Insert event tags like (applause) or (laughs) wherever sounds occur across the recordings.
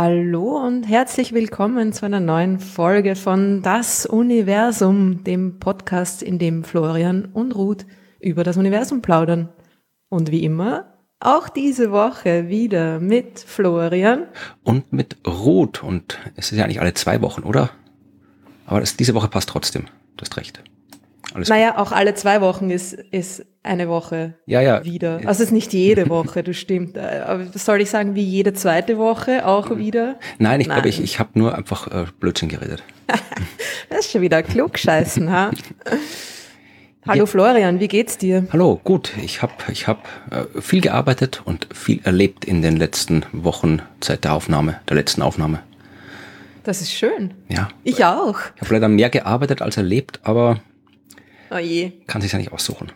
Hallo und herzlich willkommen zu einer neuen Folge von Das Universum, dem Podcast, in dem Florian und Ruth über das Universum plaudern. Und wie immer, auch diese Woche wieder mit Florian. Und mit Ruth. Und es ist ja eigentlich alle zwei Wochen, oder? Aber das, diese Woche passt trotzdem. Du hast recht. Alles naja, gut. auch alle zwei Wochen ist, ist eine Woche ja, ja. wieder. Also es ist nicht jede Woche, das stimmt. Aber soll ich sagen, wie jede zweite Woche auch wieder? Nein, ich glaube, ich, ich habe nur einfach äh, Blödsinn geredet. (laughs) das ist schon wieder klugscheißen, ha? (laughs) Hallo ja. Florian, wie geht's dir? Hallo, gut. Ich habe ich hab, äh, viel gearbeitet und viel erlebt in den letzten Wochen seit der Aufnahme, der letzten Aufnahme. Das ist schön. Ja. Ich auch. Ich habe leider mehr gearbeitet als erlebt, aber oh je. kann sich ja nicht aussuchen.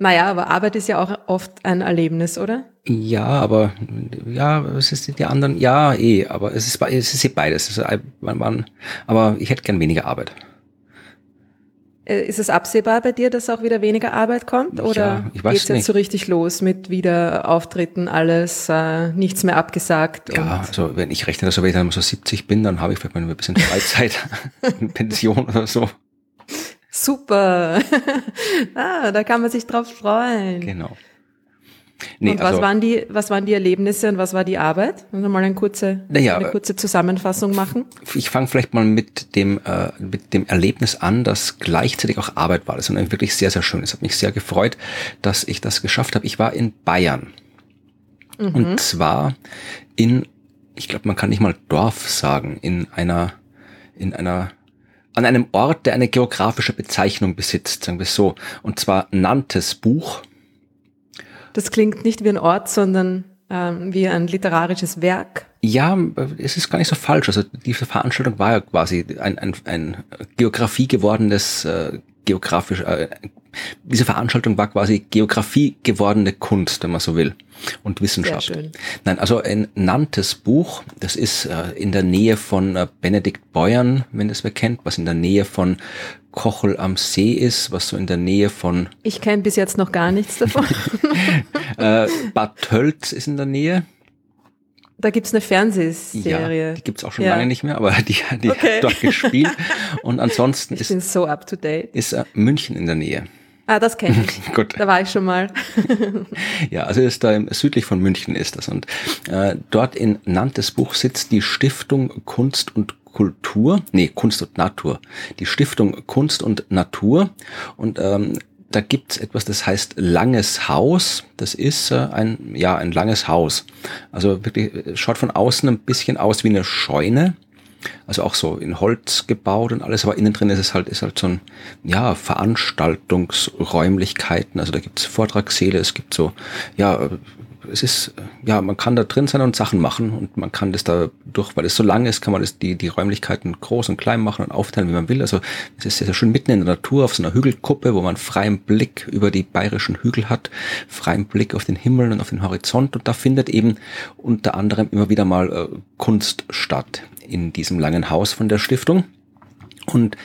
Naja, aber Arbeit ist ja auch oft ein Erlebnis, oder? Ja, aber ja, es ist die anderen, ja, eh, aber es ist, es ist eh beides. Ist, man, man, aber ich hätte gern weniger Arbeit. Äh, ist es absehbar bei dir, dass auch wieder weniger Arbeit kommt? Oder ja, geht es jetzt so richtig los mit wieder Auftritten, alles, äh, nichts mehr abgesagt? Ja, also wenn ich rechne, dass wenn ich dann so 70 bin, dann habe ich vielleicht mal ein bisschen Freizeit, (laughs) (laughs) Pension oder so. Super. (laughs) ah, da kann man sich drauf freuen. Genau. Nee, und was, also, waren die, was waren die Erlebnisse und was war die Arbeit? Wollen wir mal eine kurze, naja, eine kurze Zusammenfassung machen? Ich fange vielleicht mal mit dem, äh, mit dem Erlebnis an, das gleichzeitig auch Arbeit war. Das ist wirklich sehr, sehr schön. Es hat mich sehr gefreut, dass ich das geschafft habe. Ich war in Bayern. Mhm. Und zwar in, ich glaube, man kann nicht mal Dorf sagen, in einer, in einer an einem Ort, der eine geografische Bezeichnung besitzt, sagen wir so. Und zwar Nantes Buch. Das klingt nicht wie ein Ort, sondern ähm, wie ein literarisches Werk. Ja, es ist gar nicht so falsch. Also diese Veranstaltung war ja quasi ein, ein, ein Geografie gewordenes äh, geografisch, äh, diese Veranstaltung war quasi Geografie gewordene Kunst, wenn man so will, und Wissenschaft. Nein, also ein Nantes Buch, das ist äh, in der Nähe von äh, Benedikt Beuern, wenn das wer kennt, was in der Nähe von Kochel am See ist, was so in der Nähe von... Ich kenne bis jetzt noch gar nichts davon. (laughs) äh, Bad Tölz ist in der Nähe. Da gibt's eine Fernsehserie. Ja, die gibt's auch schon ja. lange nicht mehr, aber die, die okay. hat dort gespielt. (laughs) Und ansonsten ich ist, bin so up to date. ist äh, München in der Nähe. Ah, das kenne ich. (laughs) Gut. Da war ich schon mal. (laughs) ja, also ist da südlich von München ist das. Und äh, dort in Nantes Buch sitzt die Stiftung Kunst und Kultur, nee, Kunst und Natur. Die Stiftung Kunst und Natur. Und ähm, da gibt's etwas, das heißt langes Haus. Das ist äh, ein, ja, ein langes Haus. Also wirklich, äh, schaut von außen ein bisschen aus wie eine Scheune. Also auch so in Holz gebaut und alles, aber innen drin ist es halt, ist halt so ein, ja, Veranstaltungsräumlichkeiten. Also da gibt's Vortragssäle, es gibt so, ja, es ist, ja, man kann da drin sein und Sachen machen und man kann das da durch, weil es so lang ist, kann man das, die, die Räumlichkeiten groß und klein machen und aufteilen, wie man will. Also es ist sehr schön mitten in der Natur auf so einer Hügelkuppe, wo man freien Blick über die bayerischen Hügel hat, freien Blick auf den Himmel und auf den Horizont und da findet eben unter anderem immer wieder mal äh, Kunst statt in diesem langen Haus von der Stiftung. Und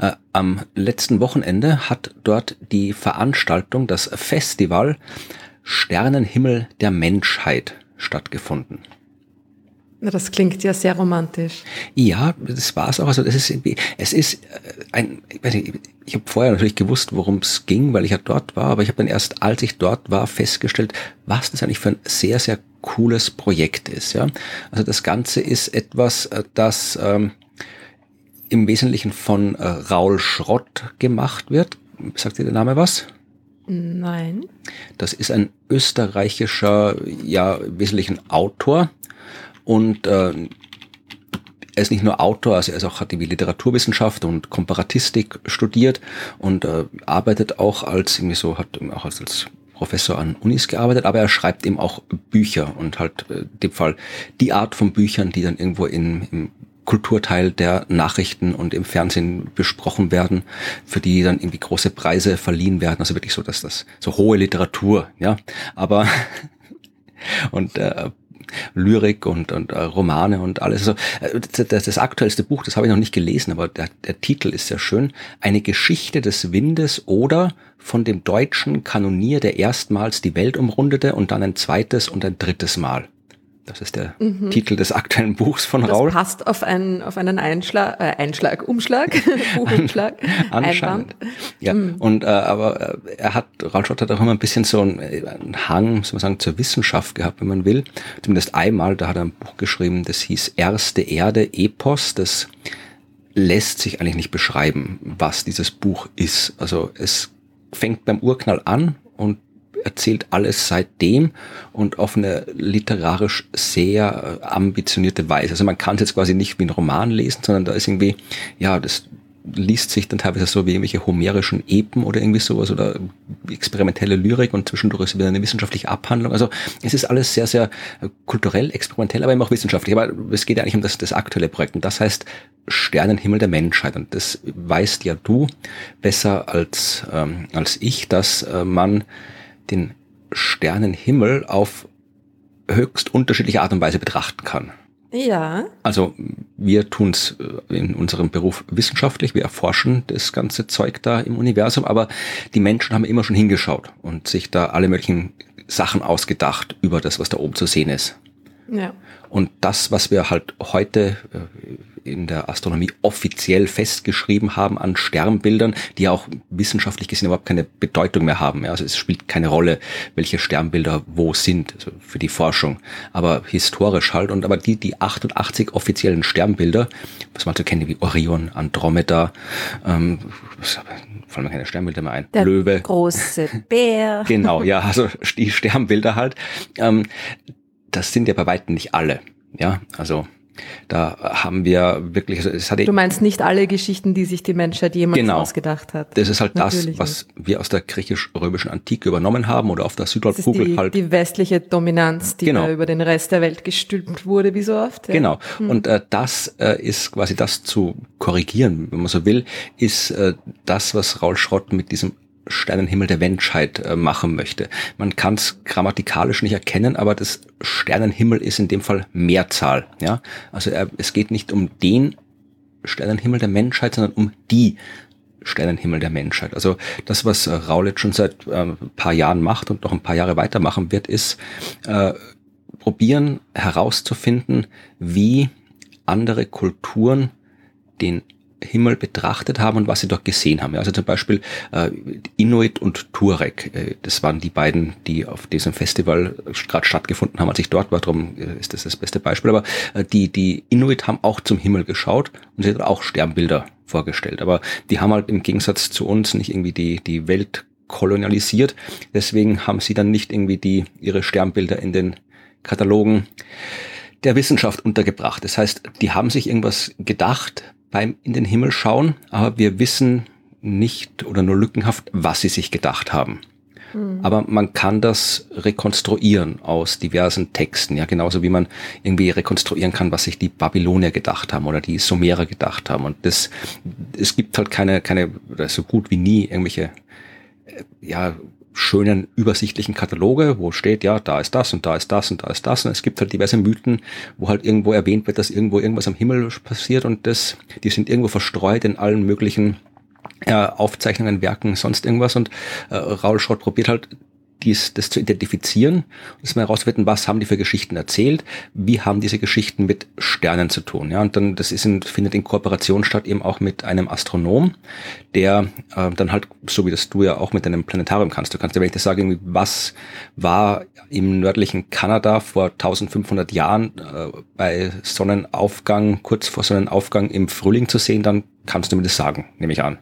äh, am letzten Wochenende hat dort die Veranstaltung, das Festival Sternenhimmel der Menschheit stattgefunden. Na, das klingt ja sehr romantisch. Ja, das war es auch. Also das ist es ist äh, ein, ich, weiß nicht, ich habe vorher natürlich gewusst, worum es ging, weil ich ja dort war, aber ich habe dann erst, als ich dort war, festgestellt, was das eigentlich für ein sehr, sehr cooles Projekt ist. Ja, also das Ganze ist etwas, äh, das ähm, im Wesentlichen von äh, Raul Schrott gemacht wird. Sagt dir der Name was? Nein. Das ist ein österreichischer, ja, wesentlichen Autor und äh, er ist nicht nur Autor, also er ist auch, hat die Literaturwissenschaft und Komparatistik studiert und äh, arbeitet auch als, irgendwie so, hat auch als, als Professor an Unis gearbeitet, aber er schreibt eben auch Bücher und halt äh, dem Fall die Art von Büchern, die dann irgendwo in, im Kulturteil der Nachrichten und im Fernsehen besprochen werden, für die dann irgendwie große Preise verliehen werden. Also wirklich so, dass das so hohe Literatur, ja. Aber (laughs) und äh, Lyrik und, und äh, Romane und alles. Also, äh, das, das aktuellste Buch, das habe ich noch nicht gelesen, aber der, der Titel ist sehr schön. Eine Geschichte des Windes oder von dem deutschen Kanonier, der erstmals die Welt umrundete und dann ein zweites und ein drittes Mal. Das ist der mhm. Titel des aktuellen Buchs von das Raul. Das passt auf einen, auf einen Einschlag, äh, Einschlag, Umschlag, (laughs) Buchumschlag. Anscheinend. Ja, mhm. und äh, aber äh, er hat, Raul Schott hat auch immer ein bisschen so einen, äh, einen Hang, soll man sagen, zur Wissenschaft gehabt, wenn man will. Zumindest einmal, da hat er ein Buch geschrieben, das hieß Erste Erde, Epos, das lässt sich eigentlich nicht beschreiben, was dieses Buch ist. Also es fängt beim Urknall an erzählt alles seitdem und auf eine literarisch sehr äh, ambitionierte Weise. Also man kann es jetzt quasi nicht wie ein Roman lesen, sondern da ist irgendwie, ja, das liest sich dann teilweise so wie irgendwelche homerischen Epen oder irgendwie sowas oder experimentelle Lyrik und zwischendurch ist wieder eine wissenschaftliche Abhandlung. Also es ist alles sehr, sehr äh, kulturell, experimentell, aber eben auch wissenschaftlich. Aber es geht ja eigentlich um das, das aktuelle Projekt und das heißt Sternenhimmel der Menschheit. Und das weißt ja du besser als, ähm, als ich, dass äh, man den Sternenhimmel auf höchst unterschiedliche Art und Weise betrachten kann. Ja. Also wir tun es äh, in unserem Beruf wissenschaftlich, wir erforschen das ganze Zeug da im Universum, aber die Menschen haben immer schon hingeschaut und sich da alle möglichen Sachen ausgedacht über das, was da oben zu sehen ist. Ja. Und das, was wir halt heute äh, in der Astronomie offiziell festgeschrieben haben an Sternbildern, die auch wissenschaftlich gesehen überhaupt keine Bedeutung mehr haben. Also es spielt keine Rolle, welche Sternbilder wo sind also für die Forschung. Aber historisch halt. Und aber die, die 88 offiziellen Sternbilder, was man so kennt wie Orion, Andromeda, ähm, fallen mir keine Sternbilder mehr ein. Der Löwe. Große Bär. (laughs) genau, ja, also die Sternbilder halt. Ähm, das sind ja bei weitem nicht alle. Ja, also da haben wir wirklich, also es hatte, Du meinst nicht alle Geschichten, die sich die Menschheit jemals genau, ausgedacht hat. Das ist halt Natürlich das, was nicht. wir aus der griechisch-römischen Antike übernommen haben oder auf der Südhalbkugel die, halt. Die westliche Dominanz, die genau. über den Rest der Welt gestülpt wurde, wie so oft. Ja. Genau. Hm. Und äh, das äh, ist quasi das zu korrigieren, wenn man so will, ist äh, das, was Raul Schrott mit diesem Sternenhimmel der Menschheit äh, machen möchte. Man kann es grammatikalisch nicht erkennen, aber das Sternenhimmel ist in dem Fall Mehrzahl. Ja, also er, es geht nicht um den Sternenhimmel der Menschheit, sondern um die Sternenhimmel der Menschheit. Also das, was äh, Raulet schon seit äh, ein paar Jahren macht und noch ein paar Jahre weitermachen wird, ist äh, probieren herauszufinden, wie andere Kulturen den Himmel betrachtet haben und was sie dort gesehen haben. Also zum Beispiel äh, Inuit und Turek, äh, das waren die beiden, die auf diesem Festival gerade stattgefunden haben, als ich dort war, darum äh, ist das das beste Beispiel. Aber äh, die, die Inuit haben auch zum Himmel geschaut und sie hat auch Sternbilder vorgestellt. Aber die haben halt im Gegensatz zu uns nicht irgendwie die, die Welt kolonialisiert. Deswegen haben sie dann nicht irgendwie die, ihre Sternbilder in den Katalogen der Wissenschaft untergebracht. Das heißt, die haben sich irgendwas gedacht, beim in den Himmel schauen, aber wir wissen nicht oder nur lückenhaft, was sie sich gedacht haben. Mhm. Aber man kann das rekonstruieren aus diversen Texten, ja, genauso wie man irgendwie rekonstruieren kann, was sich die Babylonier gedacht haben oder die Sumerer gedacht haben. Und das, es gibt halt keine, keine, so gut wie nie irgendwelche, äh, ja, schönen übersichtlichen Kataloge, wo steht, ja, da ist das und da ist das und da ist das. Und es gibt halt diverse Mythen, wo halt irgendwo erwähnt wird, dass irgendwo irgendwas am Himmel passiert und das, die sind irgendwo verstreut in allen möglichen äh, Aufzeichnungen, Werken, sonst irgendwas. Und äh, Raul Schrott probiert halt dies, das zu identifizieren und das mal herauszufinden, was haben die für Geschichten erzählt, wie haben diese Geschichten mit Sternen zu tun. Ja, und dann, das ist in, findet in Kooperation statt eben auch mit einem Astronom, der äh, dann halt, so wie das du ja auch mit deinem Planetarium kannst, du kannst ja wirklich sagen, was war im nördlichen Kanada vor 1500 Jahren äh, bei Sonnenaufgang, kurz vor Sonnenaufgang im Frühling zu sehen, dann kannst du mir das sagen, nehme ich an,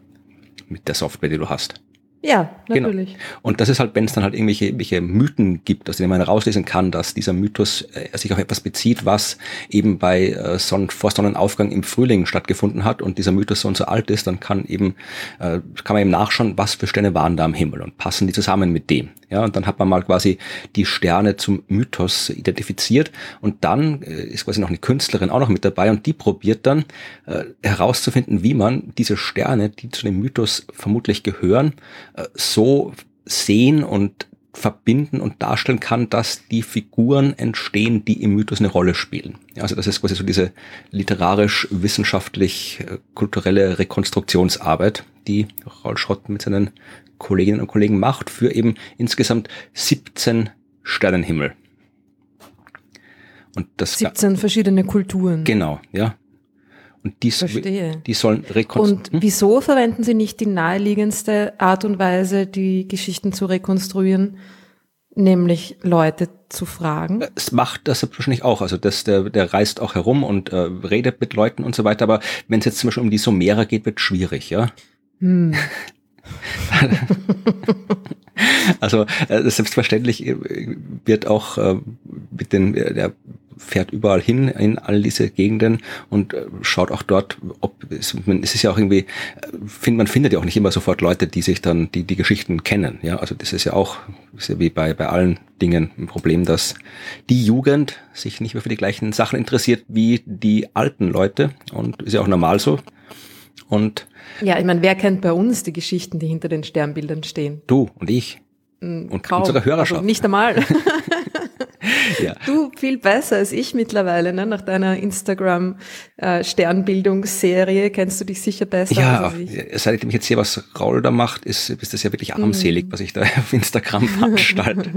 mit der Software, die du hast. Ja, genau. natürlich. Genau. Und das ist halt, wenn es dann halt irgendwelche, irgendwelche Mythen gibt, aus denen man rauslesen kann, dass dieser Mythos äh, sich auf etwas bezieht, was eben bei äh, Sonnen, vor Sonnenaufgang im Frühling stattgefunden hat und dieser Mythos so und so alt ist, dann kann eben, äh, kann man eben nachschauen, was für Sterne waren da am Himmel und passen die zusammen mit dem. Ja, und dann hat man mal quasi die Sterne zum Mythos identifiziert und dann äh, ist quasi noch eine Künstlerin auch noch mit dabei und die probiert dann äh, herauszufinden, wie man diese Sterne, die zu dem Mythos vermutlich gehören, äh, so sehen und verbinden und darstellen kann, dass die Figuren entstehen, die im Mythos eine Rolle spielen. Ja, also das ist quasi so diese literarisch-wissenschaftlich-kulturelle äh, Rekonstruktionsarbeit, die Raul Schrott mit seinen Kolleginnen und Kollegen macht für eben insgesamt 17 Sternenhimmel. Und das 17 verschiedene Kulturen. Genau, ja. Und die, Verstehe. die sollen rekonstruieren. Und wieso verwenden Sie nicht die naheliegendste Art und Weise, die Geschichten zu rekonstruieren, nämlich Leute zu fragen? Es macht das wahrscheinlich auch. Also das, der, der reist auch herum und äh, redet mit Leuten und so weiter. Aber wenn es jetzt zum Beispiel um die Sumerer geht, wird schwierig, ja. Hm. (laughs) (laughs) also äh, selbstverständlich äh, wird auch äh, mit den, der fährt überall hin in all diese Gegenden und äh, schaut auch dort, ob es, es ist ja auch irgendwie, find, man findet ja auch nicht immer sofort Leute, die sich dann die die Geschichten kennen. Ja, also das ist ja auch ist ja wie bei bei allen Dingen ein Problem, dass die Jugend sich nicht mehr für die gleichen Sachen interessiert wie die alten Leute und ist ja auch normal so. Und ja, ich meine, wer kennt bei uns die Geschichten, die hinter den Sternbildern stehen? Du und ich. Mm, und Kaum. unsere Hörerschaft. Also nicht einmal. (laughs) ja. Du viel besser als ich mittlerweile, ne? Nach deiner Instagram äh, Sternbildungsserie kennst du dich sicher besser ja, als ich. Seitdem ich jetzt sehe, was Raul da macht, ist, ist das ja wirklich armselig, mm. was ich da (laughs) auf Instagram veranstalte.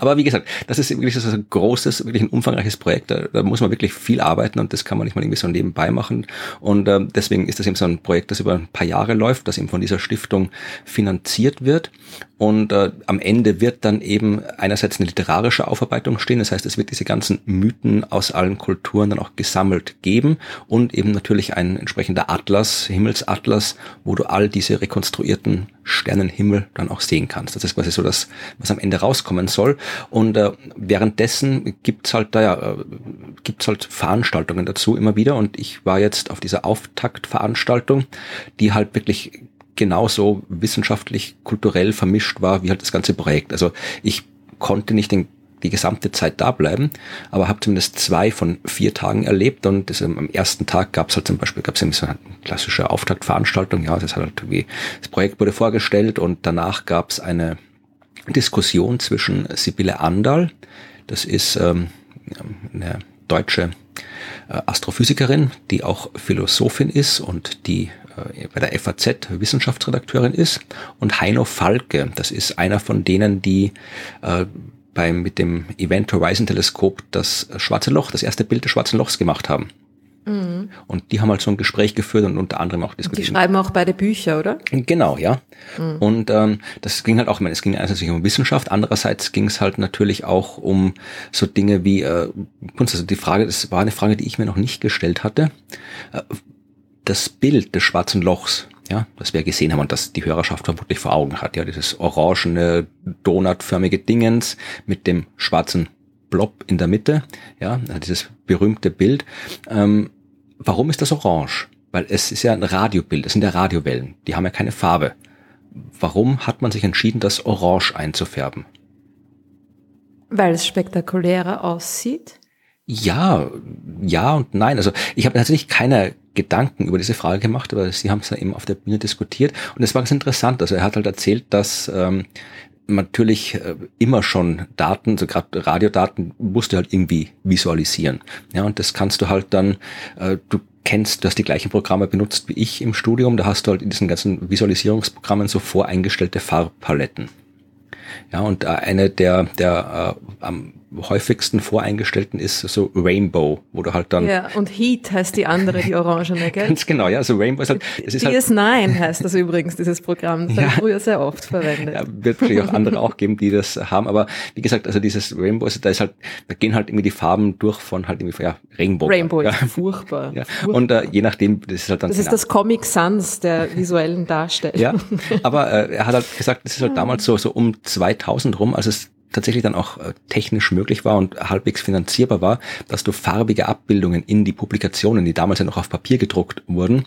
Aber wie gesagt, das ist wirklich so ein großes, wirklich ein umfangreiches Projekt. Da, da, muss man wirklich viel arbeiten und das kann man nicht mal irgendwie so nebenbei machen. Und äh, deswegen ist das eben so ein Projekt, das über ein paar Jahre läuft, das eben von dieser Stiftung finanziert wird. Und äh, am Ende wird dann eben einerseits eine literarische Aufarbeitung stehen. Das heißt, es wird diese ganzen Mythen aus allen Kulturen dann auch gesammelt geben und eben natürlich ein entsprechender Atlas, Himmelsatlas, wo du all diese rekonstruierten Sternenhimmel dann auch sehen kannst. Das ist quasi so das, was am Ende rauskommen soll. Und äh, währenddessen gibt's halt da ja, äh, halt Veranstaltungen dazu immer wieder. Und ich war jetzt auf dieser Auftaktveranstaltung, die halt wirklich genauso wissenschaftlich, kulturell vermischt war wie halt das ganze Projekt. Also ich konnte nicht den die gesamte Zeit da bleiben, aber habe zumindest zwei von vier Tagen erlebt und das, am ersten Tag gab es halt zum Beispiel gab's so eine klassische Auftaktveranstaltung, ja, das hat halt irgendwie, das Projekt wurde vorgestellt und danach gab es eine Diskussion zwischen Sibylle Andal, das ist ähm, eine deutsche äh, Astrophysikerin, die auch Philosophin ist und die äh, bei der FAZ Wissenschaftsredakteurin ist und Heino Falke, das ist einer von denen, die äh, beim, mit dem Event Horizon Teleskop das schwarze Loch, das erste Bild des schwarzen Lochs gemacht haben. Mhm. Und die haben halt so ein Gespräch geführt und unter anderem auch diskutiert. Die schreiben auch beide Bücher, oder? Genau, ja. Mhm. Und ähm, das ging halt auch, ich meine, es ging einerseits um Wissenschaft, andererseits ging es halt natürlich auch um so Dinge wie äh, Kunst. Also die Frage, das war eine Frage, die ich mir noch nicht gestellt hatte. Äh, das Bild des schwarzen Lochs, ja, das wir gesehen haben und das die Hörerschaft vermutlich vor Augen hat, ja, dieses orangene, donutförmige Dingens mit dem schwarzen Blob in der Mitte, ja, dieses berühmte Bild. Ähm, warum ist das orange? Weil es ist ja ein Radiobild, es sind ja Radiowellen, die haben ja keine Farbe. Warum hat man sich entschieden, das orange einzufärben? Weil es spektakulärer aussieht? Ja, ja und nein. Also ich habe tatsächlich keine Gedanken über diese Frage gemacht, aber sie haben es ja eben auf der Bühne diskutiert und es war ganz interessant. Also er hat halt erzählt, dass ähm, natürlich äh, immer schon Daten, so gerade Radiodaten, musst du halt irgendwie visualisieren. Ja, und das kannst du halt dann, äh, du kennst, du hast die gleichen Programme benutzt wie ich im Studium, da hast du halt in diesen ganzen Visualisierungsprogrammen so voreingestellte Farbpaletten. Ja, und äh, eine der, der äh, am häufigsten voreingestellten ist so Rainbow, wo du halt dann. Ja, und Heat heißt die andere, die orangene, (laughs) gell? Ganz genau, ja. Also Rainbow ist halt. Es ist DS9 halt, heißt das übrigens, dieses Programm. Das ja. habe früher sehr oft verwendet. Ja, wird vielleicht auch andere auch geben, die das haben. Aber wie gesagt, also dieses Rainbow, also da ist halt, da gehen halt irgendwie die Farben durch von halt irgendwie, ja, Rainbow. Rainbow ja. ist furchtbar. Ja. Und äh, je nachdem, das ist halt dann. Das ist das Comic Sans der visuellen Darstellung. Ja, aber äh, er hat halt gesagt, das ist halt damals so, so um 2000 rum, also es tatsächlich dann auch äh, technisch möglich war und halbwegs finanzierbar war, dass du farbige Abbildungen in die Publikationen, die damals ja noch auf Papier gedruckt wurden,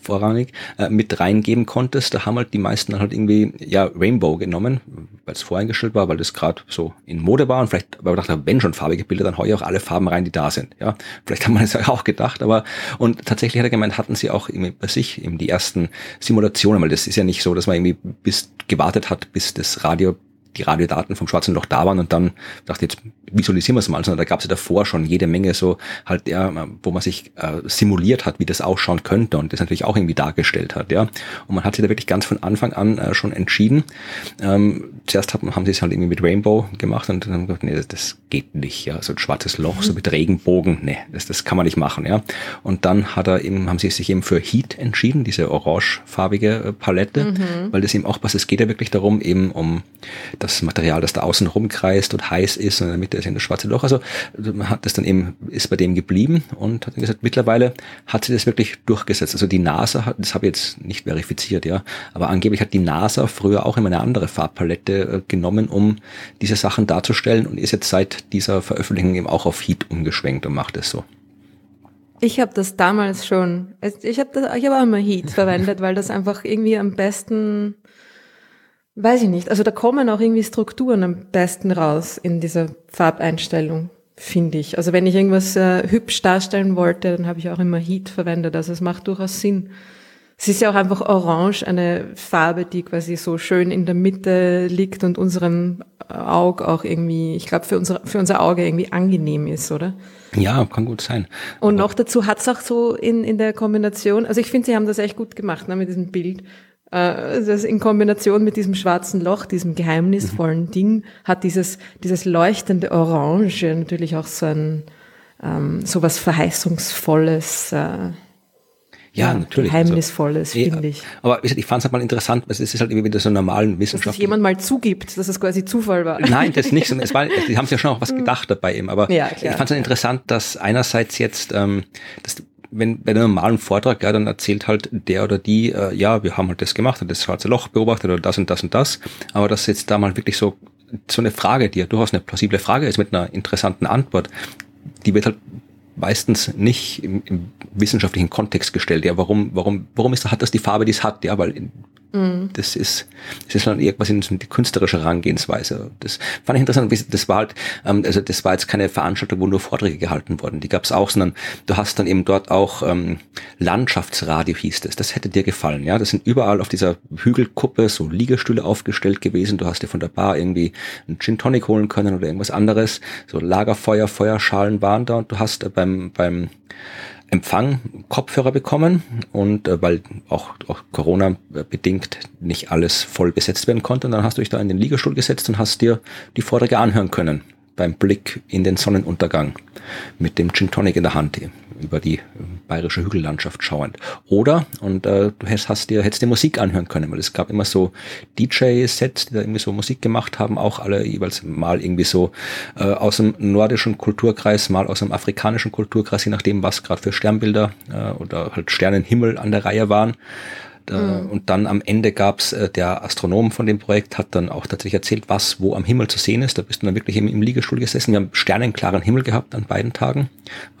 vorrangig, äh, mit reingeben konntest. Da haben halt die meisten halt irgendwie ja Rainbow genommen, weil es voreingestellt war, weil das gerade so in Mode war und vielleicht, aber ich dachte, wenn schon farbige Bilder, dann hau ich auch alle Farben rein, die da sind. Ja, vielleicht haben wir das ja (laughs) auch gedacht, aber und tatsächlich hat er gemeint, hatten sie auch irgendwie bei sich eben die ersten Simulationen, weil das ist ja nicht so, dass man irgendwie bis gewartet hat, bis das Radio die Radiodaten vom Schwarzen Loch da waren und dann dachte jetzt visualisieren wir es mal, sondern da gab es ja davor schon jede Menge so halt ja, wo man sich äh, simuliert hat, wie das ausschauen könnte und das natürlich auch irgendwie dargestellt hat, ja. Und man hat sich da wirklich ganz von Anfang an äh, schon entschieden. Ähm, zuerst haben, haben sie es halt irgendwie mit Rainbow gemacht und dann haben gesagt, nee, das, das geht nicht, ja, so ein schwarzes Loch, so mit Regenbogen, nee, das, das kann man nicht machen, ja. Und dann hat er eben, haben sie sich eben für Heat entschieden, diese orangefarbige äh, Palette, mhm. weil das eben auch passt. Es geht ja wirklich darum, eben um das Material, das da außen rumkreist und heiß ist und in der Mitte ist eben das schwarze Loch. Also man hat das dann eben, ist bei dem geblieben und hat gesagt, mittlerweile hat sie das wirklich durchgesetzt. Also die NASA hat, das habe ich jetzt nicht verifiziert, ja, aber angeblich hat die NASA früher auch immer eine andere Farbpalette äh, genommen, um diese Sachen darzustellen und ist jetzt seit dieser Veröffentlichung eben auch auf Heat umgeschwenkt und macht es so. Ich habe das damals schon, ich habe ich habe auch immer Heat verwendet, weil das einfach irgendwie am besten, weiß ich nicht, also da kommen auch irgendwie Strukturen am besten raus in dieser Farbeinstellung, finde ich. Also wenn ich irgendwas äh, hübsch darstellen wollte, dann habe ich auch immer Heat verwendet, also es macht durchaus Sinn. Es ist ja auch einfach orange, eine Farbe, die quasi so schön in der Mitte liegt und unserem Auge auch irgendwie, ich glaube, für, unser, für unser Auge irgendwie angenehm ist, oder? Ja, kann gut sein. Und noch dazu hat's auch so in, in der Kombination, also ich finde, sie haben das echt gut gemacht ne, mit diesem Bild. Äh, das in Kombination mit diesem schwarzen Loch, diesem geheimnisvollen mhm. Ding, hat dieses, dieses leuchtende Orange natürlich auch so ein ähm, so was Verheißungsvolles. Äh, ja, ja, natürlich. Geheimnisvolles, also, finde ich. Aber ich fand es halt mal interessant, weil es ist halt irgendwie wieder so normalen Wissenschaft. Dass es jemand mal zugibt, dass es quasi Zufall war. Nein, das nicht. Es war, (laughs) die haben sich ja schon auch was gedacht dabei eben. Aber ja, ich fand es interessant, dass einerseits jetzt, ähm, dass wenn bei einem normalen Vortrag, ja, dann erzählt halt der oder die, äh, ja, wir haben halt das gemacht und das schwarze Loch beobachtet oder das und das und das. Aber dass jetzt da mal wirklich so so eine Frage, die ja durchaus eine plausible Frage ist mit einer interessanten Antwort, die wird halt meistens nicht im, im wissenschaftlichen Kontext gestellt. Ja, warum, warum, warum ist, hat das die Farbe, die es hat? Ja, weil Mhm. Das ist, das ist dann irgendwas in die künstlerische Herangehensweise. Das fand ich interessant. Das war halt, ähm, also das war jetzt keine Veranstaltung, wo nur Vorträge gehalten wurden. Die gab es auch, sondern du hast dann eben dort auch ähm, Landschaftsradio hieß das. Das hätte dir gefallen. Ja, das sind überall auf dieser Hügelkuppe so Liegestühle aufgestellt gewesen. Du hast dir von der Bar irgendwie einen Gin Tonic holen können oder irgendwas anderes. So Lagerfeuer, Feuerschalen waren da und du hast beim beim Empfang Kopfhörer bekommen und äh, weil auch, auch Corona bedingt nicht alles voll besetzt werden konnte. Und dann hast du dich da in den Liegestuhl gesetzt und hast dir die Vorträge anhören können beim Blick in den Sonnenuntergang mit dem Gin Tonic in der Hand über die bayerische Hügellandschaft schauend. Oder, und äh, du hast, hast dir, hättest dir Musik anhören können, weil es gab immer so DJ-Sets, die da irgendwie so Musik gemacht haben, auch alle jeweils mal irgendwie so äh, aus dem nordischen Kulturkreis, mal aus dem afrikanischen Kulturkreis, je nachdem, was gerade für Sternbilder äh, oder halt Sternenhimmel an der Reihe waren. Mhm. Und dann am Ende gab's äh, der Astronom von dem Projekt hat dann auch tatsächlich erzählt, was wo am Himmel zu sehen ist. Da bist du dann wirklich im, im Liegestuhl gesessen. Wir haben sternenklaren Himmel gehabt an beiden Tagen.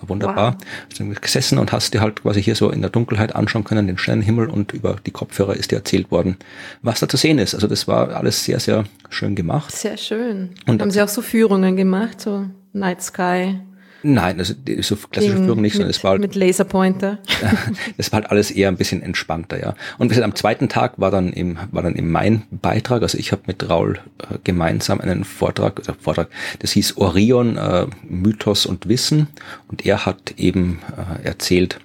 War wunderbar. Wow. Du gesessen und hast dir halt quasi hier so in der Dunkelheit anschauen können, den Sternenhimmel und über die Kopfhörer ist dir erzählt worden, was da zu sehen ist. Also das war alles sehr, sehr schön gemacht. Sehr schön. Und haben Sie auch so Führungen gemacht, so Night Sky? Nein, also so klassische Führung nicht, sondern es war halt, mit Laserpointer. (laughs) das war halt alles eher ein bisschen entspannter, ja. Und gesagt, am zweiten Tag war dann im war dann eben mein Beitrag. Also ich habe mit Raul äh, gemeinsam einen Vortrag, also Vortrag, das hieß Orion äh, Mythos und Wissen, und er hat eben äh, erzählt,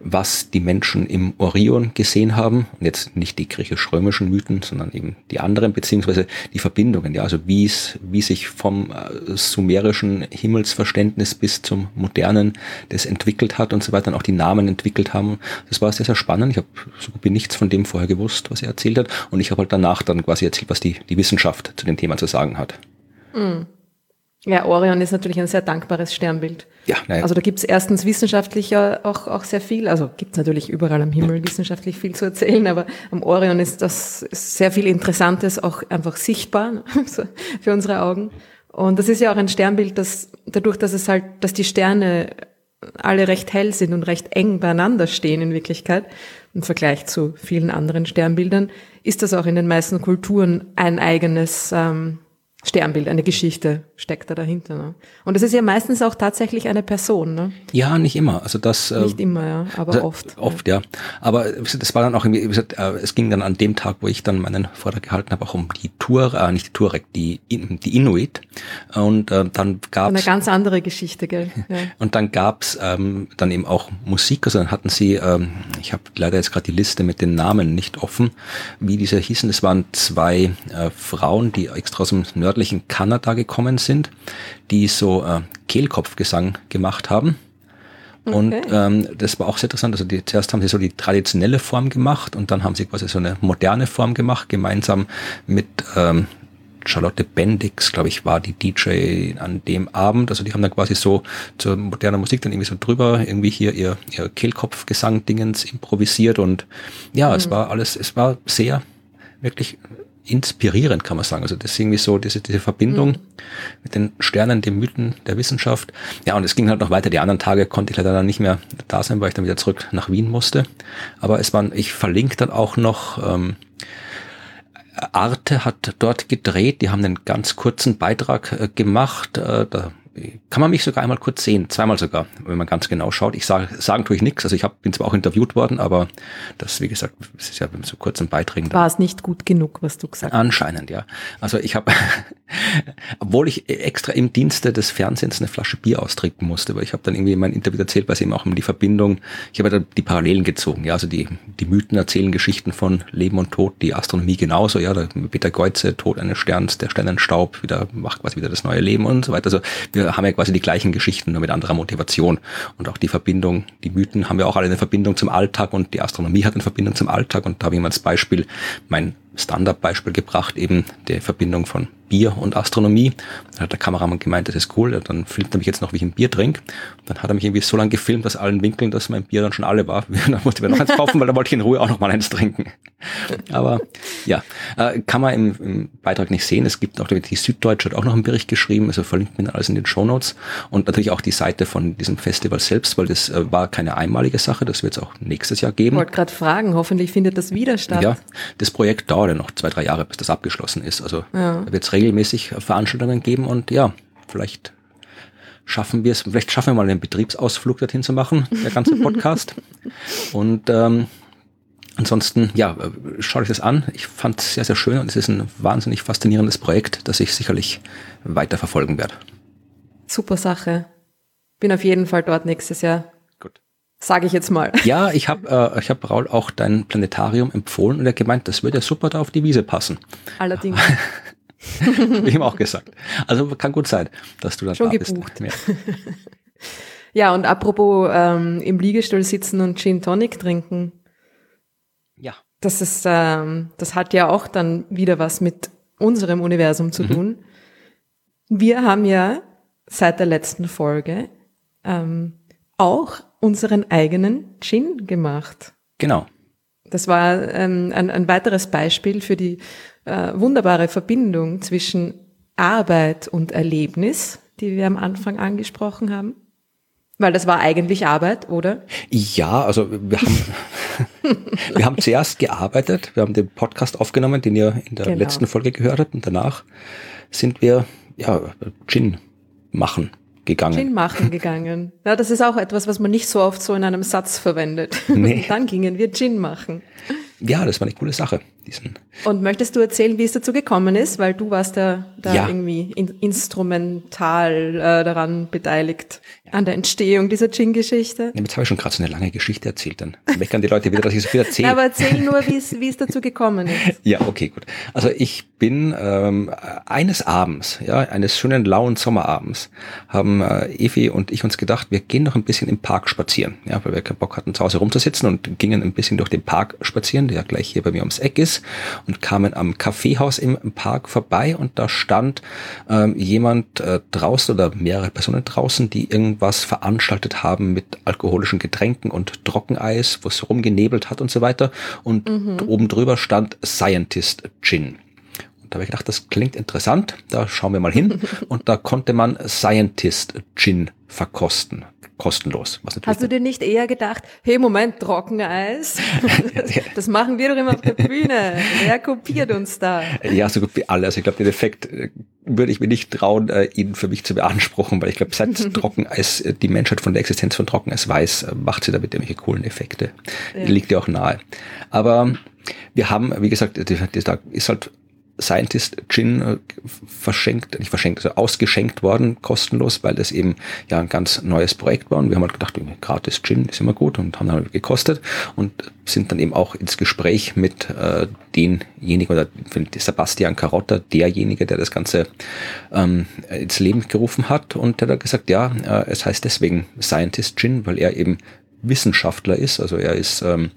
was die Menschen im Orion gesehen haben. Und jetzt nicht die griechisch-römischen Mythen, sondern eben die anderen, beziehungsweise die Verbindungen, ja, also wie es, wie sich vom äh, sumerischen Himmelsverständnis bis zum modernen das entwickelt hat und so weiter, und auch die Namen entwickelt haben. Das war sehr, sehr spannend. Ich habe so gut wie nichts von dem vorher gewusst, was er erzählt hat. Und ich habe halt danach dann quasi erzählt, was die, die Wissenschaft zu dem Thema zu sagen hat. Mhm. Ja, Orion ist natürlich ein sehr dankbares Sternbild. Ja, naja. Also da gibt es erstens wissenschaftlich ja auch, auch sehr viel, also gibt es natürlich überall am Himmel wissenschaftlich viel zu erzählen, aber am Orion ist das ist sehr viel Interessantes auch einfach sichtbar (laughs) für unsere Augen. Und das ist ja auch ein Sternbild, das dadurch, dass es halt, dass die Sterne alle recht hell sind und recht eng beieinander stehen in Wirklichkeit, im Vergleich zu vielen anderen Sternbildern, ist das auch in den meisten Kulturen ein eigenes ähm, Sternbild, eine Geschichte steckt da dahinter. Ne? Und es ist ja meistens auch tatsächlich eine Person. Ne? Ja, nicht immer. Also das äh, nicht immer, ja, aber also oft. Oft, ja. ja. Aber das war dann auch irgendwie, gesagt, äh, es ging dann an dem Tag, wo ich dann meinen Vortrag gehalten habe, auch um die Tour, äh, nicht die Tuareg, die die Inuit. Und äh, dann gab es eine ganz andere Geschichte, gell? Ja. (laughs) Und dann gab's ähm, dann eben auch Musik. Also dann hatten sie, ähm, ich habe leider jetzt gerade die Liste mit den Namen nicht offen, wie diese hießen. Es waren zwei äh, Frauen, die extra aus dem nördlichen Kanada gekommen sind, die so äh, Kehlkopfgesang gemacht haben. Okay. Und ähm, das war auch sehr interessant. Also die, zuerst haben sie so die traditionelle Form gemacht und dann haben sie quasi so eine moderne Form gemacht, gemeinsam mit ähm, Charlotte Bendix, glaube ich, war die DJ an dem Abend. Also die haben dann quasi so zur modernen Musik dann irgendwie so drüber irgendwie hier ihr, ihr Kehlkopfgesang-Dingens improvisiert und ja, mhm. es war alles, es war sehr wirklich inspirierend, kann man sagen. Also das ist irgendwie so diese, diese Verbindung mhm. mit den Sternen, den Mythen der Wissenschaft. Ja, und es ging halt noch weiter. Die anderen Tage konnte ich leider dann nicht mehr da sein, weil ich dann wieder zurück nach Wien musste. Aber es waren, ich verlinke dann auch noch, ähm, Arte hat dort gedreht, die haben einen ganz kurzen Beitrag äh, gemacht. Äh, da kann man mich sogar einmal kurz sehen, zweimal sogar, wenn man ganz genau schaut. Ich sage, sagen tue ich nichts, also ich hab, bin zwar auch interviewt worden, aber das, wie gesagt, es ist ja mit so kurzen Beiträgen. War es nicht gut genug, was du gesagt hast? Anscheinend, ja. Also ich habe, (laughs) obwohl ich extra im Dienste des Fernsehens eine Flasche Bier austrinken musste, weil ich habe dann irgendwie in meinem Interview erzählt, weil es eben auch um die Verbindung, ich habe da die Parallelen gezogen, ja, also die, die Mythen erzählen Geschichten von Leben und Tod, die Astronomie genauso, ja, der Peter Geuze, Tod eines Sterns, der Sternenstaub, wieder macht quasi wieder das neue Leben und so weiter. Also wir haben ja quasi die gleichen Geschichten, nur mit anderer Motivation. Und auch die Verbindung, die Mythen haben ja auch alle eine Verbindung zum Alltag und die Astronomie hat eine Verbindung zum Alltag. Und da habe ich mal als Beispiel mein Standardbeispiel gebracht, eben die Verbindung von Bier und Astronomie. Dann hat der Kameramann gemeint, das ist cool, dann filmt er mich jetzt noch, wie ich ein Bier trinke. Dann hat er mich irgendwie so lange gefilmt aus allen Winkeln, dass mein Bier dann schon alle war. (laughs) dann musste ich mir noch eins kaufen, weil da wollte ich in Ruhe auch noch mal eins trinken. Aber ja, äh, kann man im, im, Beitrag nicht sehen. Es gibt auch, die Süddeutsche hat auch noch einen Bericht geschrieben, also verlinkt mir alles in den Show Notes. Und natürlich auch die Seite von diesem Festival selbst, weil das äh, war keine einmalige Sache, das wird es auch nächstes Jahr geben. Ich wollte gerade fragen, hoffentlich findet das wieder statt. Ja, das Projekt dauert ja noch zwei, drei Jahre, bis das abgeschlossen ist. Also ja. da wird es regelmäßig Veranstaltungen geben und ja, vielleicht schaffen wir es, vielleicht schaffen wir mal einen Betriebsausflug dorthin zu machen, der ganze (laughs) Podcast. und ähm, ansonsten, ja, schaut euch das an. Ich fand es sehr, sehr schön und es ist ein wahnsinnig faszinierendes Projekt, das ich sicherlich weiter verfolgen werde. Super Sache. Bin auf jeden Fall dort nächstes Jahr. Gut. Sage ich jetzt mal. (laughs) Ja, ich habe äh, ich hab Raul auch dein Planetarium empfohlen und er gemeint, das würde ja super da auf die Wiese passen. Allerdings. (laughs) (laughs) Ihm auch gesagt. Also kann gut sein, dass du da Schon da gebucht. bist. Ja. (laughs) ja, und apropos ähm, im Liegestuhl sitzen und Gin Tonic trinken. Ja. Das ist, ähm, das hat ja auch dann wieder was mit unserem Universum zu mhm. tun. Wir haben ja seit der letzten Folge ähm, auch unseren eigenen Gin gemacht. Genau. Das war ähm, ein, ein weiteres Beispiel für die äh, wunderbare Verbindung zwischen Arbeit und Erlebnis, die wir am Anfang angesprochen haben. Weil das war eigentlich Arbeit, oder? Ja, also wir haben, (laughs) wir haben zuerst gearbeitet, wir haben den Podcast aufgenommen, den ihr in der genau. letzten Folge gehört habt und danach sind wir ja Gin machen gegangen. Gin machen gegangen. Ja, das ist auch etwas, was man nicht so oft so in einem Satz verwendet. Nee. (laughs) Dann gingen wir Gin machen. Ja, das war eine coole Sache. Diesen Und möchtest du erzählen, wie es dazu gekommen ist? Weil du warst da, da ja. irgendwie in, instrumental äh, daran beteiligt an der Entstehung dieser Gin-Geschichte. Ja, jetzt habe ich schon gerade so eine lange Geschichte erzählt. Dann meckern die Leute wieder, dass ich so viel erzähle. (laughs) Aber erzähl nur, wie es wie es dazu gekommen ist. (laughs) Ja, okay, gut. Also ich bin ähm, eines Abends, ja, eines schönen lauen Sommerabends, haben äh, Evi und ich uns gedacht, wir gehen noch ein bisschen im Park spazieren, ja, weil wir keinen Bock hatten, zu Hause rumzusitzen und gingen ein bisschen durch den Park spazieren, der gleich hier bei mir ums Eck ist, und kamen am Kaffeehaus im, Park vorbei und da stand ähm, jemand äh, draußen oder mehrere Personen draußen, die irgendwie was veranstaltet haben mit alkoholischen Getränken und Trockeneis, wo es rumgenebelt hat und so weiter. Und mhm. oben drüber stand Scientist Gin. Da habe ich gedacht, das klingt interessant, da schauen wir mal hin. (laughs) und da konnte man Scientist Gin verkosten kostenlos. Hast du dir nicht eher gedacht, hey Moment, Trockeneis? (laughs) das machen wir doch immer auf der Bühne. Wer kopiert uns da? Ja, so gut wie alle. Also ich glaube, den Effekt äh, würde ich mir nicht trauen, äh, ihn für mich zu beanspruchen, weil ich glaube, seit (laughs) Trockeneis äh, die Menschheit von der Existenz von Trockeneis weiß, macht sie damit irgendwelche coolen Effekte. Ja. Liegt ja auch nahe. Aber wir haben, wie gesagt, da ist halt Scientist Gin äh, verschenkt, nicht verschenkt, also ausgeschenkt worden, kostenlos, weil das eben ja ein ganz neues Projekt war. Und wir haben halt gedacht, gratis Gin ist immer gut und haben dann halt gekostet und sind dann eben auch ins Gespräch mit äh, denjenigen oder Sebastian Carotta, derjenige, der das Ganze ähm, ins Leben gerufen hat. Und der hat gesagt, ja, äh, es heißt deswegen Scientist Gin, weil er eben Wissenschaftler ist. Also er ist ähm,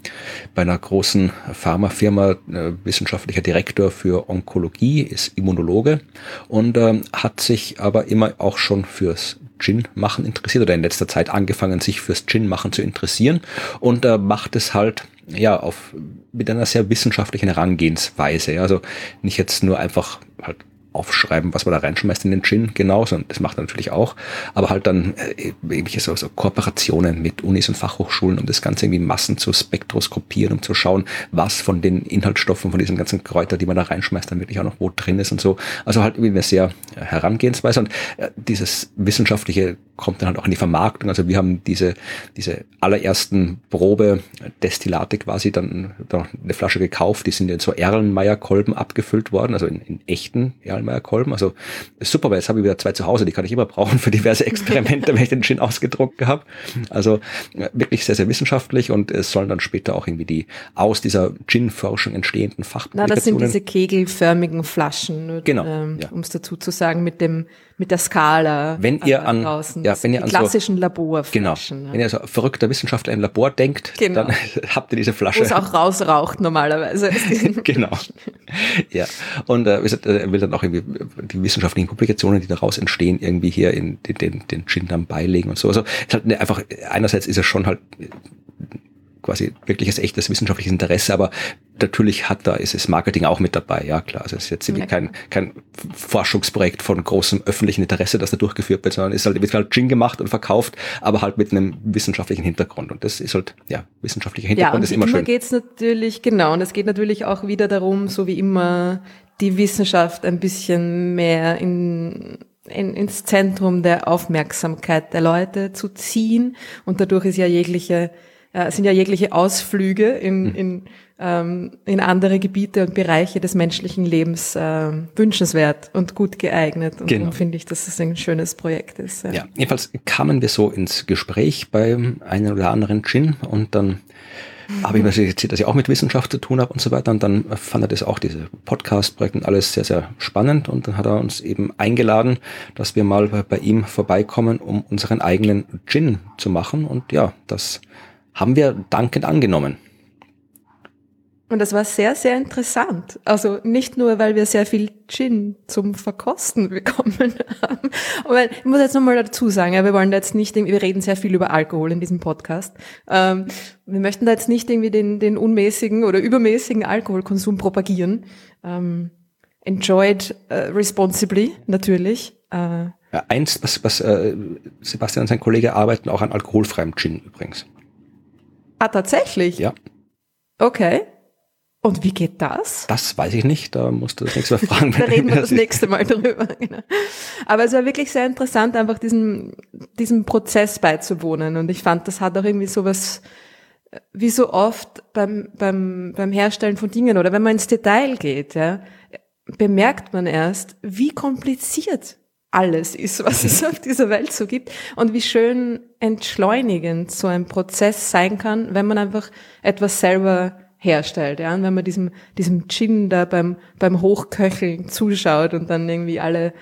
bei einer großen Pharmafirma äh, wissenschaftlicher Direktor für Onkologie, ist Immunologe und ähm, hat sich aber immer auch schon fürs Gin-Machen interessiert oder in letzter Zeit angefangen, sich fürs Gin-Machen zu interessieren und äh, macht es halt ja auf mit einer sehr wissenschaftlichen Herangehensweise. Also nicht jetzt nur einfach halt aufschreiben, was man da reinschmeißt in den Gin, genau, sondern das macht er natürlich auch, aber halt dann äh, irgendwelche so, so Kooperationen mit Unis und Fachhochschulen, um das Ganze irgendwie Massen zu spektroskopieren, um zu schauen, was von den Inhaltsstoffen, von diesen ganzen Kräutern, die man da reinschmeißt, dann wirklich auch noch wo drin ist und so. Also halt irgendwie eine sehr Herangehensweise. Und äh, dieses wissenschaftliche kommt dann halt auch in die Vermarktung. Also wir haben diese, diese allerersten Probedestillate quasi dann, dann eine Flasche gekauft, die sind in so Erlenmeyer-Kolben abgefüllt worden, also in, in echten Erlenmeyer-Kolben. Also super, weil jetzt habe ich wieder zwei zu Hause, die kann ich immer brauchen für diverse Experimente, (laughs) wenn ich den Gin ausgedruckt habe. Also äh, wirklich sehr, sehr wissenschaftlich und es sollen dann später auch irgendwie die aus dieser Gin-Forschung entstehenden Fachpublikationen. Na, das sind diese kegelförmigen Flaschen, genau, ähm, ja. um es dazu zu sagen, mit dem mit der Skala. Wenn ihr an, draußen, ja, wenn ihr an klassischen so, Laborflaschen. Genau. Ja. Wenn ihr so verrückter Wissenschaftler im Labor denkt, genau. dann (laughs) habt ihr diese Flasche. Wo es auch rausraucht normalerweise. (laughs) genau. Ja. Und äh, er will dann auch irgendwie die wissenschaftlichen Publikationen, die daraus entstehen, irgendwie hier in den, den, den Gin dann beilegen und so. Also es halt einfach, einerseits ist es schon halt quasi wirkliches, echtes wissenschaftliches Interesse, aber natürlich hat da, ist es Marketing auch mit dabei, ja klar. Also es ist jetzt ja. kein, kein Forschungsprojekt von großem öffentlichen Interesse, das da durchgeführt wird, sondern es halt, wird halt Gin gemacht und verkauft, aber halt mit einem wissenschaftlichen Hintergrund. Und das ist halt, ja, wissenschaftlicher Hintergrund ja, ist immer, immer schön. geht's natürlich, genau, und es geht natürlich auch wieder darum, so wie immer, die Wissenschaft ein bisschen mehr in in, ins Zentrum der Aufmerksamkeit der Leute zu ziehen. Und dadurch ist ja jegliche äh, sind ja jegliche Ausflüge in, mhm. in, ähm, in andere Gebiete und Bereiche des menschlichen Lebens äh, wünschenswert und gut geeignet. Und genau. finde ich, dass es ein schönes Projekt ist. Ja. ja, jedenfalls kamen wir so ins Gespräch beim einen oder anderen Gin und dann habe ich mir erzählt, dass ich auch mit Wissenschaft zu tun habe und so weiter. Und dann fand er das auch, diese Podcast-Projekte und alles sehr, sehr spannend. Und dann hat er uns eben eingeladen, dass wir mal bei, bei ihm vorbeikommen, um unseren eigenen Gin zu machen. Und ja, das haben wir dankend angenommen. Und das war sehr, sehr interessant. Also nicht nur, weil wir sehr viel Gin zum Verkosten (laughs) bekommen haben. Aber ich muss jetzt nochmal dazu sagen, ja, wir wollen da jetzt nicht, wir reden sehr viel über Alkohol in diesem Podcast. Ähm, wir möchten da jetzt nicht irgendwie den, den unmäßigen oder übermäßigen Alkoholkonsum propagieren. Ähm, enjoyed uh, responsibly, natürlich. Äh, ja, eins, was, was äh, Sebastian und sein Kollege arbeiten auch an alkoholfreiem Gin übrigens. Ah, tatsächlich? Ja. Okay. Und wie geht das? Das weiß ich nicht, da musst du das nächste Mal (laughs) fragen. da reden wir das nächste Mal drüber. (laughs) Genau. Aber es war wirklich sehr interessant, einfach diesen, diesem Prozess beizuwohnen. Und ich fand, das hat auch irgendwie sowas, wie so oft beim, beim, beim Herstellen von Dingen oder wenn man ins Detail geht, ja, bemerkt man erst, wie kompliziert alles ist, was es auf dieser Welt so gibt. Und wie schön entschleunigend so ein Prozess sein kann, wenn man einfach etwas selber herstellt, ja, und wenn man diesem, diesem Gin da beim, beim Hochköcheln zuschaut und dann irgendwie alle,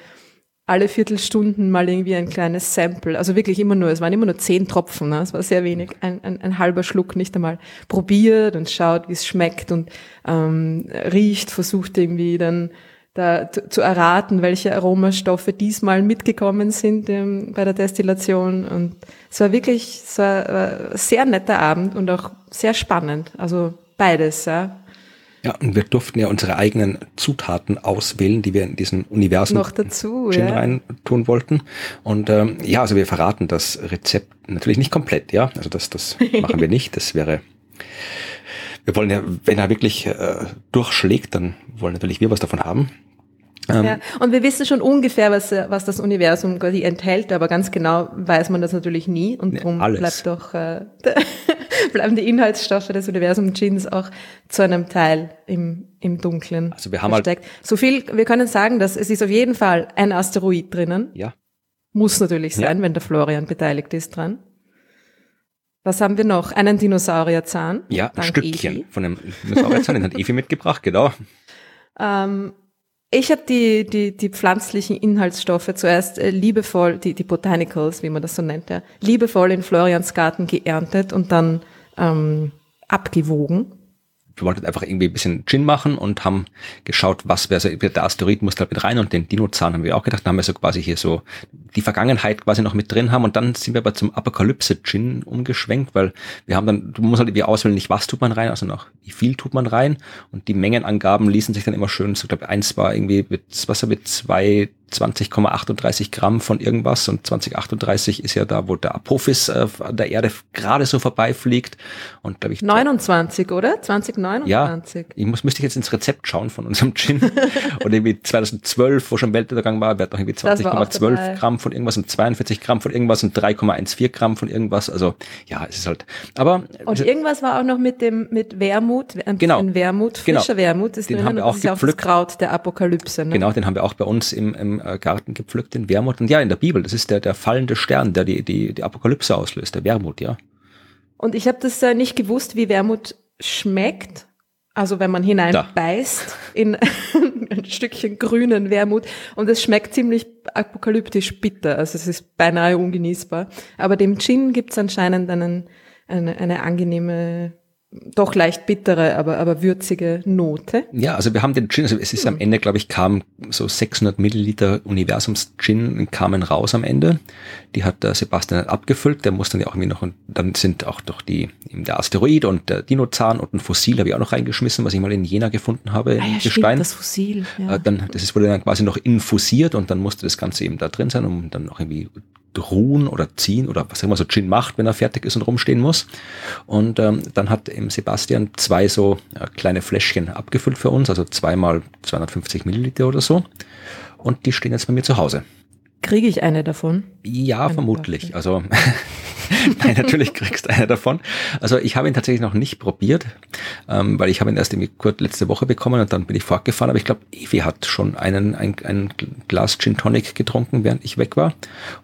alle Viertelstunden mal irgendwie ein kleines Sample, also wirklich immer nur, es waren immer nur zehn Tropfen, ne? es war sehr wenig, ein, ein, ein halber Schluck nicht einmal probiert und schaut, wie es schmeckt und ähm, riecht, versucht irgendwie dann da zu erraten, welche Aromastoffe diesmal mitgekommen sind ähm, bei der Destillation. Und es war wirklich es war, ein sehr netter Abend und auch sehr spannend. Also beides, ja. Ja, und wir durften ja unsere eigenen Zutaten auswählen, die wir in diesen Universum noch dazu Gin ja. rein tun wollten. Und ähm, ja, also wir verraten das Rezept natürlich nicht komplett, ja. Also das, das (laughs) machen wir nicht. Das wäre wir wollen ja, wenn er wirklich äh, durchschlägt, dann wollen natürlich wir was davon haben. Ähm, ja, und wir wissen schon ungefähr, was, was das Universum quasi enthält, aber ganz genau weiß man das natürlich nie und darum alles. bleibt doch, äh, (laughs) bleiben die Inhaltsstoffe des Universum Gins auch zu einem Teil im, im Dunkeln also wir haben halt versteckt. Halt so viel, wir können sagen, dass es ist auf jeden Fall ein Asteroid drinnen. Ja. Muss natürlich sein, ja. wenn der Florian beteiligt ist dran. Was haben wir noch? Einen Dinosaurierzahn. Ja, ein Stückchen Evi. von einem Dinosaurierzahn, den hat Evi mitgebracht, genau. (laughs) Ähm, ich habe die, die, die pflanzlichen Inhaltsstoffe zuerst äh, liebevoll, die, die Botanicals, wie man das so nennt, ja, liebevoll in Florians Garten geerntet und dann ähm, abgewogen wir wollten einfach irgendwie ein bisschen Gin machen und haben geschaut, was wäre so, der Asteroid muss halt mit rein. Und den Dinozahn haben wir auch gedacht, dann haben wir so quasi hier so die Vergangenheit quasi noch mit drin haben. Und dann sind wir aber zum Apokalypse-Gin umgeschwenkt, weil wir haben dann, du musst halt irgendwie auswählen, nicht was tut man rein, also noch wie viel tut man rein. Und die Mengenangaben ließen sich dann immer schön, so glaube eins war irgendwie mit, was mit zwei 20,38 Gramm von irgendwas und 2038 ist ja da, wo der Apophis äh, an der Erde gerade so vorbeifliegt und glaube ich 29, oder? 2029. Ja, ich muss müsste ich jetzt ins Rezept schauen von unserem Gin (laughs) und irgendwie 2012, wo schon Weltuntergang war, wird noch irgendwie 20,12 Gramm von irgendwas und 42 Gramm von irgendwas und 3,14 Gramm von irgendwas. Also ja, es ist halt. Aber und irgendwas war auch noch mit dem mit Wermut, ein genau, Wermut, frischer genau. Wermut ist den haben wir auch gepflückt. Auch das Kraut der Apokalypse. Ne? Genau, den haben wir auch bei uns im, im äh, Garten gepflückt, den Wermut. Und ja, in der Bibel, das ist der, der fallende Stern, der die, die, die Apokalypse auslöst, der Wermut, ja. Und ich habe das äh, nicht gewusst, wie Wermut schmeckt. Also wenn man hineinbeißt in (laughs) ein Stückchen grünen Wermut und es schmeckt ziemlich apokalyptisch bitter, also es ist beinahe ungenießbar. Aber dem Gin gibt es anscheinend einen, eine, eine angenehme doch leicht bittere, aber, aber würzige Note. Ja, also wir haben den Gin, also es ist am Ende, glaube ich, kam so 600 Milliliter Universums-Gin kamen raus am Ende. Die hat der Sebastian abgefüllt, der muss dann ja auch irgendwie noch, und dann sind auch doch die, der Asteroid und der Dinozahn und ein Fossil habe ich auch noch reingeschmissen, was ich mal in Jena gefunden habe, ah, ja, Gestein. Stimmt, das Fossil. Ja. Äh, dann, das ist, wurde dann quasi noch infusiert und dann musste das Ganze eben da drin sein, um dann noch irgendwie ruhen oder ziehen oder was immer so Gin macht, wenn er fertig ist und rumstehen muss. Und ähm, dann hat eben Sebastian zwei so äh, kleine Fläschchen abgefüllt für uns, also zweimal 250 Milliliter oder so. Und die stehen jetzt bei mir zu Hause. Kriege ich eine davon? Ja, eine vermutlich. Also (laughs) Nein, natürlich kriegst du eine davon. Also ich habe ihn tatsächlich noch nicht probiert, ähm, weil ich habe ihn erst irgendwie kurz letzte Woche bekommen und dann bin ich fortgefahren. Aber ich glaube, Evi hat schon einen, ein, ein Glas Gin Tonic getrunken, während ich weg war.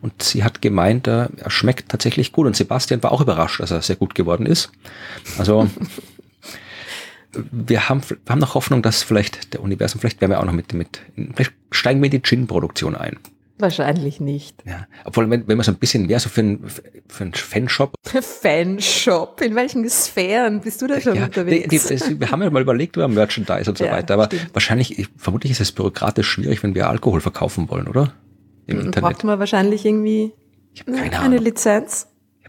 Und sie hat gemeint, äh, er schmeckt tatsächlich gut. Und Sebastian war auch überrascht, dass er sehr gut geworden ist. Also (laughs) wir haben, wir haben noch Hoffnung, dass vielleicht der Universum, vielleicht werden wir auch noch mit, mit vielleicht steigen wir in die Gin-Produktion ein. Wahrscheinlich nicht. Ja, obwohl, wenn, wenn man so ein bisschen mehr so für einen, für einen Fanshop. Fanshop? In welchen Sphären bist du da schon ja, unterwegs? Die, die, wir haben ja mal überlegt über Merchandise und so ja, weiter, aber stimmt. wahrscheinlich, vermutlich ist es bürokratisch schwierig, wenn wir Alkohol verkaufen wollen, oder? Im Dann Internet. Braucht man wahrscheinlich irgendwie eine Ahnung. Lizenz.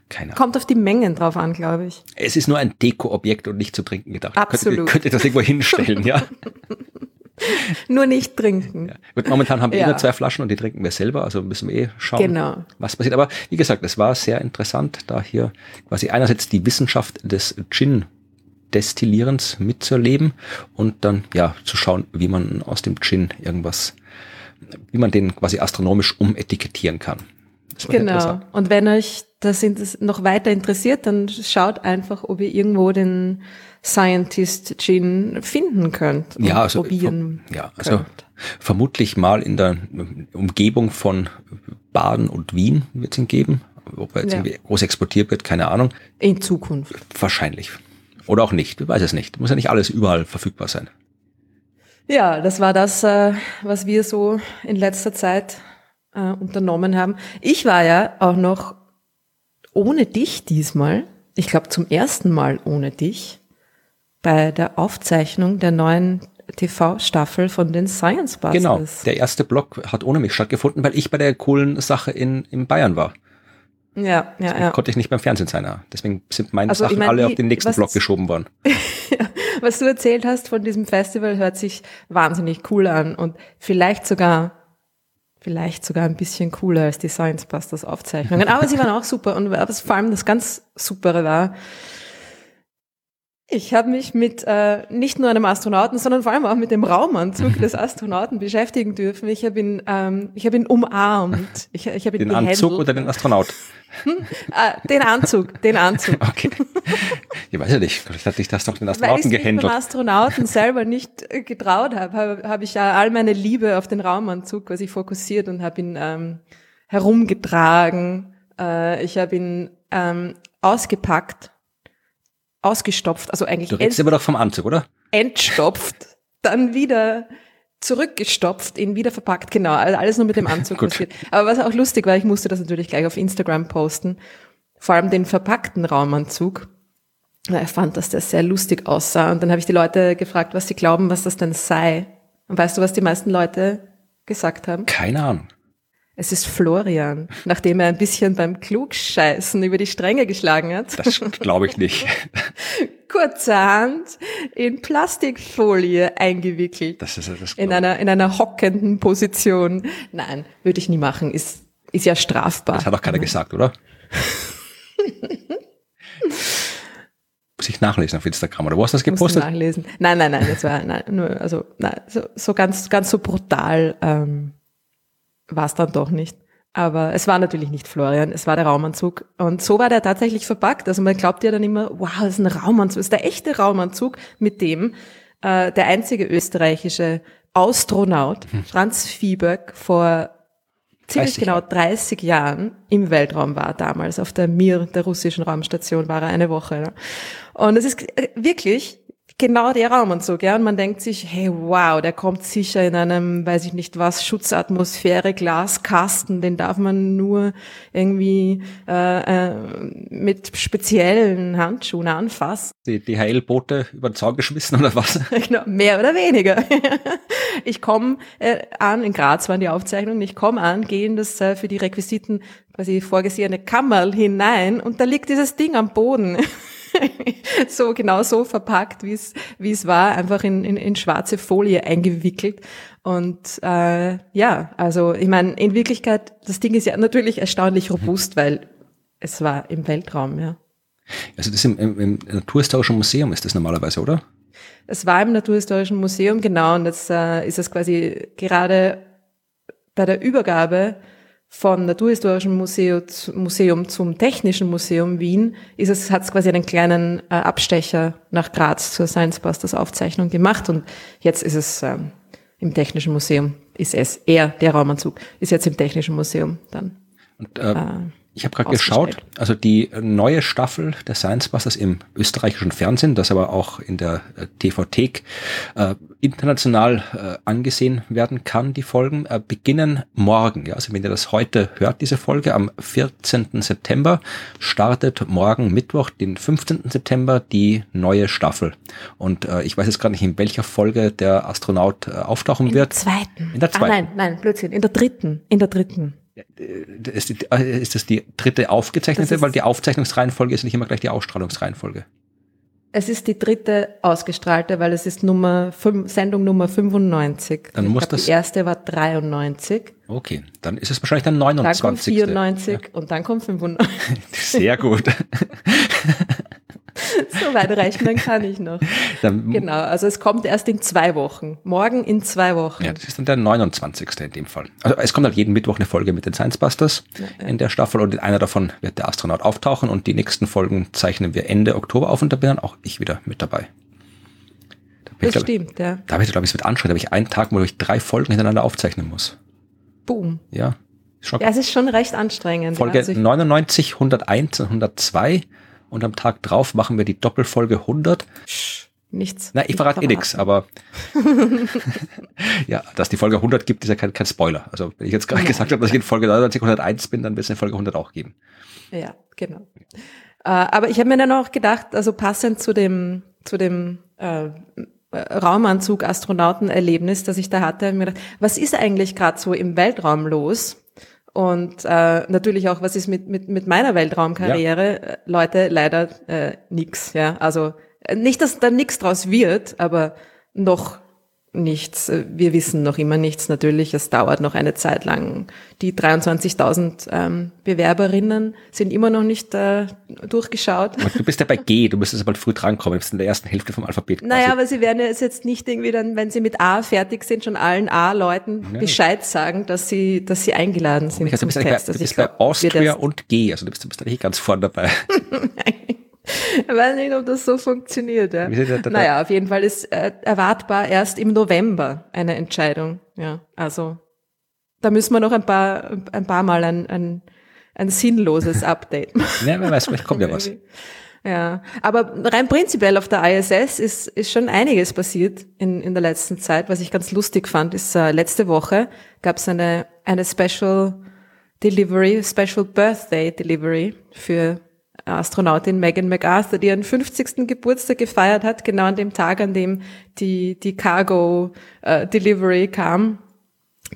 Keine Kommt auf die Mengen drauf an, glaube ich. Es ist nur ein Deko-Objekt und nicht zu trinken gedacht. Absolut. Könnt, könnt ihr das irgendwo hinstellen, ja? (laughs) (laughs) Nur nicht trinken. Ja. momentan haben wir ja. nur zwei Flaschen und die trinken wir selber, also müssen wir eh schauen, genau. was passiert. Aber wie gesagt, es war sehr interessant, da hier quasi einerseits die Wissenschaft des Gin Destillierens mitzuerleben und dann ja zu schauen, wie man aus dem Gin irgendwas, wie man den quasi astronomisch umetikettieren kann. (laughs) Genau. Und wenn euch das noch weiter interessiert, dann schaut einfach, ob ihr irgendwo den Scientist Gin finden könnt und ja, also, probieren ja, also könnt. vermutlich mal in der Umgebung von Baden und Wien wird es ihn geben. Ob er jetzt ja. groß exportiert wird, keine Ahnung. In Zukunft. Wahrscheinlich. Oder auch nicht, ich weiß es nicht. Muss ja nicht alles überall verfügbar sein. Ja, das war das, äh, was wir so in letzter Zeit äh, unternommen haben. Ich war ja auch noch ohne dich diesmal, ich glaube zum ersten Mal ohne dich, bei der Aufzeichnung der neuen TV-Staffel von den Science Busters. Genau, der erste Block hat ohne mich stattgefunden, weil ich bei der coolen Sache in, in Bayern war. Ja, ja, Deswegen ja. konnte ich nicht beim Fernsehen sein. Deswegen sind meine also, Sachen ich mein, alle auf den nächsten Block geschoben worden. (laughs) was du erzählt hast von diesem Festival hört sich wahnsinnig cool an und vielleicht sogar vielleicht sogar ein bisschen cooler als die Science Busters Aufzeichnungen. Aber sie waren auch super und was vor allem das ganz Supere war, Ich habe mich mit äh, nicht nur einem Astronauten, sondern vor allem auch mit dem Raumanzug des Astronauten beschäftigen dürfen. Ich habe ihn, ähm, ich habe ihn umarmt. Ich, ich habe ihn Den gehandelt. Anzug oder den Astronaut? Äh, den Anzug, den Anzug. (laughs) Okay. Ich weiß ja nicht, vielleicht hat dich das doch den Weil ich Astronauten mich beim gehandelt. Astronauten selber nicht äh, getraut habe, habe hab ich ja all meine Liebe auf den Raumanzug quasi fokussiert und habe ihn ähm, herumgetragen. Äh, ich habe ihn ähm, ausgepackt, ausgestopft, also eigentlich Du redest aber doch vom Anzug, oder? entstopft, (laughs) dann wieder zurückgestopft, ihn wieder verpackt, genau, also alles nur mit dem Anzug (laughs) passiert. Aber was auch lustig war, ich musste das natürlich gleich auf Instagram posten, vor allem den verpackten Raumanzug. Ich fand, dass der sehr lustig aussah und dann habe ich die Leute gefragt, was sie glauben, was das denn sei. Und weißt du, was die meisten Leute gesagt haben? Keine Ahnung. Es ist Florian, nachdem er ein bisschen beim Klugscheißen über die Stränge geschlagen hat. Das glaube ich nicht. (laughs) kurzerhand in Plastikfolie eingewickelt. Das ist das. In einer, in einer hockenden Position. Nein, würde ich nie machen. Ist, ist ja strafbar. Das hat auch keiner gesagt, oder? Muss ich nachlesen auf Instagram, oder wo hast du das gepostet? nachlesen. Nein, nein, nein, das war nein, nur, also nein, so, so ganz, ganz so brutal ähm, war es dann doch nicht. Aber es war natürlich nicht Florian, es war der Raumanzug. Und so war der tatsächlich verpackt. Also man glaubt ja dann immer, wow, das ist ein Raumanzug, das ist der echte Raumanzug, mit dem äh, der einzige österreichische Astronaut Franz Viehböck vor ziemlich 30 genau Jahre. 30 Jahren im Weltraum war damals. Auf der Mir, der russischen Raumstation, war er eine Woche. Ne? Und es ist äh, wirklich genau der Raumanzug, ja. Und man denkt sich, hey, wow, der kommt sicher in einem, weiß ich nicht was, Schutzatmosphäre, Glaskasten, den darf man nur irgendwie äh, äh, mit speziellen Handschuhen anfassen. Die DHL-Boote über den Zaun geschmissen oder was? (laughs) Genau, mehr oder weniger. (laughs) Ich komme äh, an, in Graz waren die Aufzeichnungen, ich komme an, gehe in das äh, für die Requisiten quasi vorgesehene Kammerl hinein und da liegt dieses Ding am Boden. (laughs) (laughs) so genau so verpackt, wie es wie es war, einfach in, in, in schwarze Folie eingewickelt. Und äh, ja, also ich meine, in Wirklichkeit, das Ding ist ja natürlich erstaunlich robust, weil es war im Weltraum, ja. Also das im, im, im Naturhistorischen Museum ist das normalerweise, oder? Es war im Naturhistorischen Museum, genau, und jetzt äh, ist es quasi gerade bei der Übergabe von Naturhistorischem Museum, Museum zum Technischen Museum Wien ist es, hat es quasi einen kleinen äh, Abstecher nach Graz zur Science Busters Aufzeichnung gemacht und jetzt ist es ähm, im Technischen Museum, ist es, er, der Raumanzug, ist jetzt im Technischen Museum dann. Und äh, Äh, ich habe gerade geschaut, also die neue Staffel der Science Busters im österreichischen Fernsehen, das aber auch in der äh, TV-Thek äh, international äh, angesehen werden kann, die Folgen, äh, beginnen morgen. Ja? Also wenn ihr das heute hört, diese Folge, am 14. September startet morgen Mittwoch, den 15. September, die neue Staffel. Und äh, ich weiß jetzt gerade nicht, in welcher Folge der Astronaut äh, auftauchen in wird. der zweiten. In der Ah, zweiten. nein, nein, Blödsinn, in der dritten, in der dritten. Ist, die, äh, ist das die dritte aufgezeichnete? Ist- Weil die Aufzeichnungsreihenfolge ist nicht immer gleich die Ausstrahlungsreihenfolge. Es ist die dritte ausgestrahlte, weil es ist Nummer fünf, Sendung Nummer 95. Dann ich muss glaub, das- Die erste war 93, Okay, dann ist es wahrscheinlich der dann kommt 29. 94 und dann kommt 95. (laughs) Sehr gut. (laughs) (laughs) so weit rechnen kann ich noch. Dann, Genau, also es kommt erst in zwei Wochen. Morgen in zwei Wochen. Ja, das ist dann der 29. in dem Fall. Also es kommt halt jeden Mittwoch eine Folge mit den Science Busters in der Staffel und in einer davon wird der Astronaut auftauchen und die nächsten Folgen zeichnen wir Ende Oktober auf und da bin dann auch ich wieder mit dabei. Da, das ich, stimmt, ja. da habe ich, glaube ich, es wird anstrengend, da habe ich einen Tag, wo ich drei Folgen hintereinander aufzeichnen muss. Boom. Ja, schon Ja, es ist schon recht anstrengend. Folge Also ich, 99, 101 und 102 und am Tag drauf machen wir die Doppelfolge 100. nichts. Na, ich verrate eh nix, aber (laughs) ja, dass die Folge 100 gibt, ist ja kein, kein Spoiler. Also wenn ich jetzt gerade gesagt habe, dass ich in Folge 99, 101 bin, dann wird es in Folge 100 auch geben. Ja, genau. Äh, aber ich habe mir dann auch gedacht, also passend zu dem, zu dem äh, Raumanzug Astronautenerlebnis, das ich da hatte, mir gedacht, was ist eigentlich gerade so im Weltraum los? Und äh, natürlich auch, was ist mit, mit, mit meiner Weltraumkarriere? Äh, Leute, leider äh, nix. Ja, also äh, nicht, dass da nix draus wird, aber noch nichts. Wir wissen noch immer nichts natürlich. Es dauert noch eine Zeit lang. Die 23.000 ähm, Bewerberinnen sind immer noch nicht äh, durchgeschaut. Du bist ja bei G, du müsstest bald früh drankommen. Du bist in der ersten Hälfte vom Alphabet. Quasi. Naja, aber sie werden jetzt nicht irgendwie dann, wenn sie mit A fertig sind, schon allen A-Leuten ja. Bescheid sagen, dass sie, dass sie eingeladen sind. Also, du bist, Test. Bei, du bist bei Austria und G, also du bist, du bist eigentlich ganz vorne dabei. (laughs) Ich weiß nicht, ob das so funktioniert. Ja. Naja, auf jeden Fall ist äh, erwartbar erst im November eine Entscheidung. Ja, also da müssen wir noch ein paar, ein paar Mal ein, ein, ein sinnloses (laughs) Update machen. Ja, wer weiß, vielleicht kommt ja was. Ja, aber rein prinzipiell auf der ISS ist, ist schon einiges passiert in, in der letzten Zeit. Was ich ganz lustig fand, ist äh, letzte Woche gab es eine, eine Special Delivery, Special Birthday Delivery für Astronautin Megan MacArthur, die ihren 50. Geburtstag gefeiert hat, genau an dem Tag, an dem die, die Cargo äh, Delivery kam.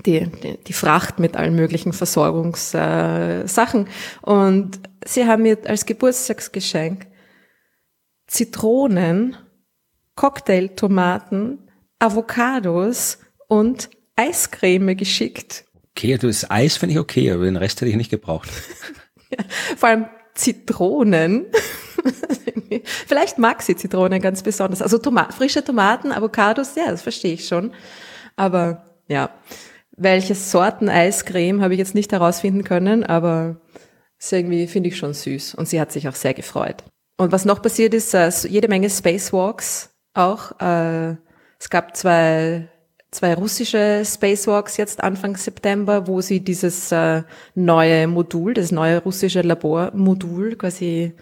Die, die, die Fracht mit allen möglichen Versorgungssachen. Äh, und sie haben mir als Geburtstagsgeschenk Zitronen, Cocktailtomaten, Avocados und Eiscreme geschickt. Okay, also das Eis finde ich okay, aber den Rest hätte ich nicht gebraucht. (laughs) ja, vor allem Zitronen. (laughs) Vielleicht mag sie Zitronen ganz besonders. Also Toma frische Tomaten, Avocados, ja, das verstehe ich schon. Aber ja, welche Sorten Eiscreme habe ich jetzt nicht herausfinden können, aber irgendwie finde ich schon süß. Und sie hat sich auch sehr gefreut. Und was noch passiert ist, äh, jede Menge Spacewalks auch. Äh, es gab zwei zwei russische Spacewalks jetzt Anfang September, wo sie dieses äh, neue Modul, das neue russische Labormodul quasi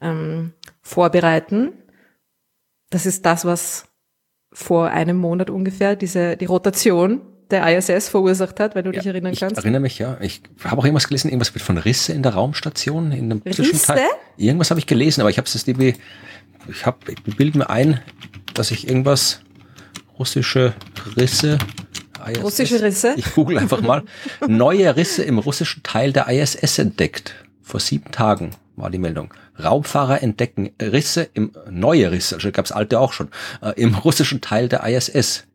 ähm, vorbereiten. Das ist das, was vor einem Monat ungefähr diese die Rotation der ISS verursacht hat, wenn du ja, dich erinnern kannst. Ich erinnere mich, ja. Ich habe auch irgendwas gelesen, irgendwas von Risse in der Raumstation, in dem Zwischenteil. Irgendwas habe ich gelesen, aber ich habe es irgendwie, ich habe, ich bilde mir ein, dass ich irgendwas russische Risse. ISS. Russische Risse? Ich google einfach mal. Neue Risse im russischen Teil der ISS entdeckt. Vor sieben Tagen war die Meldung. Raumfahrer entdecken Risse im, neue Risse, also gab es alte auch schon, äh, im russischen Teil der ISS.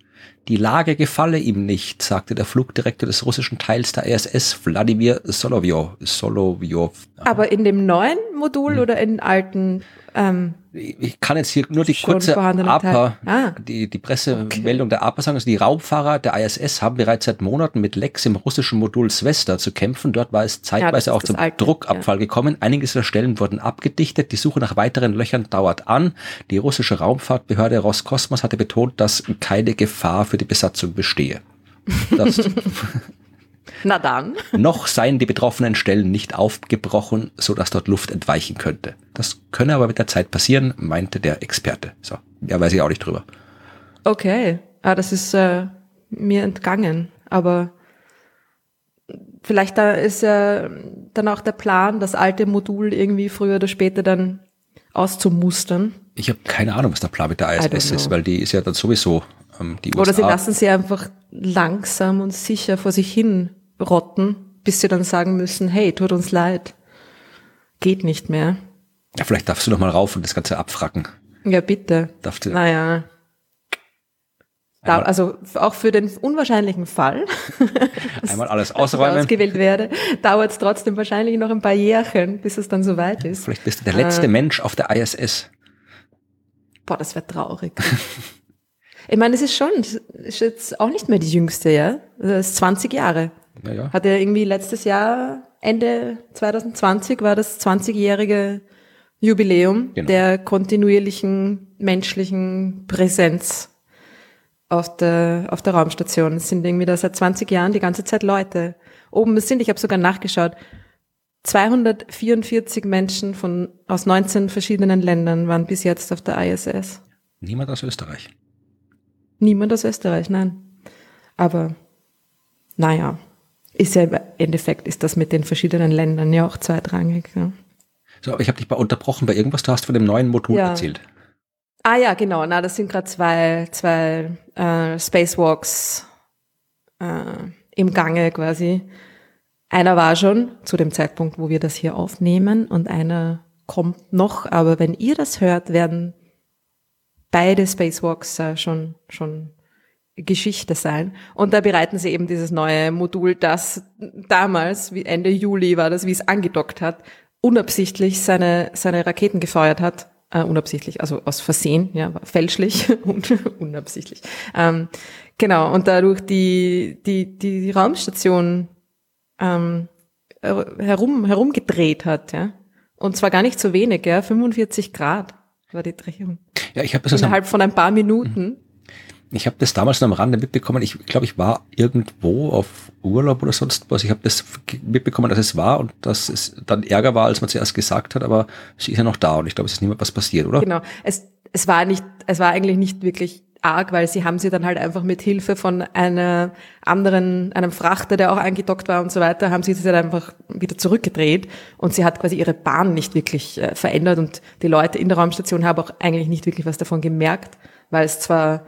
Die Lage gefalle ihm nicht, sagte der Flugdirektor des russischen Teils der ISS, Wladimir Solovyov. Solovyov. Aber in dem neuen Modul hm. oder in alten ähm, ich kann jetzt hier nur die kurze APA, ah, die, die Pressemeldung okay. der APA sagen, also die Raumfahrer der ISS haben bereits seit Monaten mit Lecks im russischen Modul Svesta zu kämpfen. Dort war es zeitweise ja, auch zum alte, Druckabfall ja. gekommen. Einige der Stellen wurden abgedichtet. Die Suche nach weiteren Löchern dauert an. Die russische Raumfahrtbehörde Roskosmos hatte betont, dass keine Gefahr für die Besatzung bestehe. (laughs) Na dann. Noch seien die betroffenen Stellen nicht aufgebrochen, so dass dort Luft entweichen könnte. Das könne aber mit der Zeit passieren, meinte der Experte. So, ja, weiß ich auch nicht drüber. Okay, ah, das ist äh, mir entgangen, aber vielleicht da ist ja dann auch der Plan, das alte Modul irgendwie früher oder später dann auszumustern. Ich habe keine Ahnung, was der Plan mit der ISS ist, weil die ist ja dann sowieso die USA. Oder sie lassen sie einfach langsam und sicher vor sich hin rotten, bis sie dann sagen müssen, hey, tut uns leid. Geht nicht mehr. Ja, vielleicht darfst du noch mal rauf und das Ganze abfracken. Ja, bitte. Darfst du? Naja. Da, also auch für den unwahrscheinlichen Fall, (laughs) einmal alles ausräumen, ausgewählt werde, dauert es trotzdem wahrscheinlich noch ein paar Jährchen, bis es dann soweit ist. Vielleicht bist du der letzte äh, Mensch auf der ISS. Boah, das wäre traurig. (laughs) ich meine, es ist schon, es ist jetzt auch nicht mehr die jüngste, ja. Das ist 20 Jahre. Naja. Hat er irgendwie letztes Jahr, Ende 2020, war das 20-jährige Jubiläum genau. der kontinuierlichen menschlichen Präsenz auf der, auf der Raumstation. Es sind irgendwie da seit 20 Jahren die ganze Zeit Leute oben sind. Ich habe sogar nachgeschaut. 244 Menschen von, aus 19 verschiedenen Ländern waren bis jetzt auf der ISS. Niemand aus Österreich. Niemand aus Österreich, nein. Aber naja, ist ja im Endeffekt ist das mit den verschiedenen Ländern ja auch zweitrangig. Ja. So, aber ich habe dich bei unterbrochen bei irgendwas. Du hast von dem neuen Modul ja. erzählt. Ah ja, genau. Na, das sind gerade zwei, zwei äh, Spacewalks äh, im Gange quasi. Einer war schon zu dem Zeitpunkt, wo wir das hier aufnehmen, und einer kommt noch. Aber wenn ihr das hört, werden beide Spacewalks äh, schon schon Geschichte sein. Und da bereiten sie eben dieses neue Modul, das damals, wie Ende Juli war das, wie es angedockt hat, unabsichtlich seine, seine Raketen gefeuert hat. Äh, unabsichtlich, also aus Versehen, ja, fälschlich (laughs) und unabsichtlich. Ähm, genau, und dadurch die, die, die Raumstation ähm, herum, herumgedreht hat, ja. Und zwar gar nicht so wenig, ja, 45 Grad war die Drehung. Ja, ich habe das innerhalb von ein paar Minuten. Ich habe das damals noch am Rande mitbekommen. Ich glaube, ich war irgendwo auf Urlaub oder sonst was. Ich habe das mitbekommen, dass es war und dass es dann Ärger war, als man zuerst gesagt hat, aber sie ist ja noch da und ich glaube, es ist niemand was passiert, oder? Genau. Es, es war nicht, es war eigentlich nicht wirklich arg, weil sie haben sie dann halt einfach mit Hilfe von einer anderen, einem Frachter, der auch angedockt war und so weiter, haben sie sie dann einfach wieder zurückgedreht. Und sie hat quasi ihre Bahn nicht wirklich äh, verändert. Und die Leute in der Raumstation haben auch eigentlich nicht wirklich was davon gemerkt, weil es zwar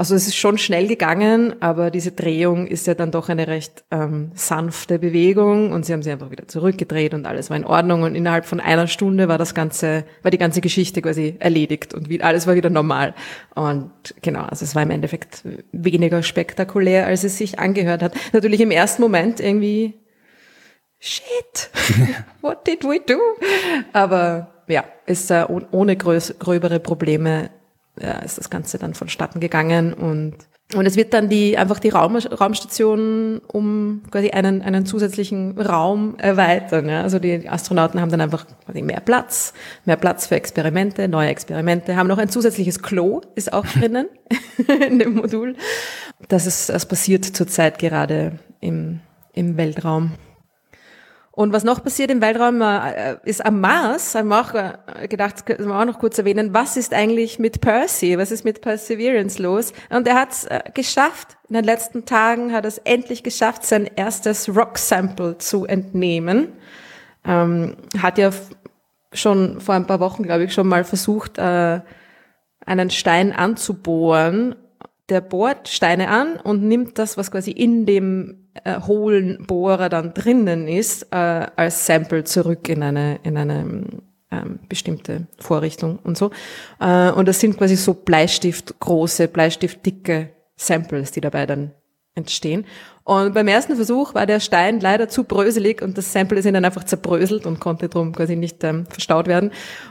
also es ist schon schnell gegangen, aber diese Drehung ist ja dann doch eine recht ähm, sanfte Bewegung und sie haben sie einfach wieder zurückgedreht und alles war in Ordnung und innerhalb von einer Stunde war das ganze, war die ganze Geschichte quasi erledigt und wie, alles war wieder normal. Und genau, also es war im Endeffekt weniger spektakulär, als es sich angehört hat. Natürlich im ersten Moment irgendwie Shit, (laughs) what did we do? Aber ja, ist äh, ohne größ, gröbere Probleme ja, ist das Ganze dann vonstatten gegangen und und es wird dann die, einfach die Raum, Raumstation um quasi einen, einen zusätzlichen Raum erweitern. Ja. Also die Astronauten haben dann einfach quasi mehr Platz, mehr Platz für Experimente, neue Experimente, haben noch ein zusätzliches Klo, ist auch (laughs) drinnen in dem Modul. Das ist, das passiert zurzeit gerade im, im Weltraum. Und was noch passiert im Weltraum äh, ist am Mars, haben wir auch äh, gedacht, können wir auch noch kurz erwähnen, was ist eigentlich mit Percy, was ist mit Perseverance los? Und er hat es äh, geschafft, in den letzten Tagen hat er es endlich geschafft, sein erstes Rock-Sample zu entnehmen. Ähm, hat ja schon vor ein paar Wochen, glaube ich, schon mal versucht, äh, einen Stein anzubohren. Der bohrt Steine an und nimmt das, was quasi in dem äh, hohlen Bohrer dann drinnen ist, äh, als Sample zurück in eine, in eine ähm, bestimmte Vorrichtung und so. Äh, und das sind quasi so Bleistift große, Bleistift dicke Samples, die dabei dann entstehen. Und beim ersten Versuch war der Stein leider zu bröselig und das Sample ist ihnen einfach zerbröselt und konnte drum quasi nicht ähm, verstaut werden.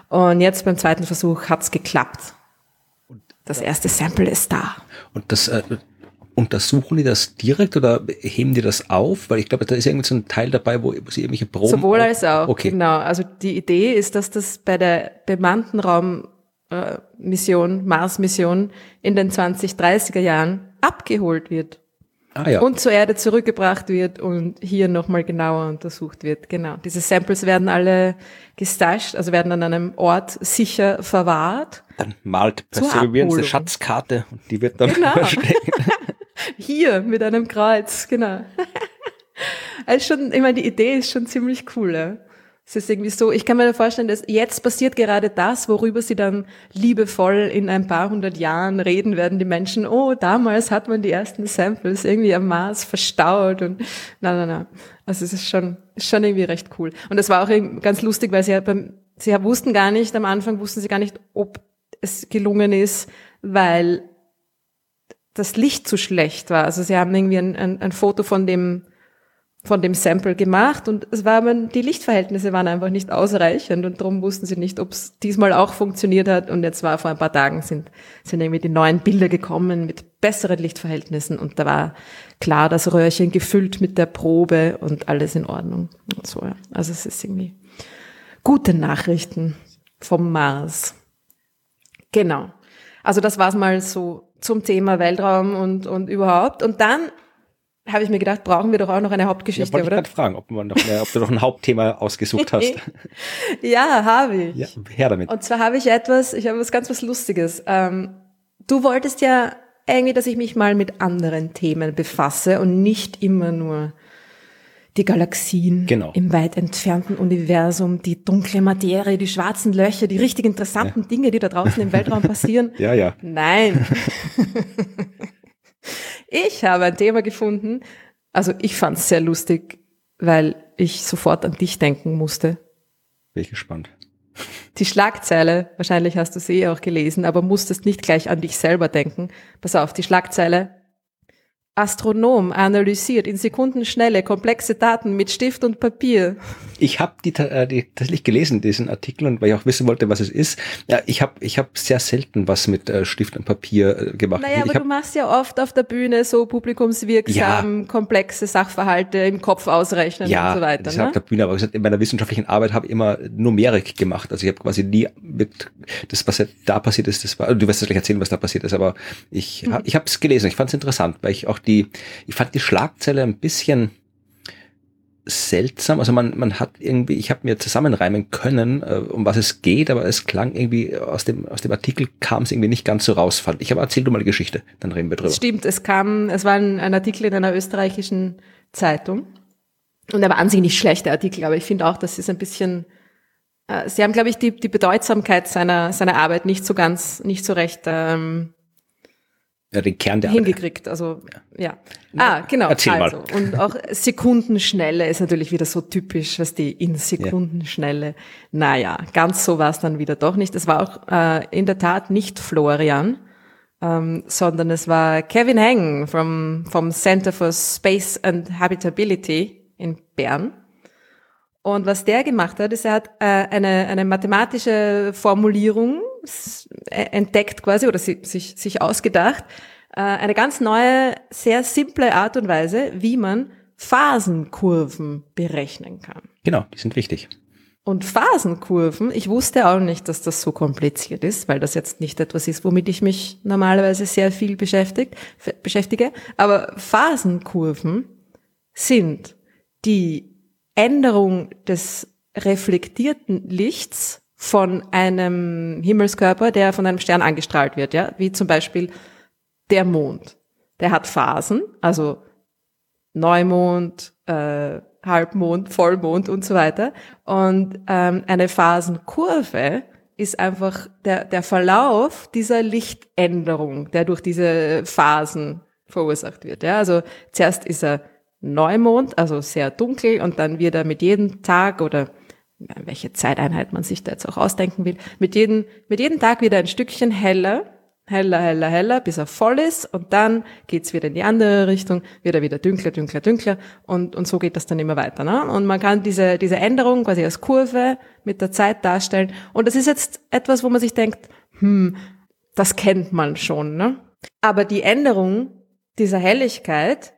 Und jetzt beim zweiten Versuch hat's geklappt. Das erste Sample ist da. Und das, äh, untersuchen die das direkt oder heben die das auf? Weil ich glaube, da ist irgendwie so ein Teil dabei, wo sie irgendwelche Proben. Sowohl als auch. Okay. Genau. Also die Idee ist, dass das bei der bemannten Raummission, Mars-Mission in den 2030er Jahren abgeholt wird. Ah, ja. Und zur Erde zurückgebracht wird und hier nochmal genauer untersucht wird. Genau. Diese Samples werden alle gestasht, also werden an einem Ort sicher verwahrt. Dann malt Perseverance eine Schatzkarte und die wird dann genau. (laughs) versteckt. Hier mit einem Kreuz, genau. (laughs) also schon, ich meine, die Idee ist schon ziemlich cool. Ja? Es ist irgendwie so, ich kann mir vorstellen, dass jetzt passiert gerade das, worüber sie dann liebevoll in ein paar hundert Jahren reden werden, die Menschen, oh, damals hat man die ersten Samples irgendwie am Mars verstaut und na, na, na. Also es ist schon, schon irgendwie recht cool. Und das war auch ganz lustig, weil sie ja beim, sie wussten gar nicht, am Anfang wussten sie gar nicht, ob es gelungen ist, weil das Licht zu schlecht war. Also sie haben irgendwie ein, ein, ein Foto von dem von dem Sample gemacht und es war aber, die Lichtverhältnisse waren einfach nicht ausreichend und darum wussten sie nicht, ob es diesmal auch funktioniert hat und jetzt war vor ein paar Tagen sind, sind irgendwie die neuen Bilder gekommen mit besseren Lichtverhältnissen und da war klar das Röhrchen gefüllt mit der Probe und alles in Ordnung und so. Ja. Also es ist irgendwie gute Nachrichten vom Mars. Genau. Also das war's mal so zum Thema Weltraum und, und überhaupt. Und dann habe ich mir gedacht, brauchen wir doch auch noch eine Hauptgeschichte, ja, wollte oder? Ich fragen, ob, man noch, ob du noch ein Hauptthema ausgesucht hast. (laughs) ja, habe ich. Ja, her damit. Und zwar habe ich etwas, ich habe was ganz was Lustiges. Ähm, du wolltest ja irgendwie, dass ich mich mal mit anderen Themen befasse und nicht immer nur die Galaxien genau. im weit entfernten Universum, die dunkle Materie, die schwarzen Löcher, die richtig interessanten ja. Dinge, die da draußen im Weltraum passieren. (laughs) Ja, ja. Nein. ich habe ein Thema gefunden, also ich fand es sehr lustig, weil ich sofort an dich denken musste. Bin ich gespannt. Die Schlagzeile, wahrscheinlich hast du sie eh auch gelesen, aber musstest nicht gleich an dich selber denken. Pass auf, die Schlagzeile, Astronom analysiert in Sekundenschnelle komplexe Daten mit Stift und Papier. Ich habe die, äh, die tatsächlich gelesen, diesen Artikel, und weil ich auch wissen wollte, was es ist. Ja, ich habe ich hab sehr selten was mit äh, Stift und Papier äh, gemacht. Naja, aber hab, du machst ja oft auf der Bühne so publikumswirksam, ja, komplexe Sachverhalte im Kopf ausrechnen ja, und so weiter. Das ne? auf der Bühne, aber gesagt, in meiner wissenschaftlichen Arbeit habe ich immer Numerik gemacht. Also ich habe quasi nie mit das, was da passiert ist, das war, du wirst es gleich erzählen, was da passiert ist, aber ich, mhm. ich habe es gelesen, ich fand es interessant, weil ich auch die, ich fand die Schlagzeile ein bisschen seltsam. Also man, man hat irgendwie, ich habe mir zusammenreimen können, äh, um was es geht, aber es klang irgendwie aus dem, aus dem Artikel kam es irgendwie nicht ganz so raus, fand ich. Aber erzähl du mal die Geschichte, dann reden wir drüber. Stimmt, es kam, es war ein, ein Artikel in einer österreichischen Zeitung. Und er war an sich nicht schlechter Artikel, aber ich finde auch, dass es ein bisschen, äh, sie haben, glaube ich, die, die Bedeutsamkeit seiner, seiner Arbeit nicht so ganz, nicht so recht ähm, ja, den Kern der hingekriegt. Also ja. Ah, genau. Erzähl also, mal. Und auch Sekundenschnelle ist natürlich wieder so typisch, was die in Sekundenschnelle. Ja. Naja, ganz so war es dann wieder doch nicht. Es war auch äh, in der Tat nicht Florian, ähm, sondern es war Kevin Heng vom, vom Center for Space and Habitability in Bern. Und was der gemacht hat, ist, er hat äh, eine, eine mathematische Formulierung entdeckt quasi oder sich, sich ausgedacht, äh, eine ganz neue, sehr simple Art und Weise, wie man Phasenkurven berechnen kann. Genau, die sind wichtig. Und Phasenkurven, ich wusste auch nicht, dass das so kompliziert ist, weil das jetzt nicht etwas ist, womit ich mich normalerweise sehr viel beschäftigt, beschäftige. Aber Phasenkurven sind die Änderung des reflektierten Lichts von einem Himmelskörper, der von einem Stern angestrahlt wird, ja, wie zum Beispiel der Mond. Der hat Phasen, also Neumond, äh, Halbmond, Vollmond und so weiter. Und ähm, eine Phasenkurve ist einfach der, der Verlauf dieser Lichtänderung, der durch diese Phasen verursacht wird. Ja? Also zuerst ist er Neumond, also sehr dunkel, und dann wird er mit jedem Tag oder welche Zeiteinheit man sich da jetzt auch ausdenken will, mit jedem, mit jedem Tag wieder ein Stückchen heller, heller, heller, heller, bis er voll ist und dann geht's wieder in die andere Richtung, wird er wieder dünkler, dünkler, dünkler und, und so geht das dann immer weiter. Ne? Und man kann diese, diese Änderung quasi als Kurve mit der Zeit darstellen und das ist jetzt etwas, wo man sich denkt, hm, das kennt man schon. Ne? Aber die Änderung dieser Helligkeit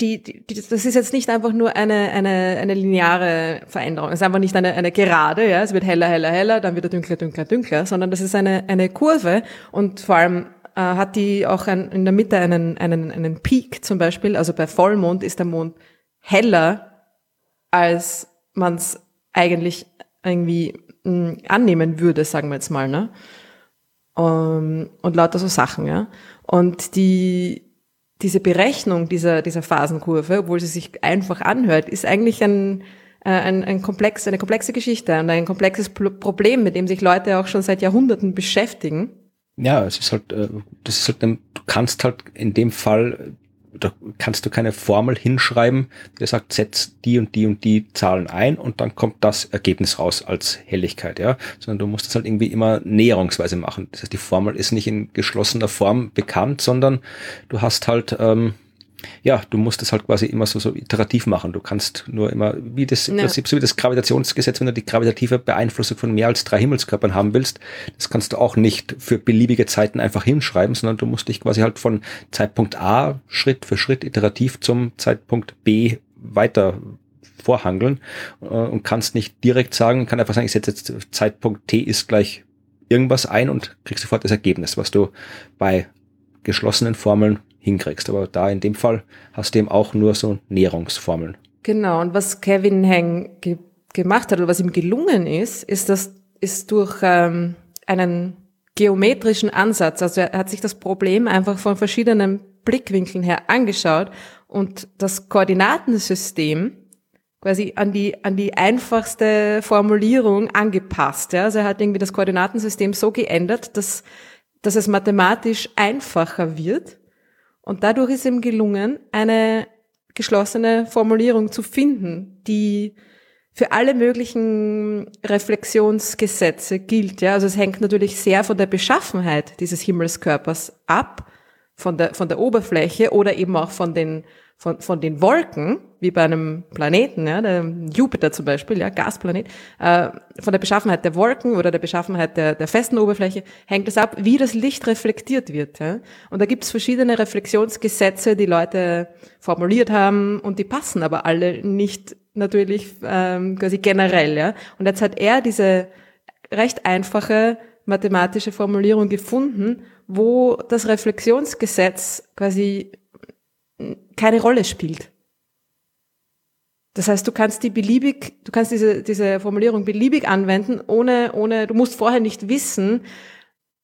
die, die, das ist jetzt nicht einfach nur eine, eine, eine lineare Veränderung. Es ist einfach nicht eine, eine Gerade, ja. Es wird heller, heller, heller, dann wieder dunkler, dunkler, dunkler, sondern das ist eine, eine Kurve und vor allem äh, hat die auch ein, in der Mitte einen, einen, einen Peak zum Beispiel. Also bei Vollmond ist der Mond heller, als man es eigentlich irgendwie mh, hm, annehmen würde, sagen wir jetzt mal, ne? Um, ähm, und lauter so Sachen, ja. Und die, diese Berechnung dieser, dieser Phasenkurve, obwohl sie sich einfach anhört, ist eigentlich ein, äh, ein, ein komplex, eine komplexe Geschichte und ein komplexes Problem, mit dem sich Leute auch schon seit Jahrhunderten beschäftigen. Ja, es ist halt, äh, das ist halt, du kannst halt in dem Fall da kannst du keine Formel hinschreiben, die sagt, setz die und die und die Zahlen ein und dann kommt das Ergebnis raus als Helligkeit, ja. Sondern du musst es halt irgendwie immer näherungsweise machen. Das heißt, die Formel ist nicht in geschlossener Form bekannt, sondern du hast halt, ähm, ja, du musst es halt quasi immer so, so iterativ machen. Du kannst nur immer, wie das im ja. Prinzip, so wie das Gravitationsgesetz, wenn du die gravitative Beeinflussung von mehr als drei Himmelskörpern haben willst, das kannst du auch nicht für beliebige Zeiten einfach hinschreiben, sondern du musst dich quasi halt von Zeitpunkt A Schritt für Schritt iterativ zum Zeitpunkt B weiter vorhangeln äh, und kannst nicht direkt sagen, kann einfach sagen, ich setze jetzt Zeitpunkt T ist gleich irgendwas ein und kriegst sofort das Ergebnis, was du bei geschlossenen Formeln hinkriegst. Aber da in dem Fall hast du eben auch nur so Näherungsformeln. Genau. Und was Kevin Heng ge gemacht hat oder was ihm gelungen ist, ist das, ist durch ähm, einen geometrischen Ansatz. Also er hat sich das Problem einfach von verschiedenen Blickwinkeln her angeschaut und das Koordinatensystem quasi an die, an die einfachste Formulierung angepasst. Ja? Also er hat irgendwie das Koordinatensystem so geändert, dass, dass es mathematisch einfacher wird und dadurch ist ihm gelungen, eine geschlossene Formulierung zu finden, die für alle möglichen Reflexionsgesetze gilt. Ja, also es hängt natürlich sehr von der Beschaffenheit dieses Himmelskörpers ab, von der, von der Oberfläche oder eben auch von den, von, von den Wolken, wie bei einem Planeten, ja, der Jupiter zum Beispiel, ja, Gasplanet, äh, von der Beschaffenheit der Wolken oder der Beschaffenheit der, der festen Oberfläche hängt es ab, wie das Licht reflektiert wird. Ja. Und da gibt es verschiedene Reflexionsgesetze, die Leute formuliert haben und die passen aber alle nicht natürlich ähm, quasi generell. Ja. Und jetzt hat er diese recht einfache mathematische Formulierung gefunden, wo das Reflexionsgesetz quasi keine Rolle spielt. Das heißt, du kannst die beliebig, du kannst diese, diese Formulierung beliebig anwenden, ohne, ohne, du musst vorher nicht wissen,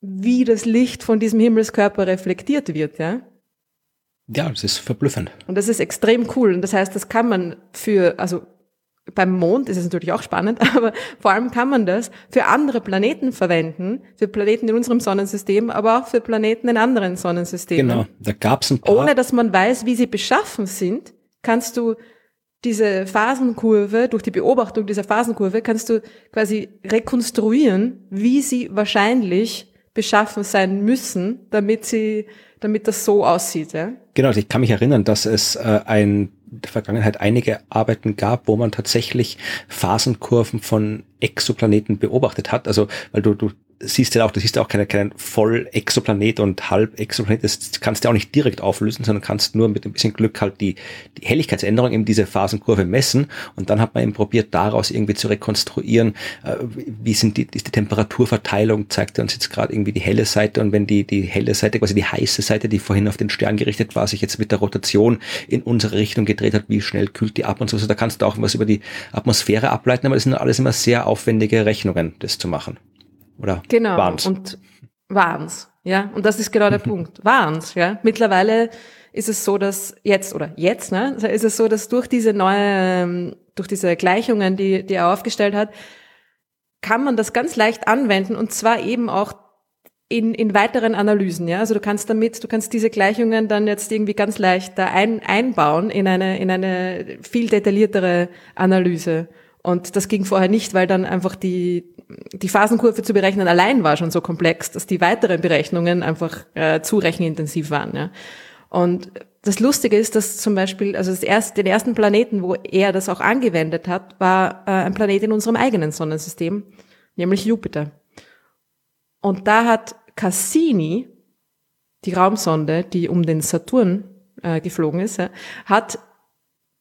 wie das Licht von diesem Himmelskörper reflektiert wird, ja? Ja, das ist verblüffend. Und das ist extrem cool. Und das heißt, das kann man für, also beim Mond ist es natürlich auch spannend, (laughs) aber vor allem kann man das für andere Planeten verwenden, für Planeten in unserem Sonnensystem, aber auch für Planeten in anderen Sonnensystemen. Genau, da gab's ein paar. Ohne dass man weiß, wie sie beschaffen sind, kannst du diese Phasenkurve, durch die Beobachtung dieser Phasenkurve, kannst du quasi rekonstruieren, wie sie wahrscheinlich beschaffen sein müssen, damit sie, damit das so aussieht. Ja? Genau, also ich kann mich erinnern, dass es äh, ein der Vergangenheit einige Arbeiten gab, wo man tatsächlich Phasenkurven von Exoplaneten beobachtet hat. Also, weil du, du siehst ja auch, du siehst ja auch keinen, keinen Voll-Exoplanet und Halb-Exoplanet, das kannst du auch nicht direkt auflösen, sondern kannst nur mit ein bisschen Glück halt die, die Helligkeitsänderung eben diese Phasenkurve messen. Und dann hat man eben probiert, daraus irgendwie zu rekonstruieren, äh, wie sind die, ist die Temperaturverteilung, zeigt er uns jetzt gerade irgendwie die helle Seite. Und wenn die, die helle Seite, quasi die heiße Seite, die vorhin auf den Stern gerichtet war, sich jetzt mit der Rotation in unsere Richtung gedreht hat, wie schnell kühlt die ab und so, also da kannst du auch was über die Atmosphäre ableiten, aber das sind alles immer sehr aufwendige Rechnungen, das zu machen. Oder genau. waren's? Und waren's, ja. Und das ist genau der (laughs) Punkt. Waren's, ja. Mittlerweile ist es so, dass jetzt, oder jetzt, ne, ist es so, dass durch diese neue, ähm, durch diese Gleichungen, die, die er aufgestellt hat, kann man das ganz leicht anwenden und zwar eben auch in, in weiteren Analysen, ja. Also du kannst damit, du kannst diese Gleichungen dann jetzt irgendwie ganz leicht da ein, einbauen in eine, in eine viel detailliertere Analyse. Und das ging vorher nicht, weil dann einfach die, die Phasenkurve zu berechnen allein war schon so komplex, dass die weiteren Berechnungen einfach äh, zu rechenintensiv waren. Ja. Und das Lustige ist, dass zum Beispiel, also das erste, den ersten Planeten, wo er das auch angewendet hat, war äh, ein Planet in unserem eigenen Sonnensystem, nämlich Jupiter. Und da hat Cassini, die Raumsonde, die um den Saturn äh, geflogen ist, ja, hat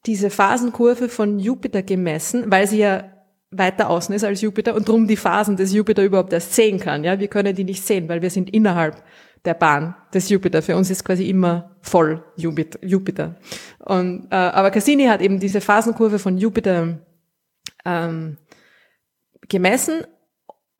diese Phasenkurve von Jupiter gemessen, weil sie ja weiter außen ist als Jupiter und drum die Phasen des Jupiter überhaupt erst sehen kann. Ja, wir können die nicht sehen, weil wir sind innerhalb der Bahn des Jupiter. Für uns ist quasi immer voll Jupiter. Und, äh, aber Cassini hat eben diese Phasenkurve von Jupiter ähm, gemessen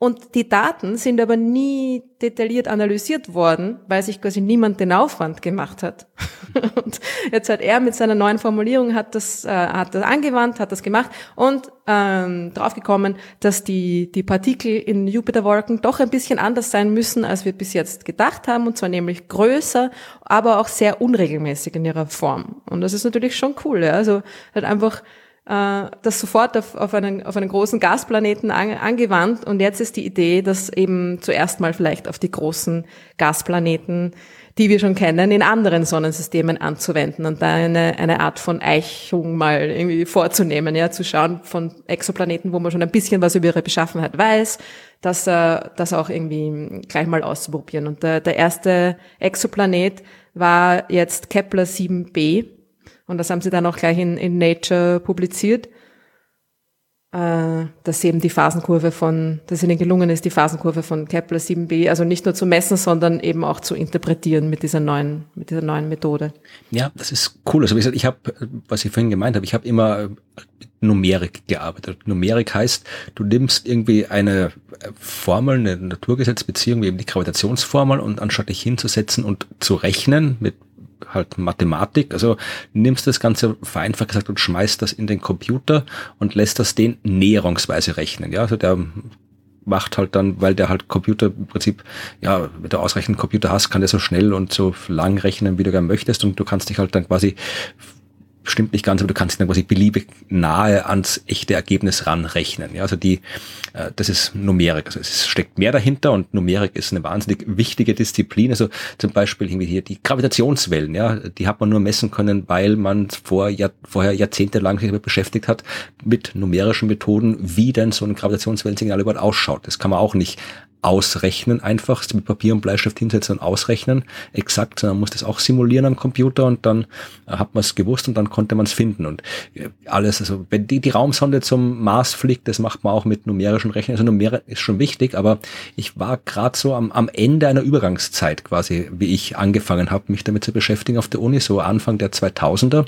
und die Daten sind aber nie detailliert analysiert worden, weil sich quasi niemand den Aufwand gemacht hat. (laughs) Und jetzt hat er mit seiner neuen Formulierung hat das, äh, hat das angewandt, hat das gemacht und ähm, draufgekommen, dass die, die Partikel in Jupiterwolken doch ein bisschen anders sein müssen, als wir bis jetzt gedacht haben, und zwar nämlich größer, aber auch sehr unregelmäßig in ihrer Form. Und das ist natürlich schon cool. Ja? Also halt einfach das sofort auf, auf, einen, auf einen großen Gasplaneten an, angewandt und jetzt ist die Idee, das eben zuerst mal vielleicht auf die großen Gasplaneten, die wir schon kennen, in anderen Sonnensystemen anzuwenden und da eine, eine Art von Eichung mal irgendwie vorzunehmen, ja, zu schauen von Exoplaneten, wo man schon ein bisschen was über ihre Beschaffenheit weiß, das, äh, das auch irgendwie gleich mal auszuprobieren. Und der, der erste Exoplanet war jetzt Kepler 7b, und das haben sie dann auch gleich in, in Nature publiziert, äh, dass eben die Phasenkurve von, dass ihnen gelungen ist, die Phasenkurve von Kepler 7b, also nicht nur zu messen, sondern eben auch zu interpretieren mit dieser neuen, mit dieser neuen Methode. Ja, das ist cool. Also wie gesagt, ich habe, was ich vorhin gemeint habe, ich habe immer mit Numerik gearbeitet. Numerik heißt, du nimmst irgendwie eine Formel, eine Naturgesetzbeziehung, wie eben die Gravitationsformel, und anstatt dich hinzusetzen und zu rechnen mit halt Mathematik. Also nimmst das Ganze vereinfacht gesagt und schmeißt das in den Computer und lässt das den näherungsweise rechnen. Ja, also der macht halt dann, weil der halt Computer im Prinzip, ja, wenn du ausreichend Computer hast, kann der so schnell und so lang rechnen, wie du gerne möchtest und du kannst dich halt dann quasi stimmt nicht ganz, aber du kannst dann quasi beliebig nahe ans echte Ergebnis ranrechnen. Ja, also die, äh, das ist Numerik. Also es steckt mehr dahinter und Numerik ist eine wahnsinnig wichtige Disziplin. Also zum Beispiel irgendwie hier die Gravitationswellen, ja, die hat man nur messen können, weil man vor, Jahr, vorher jahrzehntelang sich damit beschäftigt hat, mit numerischen Methoden, wie denn so ein Gravitationswellensignal überhaupt ausschaut. Das kann man auch nicht ausrechnen, einfach mit Papier und Bleistift hinsetzen und ausrechnen, exakt, sondern man muss das auch simulieren am Computer und dann äh, hat man es gewusst und dann konnte man es finden. Und äh, alles, also wenn die, die Raumsonde zum Mars fliegt, das macht man auch mit numerischen Rechnern, also Numerik ist schon wichtig, aber ich war gerade so am, am Ende einer Übergangszeit quasi, wie ich angefangen habe, mich damit zu beschäftigen auf der Uni, so Anfang der 2000er,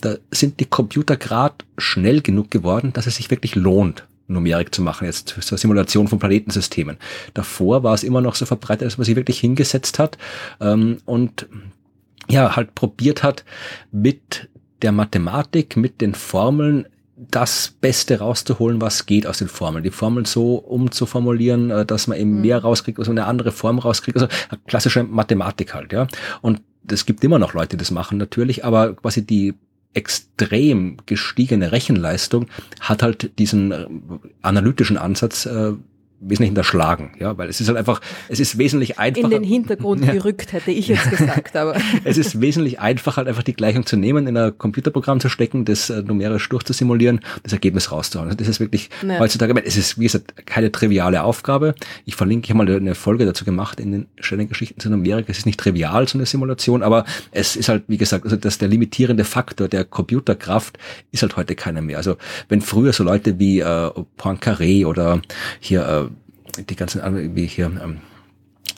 da sind die Computer gerade schnell genug geworden, dass es sich wirklich lohnt, Numerik zu machen, jetzt zur Simulation von Planetensystemen. Davor war es immer noch so verbreitet, dass man sich wirklich hingesetzt hat ähm, und ja, halt probiert hat, mit der Mathematik, mit den Formeln das Beste rauszuholen, was geht aus den Formeln. Die Formeln so umzuformulieren, äh, dass man eben mhm. mehr rauskriegt, also eine andere Form rauskriegt. Also klassische Mathematik halt, ja. Und es gibt immer noch Leute, die das machen natürlich, aber quasi die extrem gestiegene Rechenleistung hat halt diesen äh, analytischen Ansatz äh, wesentlich hinterschlagen, ja, weil es ist halt einfach, es ist wesentlich einfacher. In den Hintergrund (laughs) gerückt, hätte ich jetzt gesagt, aber. (laughs) es ist wesentlich einfacher, halt einfach die Gleichung zu nehmen, in ein Computerprogramm zu stecken, das äh, numerisch durchzusimulieren, das Ergebnis rauszuhauen. Also das ist wirklich ja. heutzutage, es ist, wie gesagt, keine triviale Aufgabe. Ich verlinke, ich habe mal eine Folge dazu gemacht in den schönen Geschichten zu Numerik. Es ist nicht trivial, so eine Simulation, aber es ist halt, wie gesagt, also dass der limitierende Faktor der Computerkraft ist halt heute keiner mehr. Also wenn früher so Leute wie äh, Poincaré oder hier äh, die ganzen, wie hier, ähm,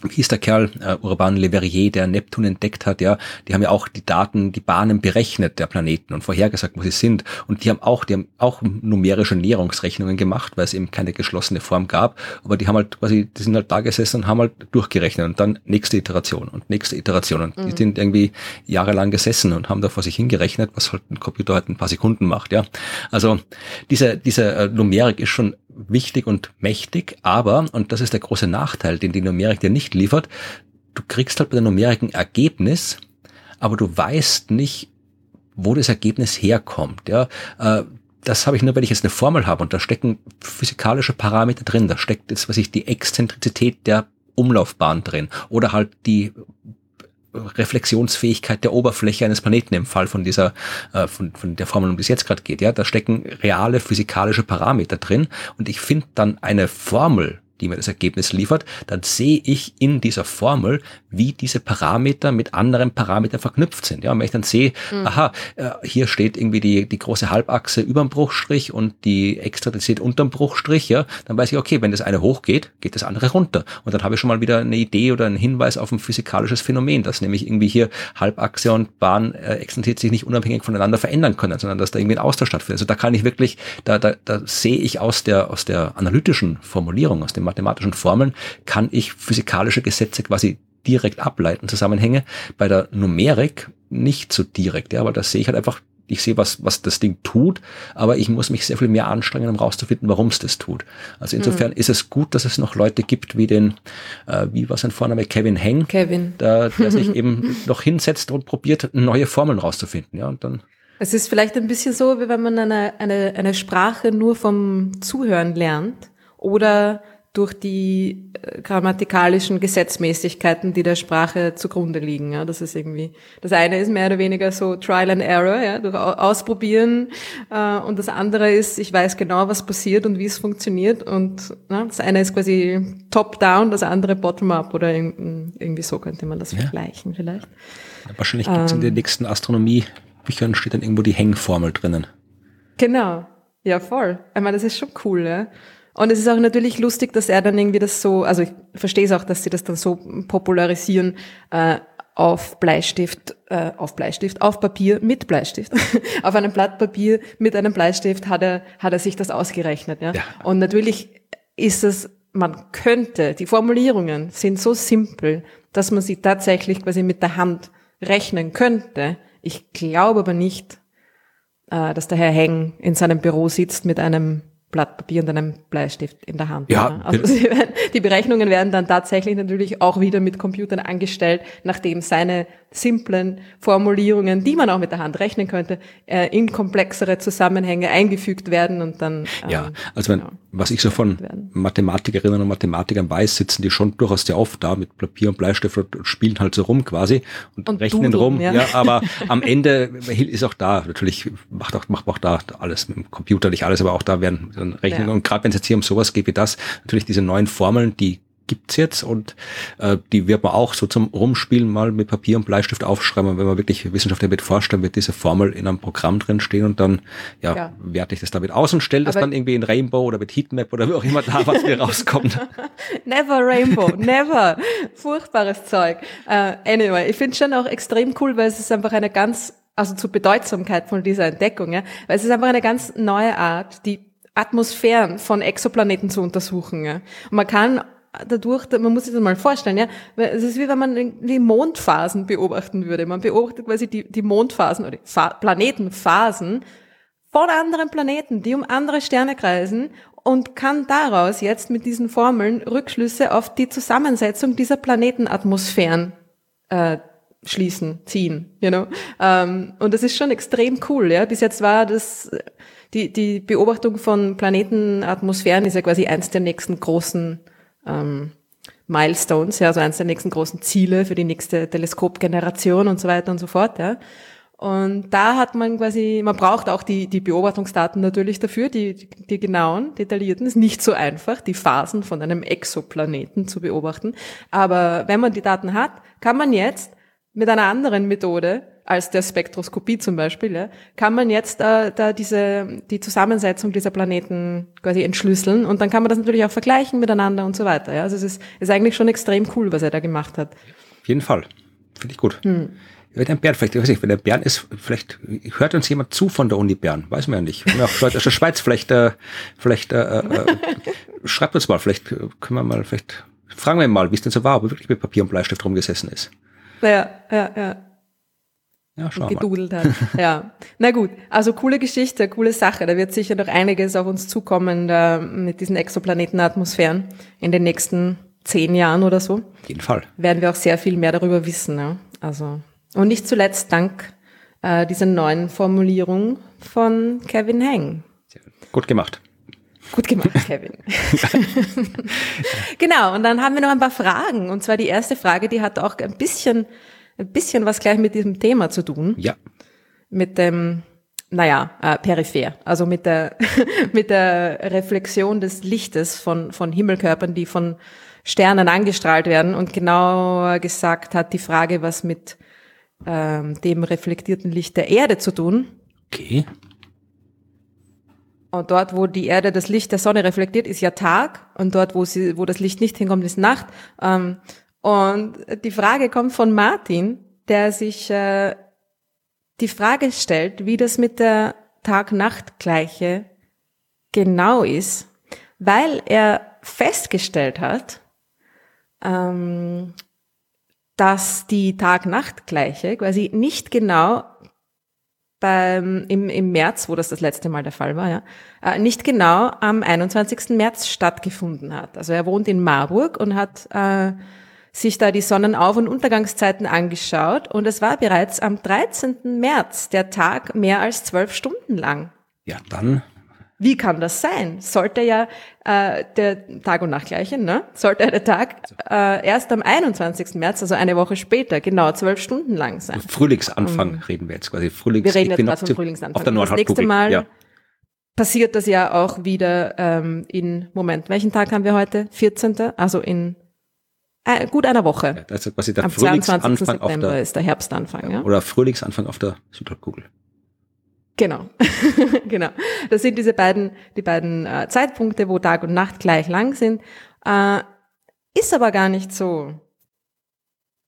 wie hieß der Kerl, äh, Urban Le Verrier, der Neptun entdeckt hat, ja, die haben ja auch die Daten, die Bahnen berechnet der Planeten und vorhergesagt, wo sie sind. Und die haben auch, die haben auch numerische Näherungsrechnungen gemacht, weil es eben keine geschlossene Form gab. Aber die haben halt quasi, die sind halt da gesessen und haben halt durchgerechnet und dann nächste Iteration und nächste Iteration. Und mhm. die sind irgendwie jahrelang gesessen und haben da vor sich hingerechnet, was halt ein Computer halt ein paar Sekunden macht, ja. Also diese, diese äh, Numerik ist schon wichtig und mächtig, aber, und das ist der große Nachteil, den die Numerik dir nicht liefert, du kriegst halt bei der Numerik ein Ergebnis, aber du weißt nicht, wo das Ergebnis herkommt. Ja, äh, das habe ich nur, wenn ich jetzt eine Formel habe und da stecken physikalische Parameter drin. Da steckt jetzt, was ich, die Exzentrizität der Umlaufbahn drin oder halt die Reflexionsfähigkeit der Oberfläche eines Planeten im Fall von dieser, äh, von, von der Formel, um die es jetzt gerade geht. Ja, da stecken reale physikalische Parameter drin und ich finde dann eine Formel, die mir das Ergebnis liefert, dann sehe ich in dieser Formel, wie diese Parameter mit anderen Parametern verknüpft sind. Ja, und wenn ich dann sehe, mhm. aha, äh, hier steht irgendwie die, die große Halbachse über dem Bruchstrich und die Extradizität unterm Bruchstrich, ja, dann weiß ich, okay, wenn das eine hochgeht, geht das andere runter. Und dann habe ich schon mal wieder eine Idee oder einen Hinweis auf ein physikalisches Phänomen, dass nämlich irgendwie hier Halbachse und Bahn äh, sich nicht unabhängig voneinander verändern können, sondern dass da irgendwie ein Austausch stattfindet. Also da kann ich wirklich, da, da, da sehe ich aus der, aus der analytischen Formulierung, aus dem mathematischen Formeln, kann ich physikalische Gesetze quasi direkt ableiten, Zusammenhänge. Bei der Numerik nicht so direkt, ja, aber da sehe ich halt einfach, ich sehe, was, was das Ding tut, aber ich muss mich sehr viel mehr anstrengen, um rauszufinden, warum es das tut. Also insofern mhm. ist es gut, dass es noch Leute gibt wie den, äh, wie war sein Vorname, Kevin Heng, Kevin. Der, der sich (laughs) eben noch hinsetzt und probiert, neue Formeln rauszufinden, ja, und dann es ist vielleicht ein bisschen so, wie wenn man eine, eine, eine Sprache nur vom Zuhören lernt oder durch die äh, grammatikalischen Gesetzmäßigkeiten, die der Sprache zugrunde liegen. Ja, das ist irgendwie, das eine ist mehr oder weniger so Trial and Error, ja, durch Ausprobieren, äh, und das andere ist, ich weiß genau, was passiert und wie es funktioniert, und na, das eine ist quasi Top-Down, das andere Bottom-Up, oder irgendwie so könnte man das ja. vergleichen vielleicht. Ja, wahrscheinlich gibt es ähm, in den nächsten Astronomie-Büchern steht dann irgendwo die Hängformel drinnen. Genau, ja voll. Ich meine, das ist schon cool, ja. Und es ist auch natürlich lustig, dass er dann irgendwie das so, also ich verstehe es auch, dass sie das dann so popularisieren, äh, auf Bleistift, äh, auf Bleistift, auf Papier mit Bleistift. (laughs) auf einem Blatt Papier mit einem Bleistift hat er, hat er sich das ausgerechnet. Ja? ja. Und natürlich ist es, man könnte, die Formulierungen sind so simpel, dass man sie tatsächlich quasi mit der Hand rechnen könnte. Ich glaube aber nicht, äh, dass der Herr Heng in seinem Büro sitzt mit einem Blatt Papier und einem Bleistift in der Hand. Ja. Also (laughs) werden, die Berechnungen werden dann tatsächlich natürlich auch wieder mit Computern angestellt, nachdem seine simplen Formulierungen, die man auch mit der Hand rechnen könnte, äh, in komplexere Zusammenhänge eingefügt werden und dann. Ähm, ja, also wenn, genau, was ich so von Mathematikerinnen und Mathematikern weiß, sitzen die schon durchaus sehr oft da mit Papier und Bleistift und spielen halt so rum quasi und, und rechnen dudeln, rum. Ja. ja, aber (laughs) am Ende ist auch da, natürlich macht auch, macht auch da alles mit dem Computer, nicht alles, aber auch da werden Rechnungen. Ja. Und gerade wenn es jetzt hier um sowas geht wie das, natürlich diese neuen Formeln, die gibt's jetzt und äh, die wird man auch so zum Rumspielen mal mit Papier und Bleistift aufschreiben. Und wenn man wirklich Wissenschaftler mit vorstellen, wird diese Formel in einem Programm drin stehen und dann ja, ja. werte ich das damit aus und stelle das dann irgendwie in Rainbow oder mit Heatmap oder wie auch immer da, was mir (laughs) rauskommt. never Rainbow, never. Furchtbares Zeug. Uh, anyway, ich finde schon auch extrem cool, weil es ist einfach eine ganz, also zur Bedeutsamkeit von dieser Entdeckung, ja, weil es ist einfach eine ganz neue Art, die Atmosphären von Exoplaneten zu untersuchen. Ja. Und man kann dadurch, man muss sich das mal vorstellen, ja, es ist wie wenn man die Mondphasen beobachten würde. Man beobachtet quasi die, die Mondphasen oder die Planetenphasen von anderen Planeten, die um andere Sterne kreisen und kann daraus jetzt mit diesen Formeln Rückschlüsse auf die Zusammensetzung dieser Planetenatmosphären äh, schließen, ziehen, you know. Ähm, und das ist schon extrem cool, ja. Bis jetzt war das die die Beobachtung von Planetenatmosphären ist ja quasi eins der nächsten großen ähm, Milestones, ja, also eines der nächsten großen Ziele für die nächste Teleskopgeneration und so weiter und so fort, ja. Und da hat man quasi, man braucht auch die, die Beobachtungsdaten natürlich dafür, die, die, die genauen, detaillierten. Ist nicht so einfach, die Phasen von einem Exoplaneten zu beobachten. Aber wenn man die Daten hat, kann man jetzt mit einer anderen Methode als der Spektroskopie zum Beispiel, ja, kann man jetzt äh, da diese die Zusammensetzung dieser Planeten quasi entschlüsseln und dann kann man das natürlich auch vergleichen miteinander und so weiter. Ja. Also es ist, ist eigentlich schon extrem cool, was er da gemacht hat. Auf jeden Fall. Finde ich gut. Hm. Wenn ein Bern, vielleicht, ich weiß nicht, wenn der Bern ist, vielleicht hört uns jemand zu von der Uni Bern, weiß man ja nicht. Wenn auch Leute aus der Schweiz, vielleicht, äh, vielleicht äh, äh, (laughs) schreibt uns mal, vielleicht können wir mal, vielleicht fragen wir mal, wie es denn so war, ob er wirklich mit Papier und Bleistift rumgesessen ist. Ja, ja, ja. Ja, schau gedudelt mal. hat. (laughs) Ja. Na gut, also coole Geschichte, coole Sache. Da wird sicher noch einiges auf uns zukommen da, mit diesen Exoplanetenatmosphären in den nächsten zehn Jahren oder so. Auf jeden Fall. Werden wir auch sehr viel mehr darüber wissen. Ja. Also und nicht zuletzt dank äh, dieser neuen Formulierung von Kevin Heng. Gut gemacht. Gut gemacht, (laughs) Kevin. (laughs) genau, und dann haben wir noch ein paar Fragen. Und zwar die erste Frage, die hat auch ein bisschen ein bisschen was gleich mit diesem Thema zu tun. Ja. Mit dem, naja, äh, peripher. Also mit der, (laughs) mit der Reflexion des Lichtes von, von Himmelkörpern, die von Sternen angestrahlt werden. Und genauer gesagt hat die Frage was mit ähm, dem reflektierten Licht der Erde zu tun. Okay. Und dort, wo die Erde das Licht der Sonne reflektiert, ist ja Tag. Und dort, wo, sie, wo das Licht nicht hinkommt, ist Nacht. Ähm, und die Frage kommt von Martin, der sich äh, die Frage stellt, wie das mit der Tag-Nacht-Gleiche genau ist, weil er festgestellt hat, ähm, dass die Tag-Nacht-Gleiche quasi nicht genau beim, im, im März, wo das das letzte Mal der Fall war, ja, äh, nicht genau am 21. März stattgefunden hat. Also er wohnt in Marburg und hat äh, sich da die Sonnenauf- und Untergangszeiten angeschaut und es war bereits am 13. März der Tag mehr als zwölf Stunden lang. Ja, dann. Wie kann das sein? Sollte ja äh, der Tag und Nacht gleiche, ne? Sollte der Tag äh, erst am 21. März, also eine Woche später, genau zwölf Stunden lang sein. Frühlingsanfang um, reden wir jetzt quasi. Frühlings wir reden jetzt vom Frühlingsanfang. Auf der das nächste Mal ja. passiert das ja auch wieder ähm, in, Moment, welchen Tag haben wir heute? 14. Also in äh, gut einer Woche. Ja, das ist quasi der Am Frühlingsanfang September auf der, ist der Herbstanfang. Ja? Oder Frühlingsanfang auf der Südhalbkugel. Genau, (laughs) genau. Das sind diese beiden, die beiden äh, Zeitpunkte, wo Tag und Nacht gleich lang sind. Äh, ist aber gar nicht so.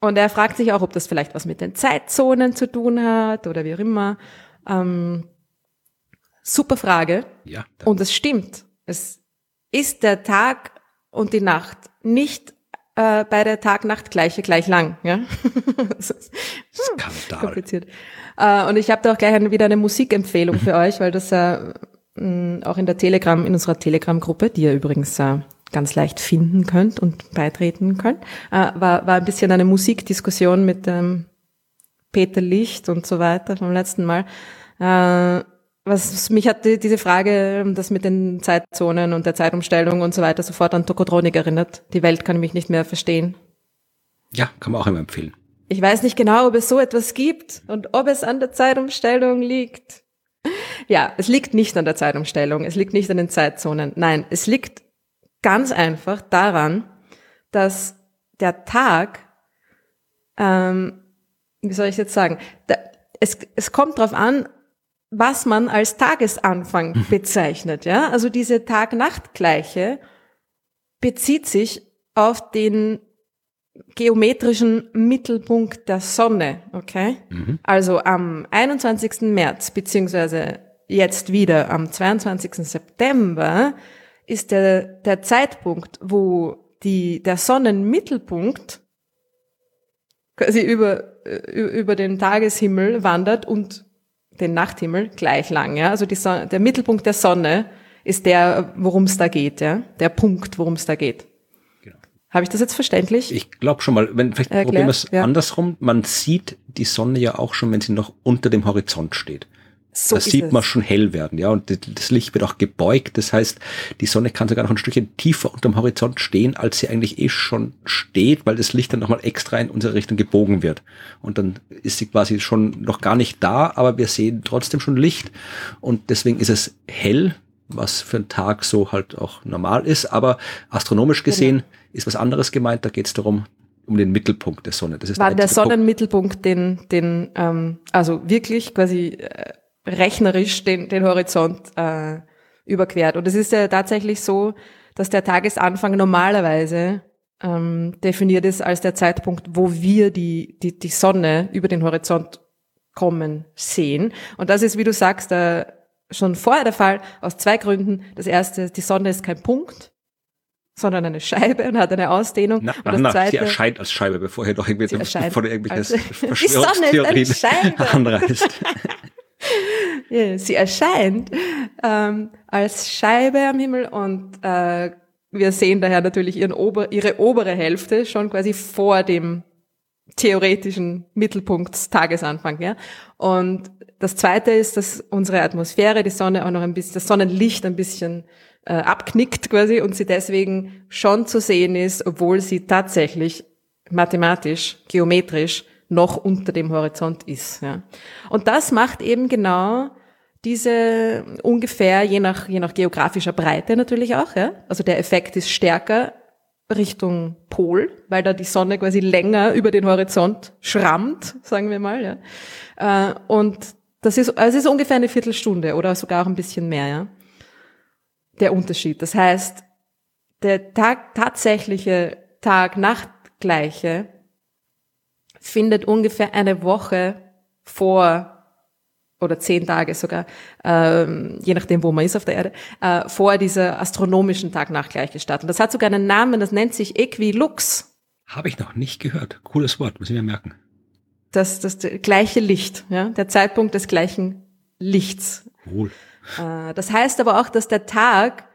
Und er fragt sich auch, ob das vielleicht was mit den Zeitzonen zu tun hat oder wie auch immer. Ähm, super Frage. Ja. Und es stimmt. Es ist der Tag und die Nacht nicht äh, bei der Tag-Nacht-Gleiche gleich lang. Ja? (laughs) das ist Skandal. kompliziert. Äh, und ich habe da auch gleich wieder eine Musikempfehlung für euch, weil das äh, mh, auch in der Telegram, in unserer Telegram-Gruppe, die ihr übrigens äh, ganz leicht finden könnt und beitreten könnt, äh, war, war ein bisschen eine Musikdiskussion mit ähm, Peter Licht und so weiter vom letzten Mal. Äh, was mich hat die, diese Frage, das mit den Zeitzonen und der Zeitumstellung und so weiter sofort an Tokotronik erinnert. Die Welt kann mich nicht mehr verstehen. Ja, kann man auch immer empfehlen. Ich weiß nicht genau, ob es so etwas gibt und ob es an der Zeitumstellung liegt. Ja, es liegt nicht an der Zeitumstellung, es liegt nicht an den Zeitzonen. Nein, es liegt ganz einfach daran, dass der Tag, ähm, wie soll ich jetzt sagen, da, es, es kommt darauf an, was man als Tagesanfang mhm. bezeichnet. Ja, also diese Tag-Nacht-Gleiche bezieht sich auf den geometrischen Mittelpunkt der Sonne, okay? Mhm. Also am 21. März, beziehungsweise jetzt wieder am 22. September, ist der, der Zeitpunkt, wo die, der Sonnenmittelpunkt quasi über, über den Tageshimmel wandert und den Nachthimmel gleich lang, ja? Also die Sonne, der Mittelpunkt der Sonne ist der, worum es da geht, ja? Der Punkt, worum es da geht. Habe ich das jetzt verständlich? Ich glaube schon mal, wenn vielleicht Erklärt, probieren wir es ja. andersrum. Man sieht die Sonne ja auch schon, wenn sie noch unter dem Horizont steht. So das sieht man es. schon hell werden, ja. Und das Licht wird auch gebeugt. Das heißt, die Sonne kann sogar noch ein Stückchen tiefer unterm Horizont stehen, als sie eigentlich eh schon steht, weil das Licht dann nochmal extra in unsere Richtung gebogen wird. Und dann ist sie quasi schon noch gar nicht da, aber wir sehen trotzdem schon Licht. Und deswegen ist es hell, was für einen Tag so halt auch normal ist. Aber astronomisch genau. gesehen genau ist was anderes gemeint. Da geht es darum, um den Mittelpunkt der Sonne. Das ist War der, der Sonnenmittelpunkt, den, den ähm, also wirklich quasi äh, rechnerisch den, den Horizont äh, überquert. Und es ist ja tatsächlich so, dass der Tagesanfang normalerweise ähm, definiert ist als der Zeitpunkt, wo wir die, die, die Sonne über den Horizont kommen sehen. Und das ist, wie du sagst, äh, schon vorher der Fall, aus zwei Gründen. Das erste, die Sonne ist kein Punkt, sondern eine Scheibe und hat eine Ausdehnung. Na, und das na, zweite, sie erscheint als Scheibe, bevor hier doch irgendwie bevor irgendwelche (laughs) (laughs) Verschwörungstheorien anreißt. (laughs) sie erscheint ähm, als Scheibe am Himmel und äh, wir sehen daher natürlich ihren Ober, ihre obere Hälfte schon quasi vor dem theoretischen Mittelpunkt Tagesanfang. Ja? Und das Zweite ist, dass unsere Atmosphäre, die Sonne auch noch ein bisschen, das Sonnenlicht ein bisschen äh, abknickt quasi und sie deswegen schon zu sehen ist, obwohl sie tatsächlich mathematisch, geometrisch noch unter dem Horizont ist. Ja. Und das macht eben genau diese ungefähr, je nach, je nach geografischer Breite natürlich auch, ja. Also der Effekt ist stärker Richtung Pol, weil da die Sonne quasi länger über den Horizont schrammt, sagen wir mal, ja. Äh, und das ist, also es ist ungefähr eine Viertelstunde oder sogar auch ein bisschen mehr, ja der Unterschied. Das heißt, der Tag, tatsächliche Tag-Nacht-Gleiche findet ungefähr eine Woche vor oder zehn Tage sogar, ähm, je nachdem, wo man ist auf der Erde, äh, vor dieser astronomischen Tag-Nacht-Gleiche statt. Und das hat sogar einen Namen, das nennt sich Equilux. Habe ich noch nicht gehört. Cooles Wort, muss ich mir merken. Das, das gleiche Licht, ja, der Zeitpunkt des gleichen Lichts. Cool. Äh, das heißt aber auch, dass der Tag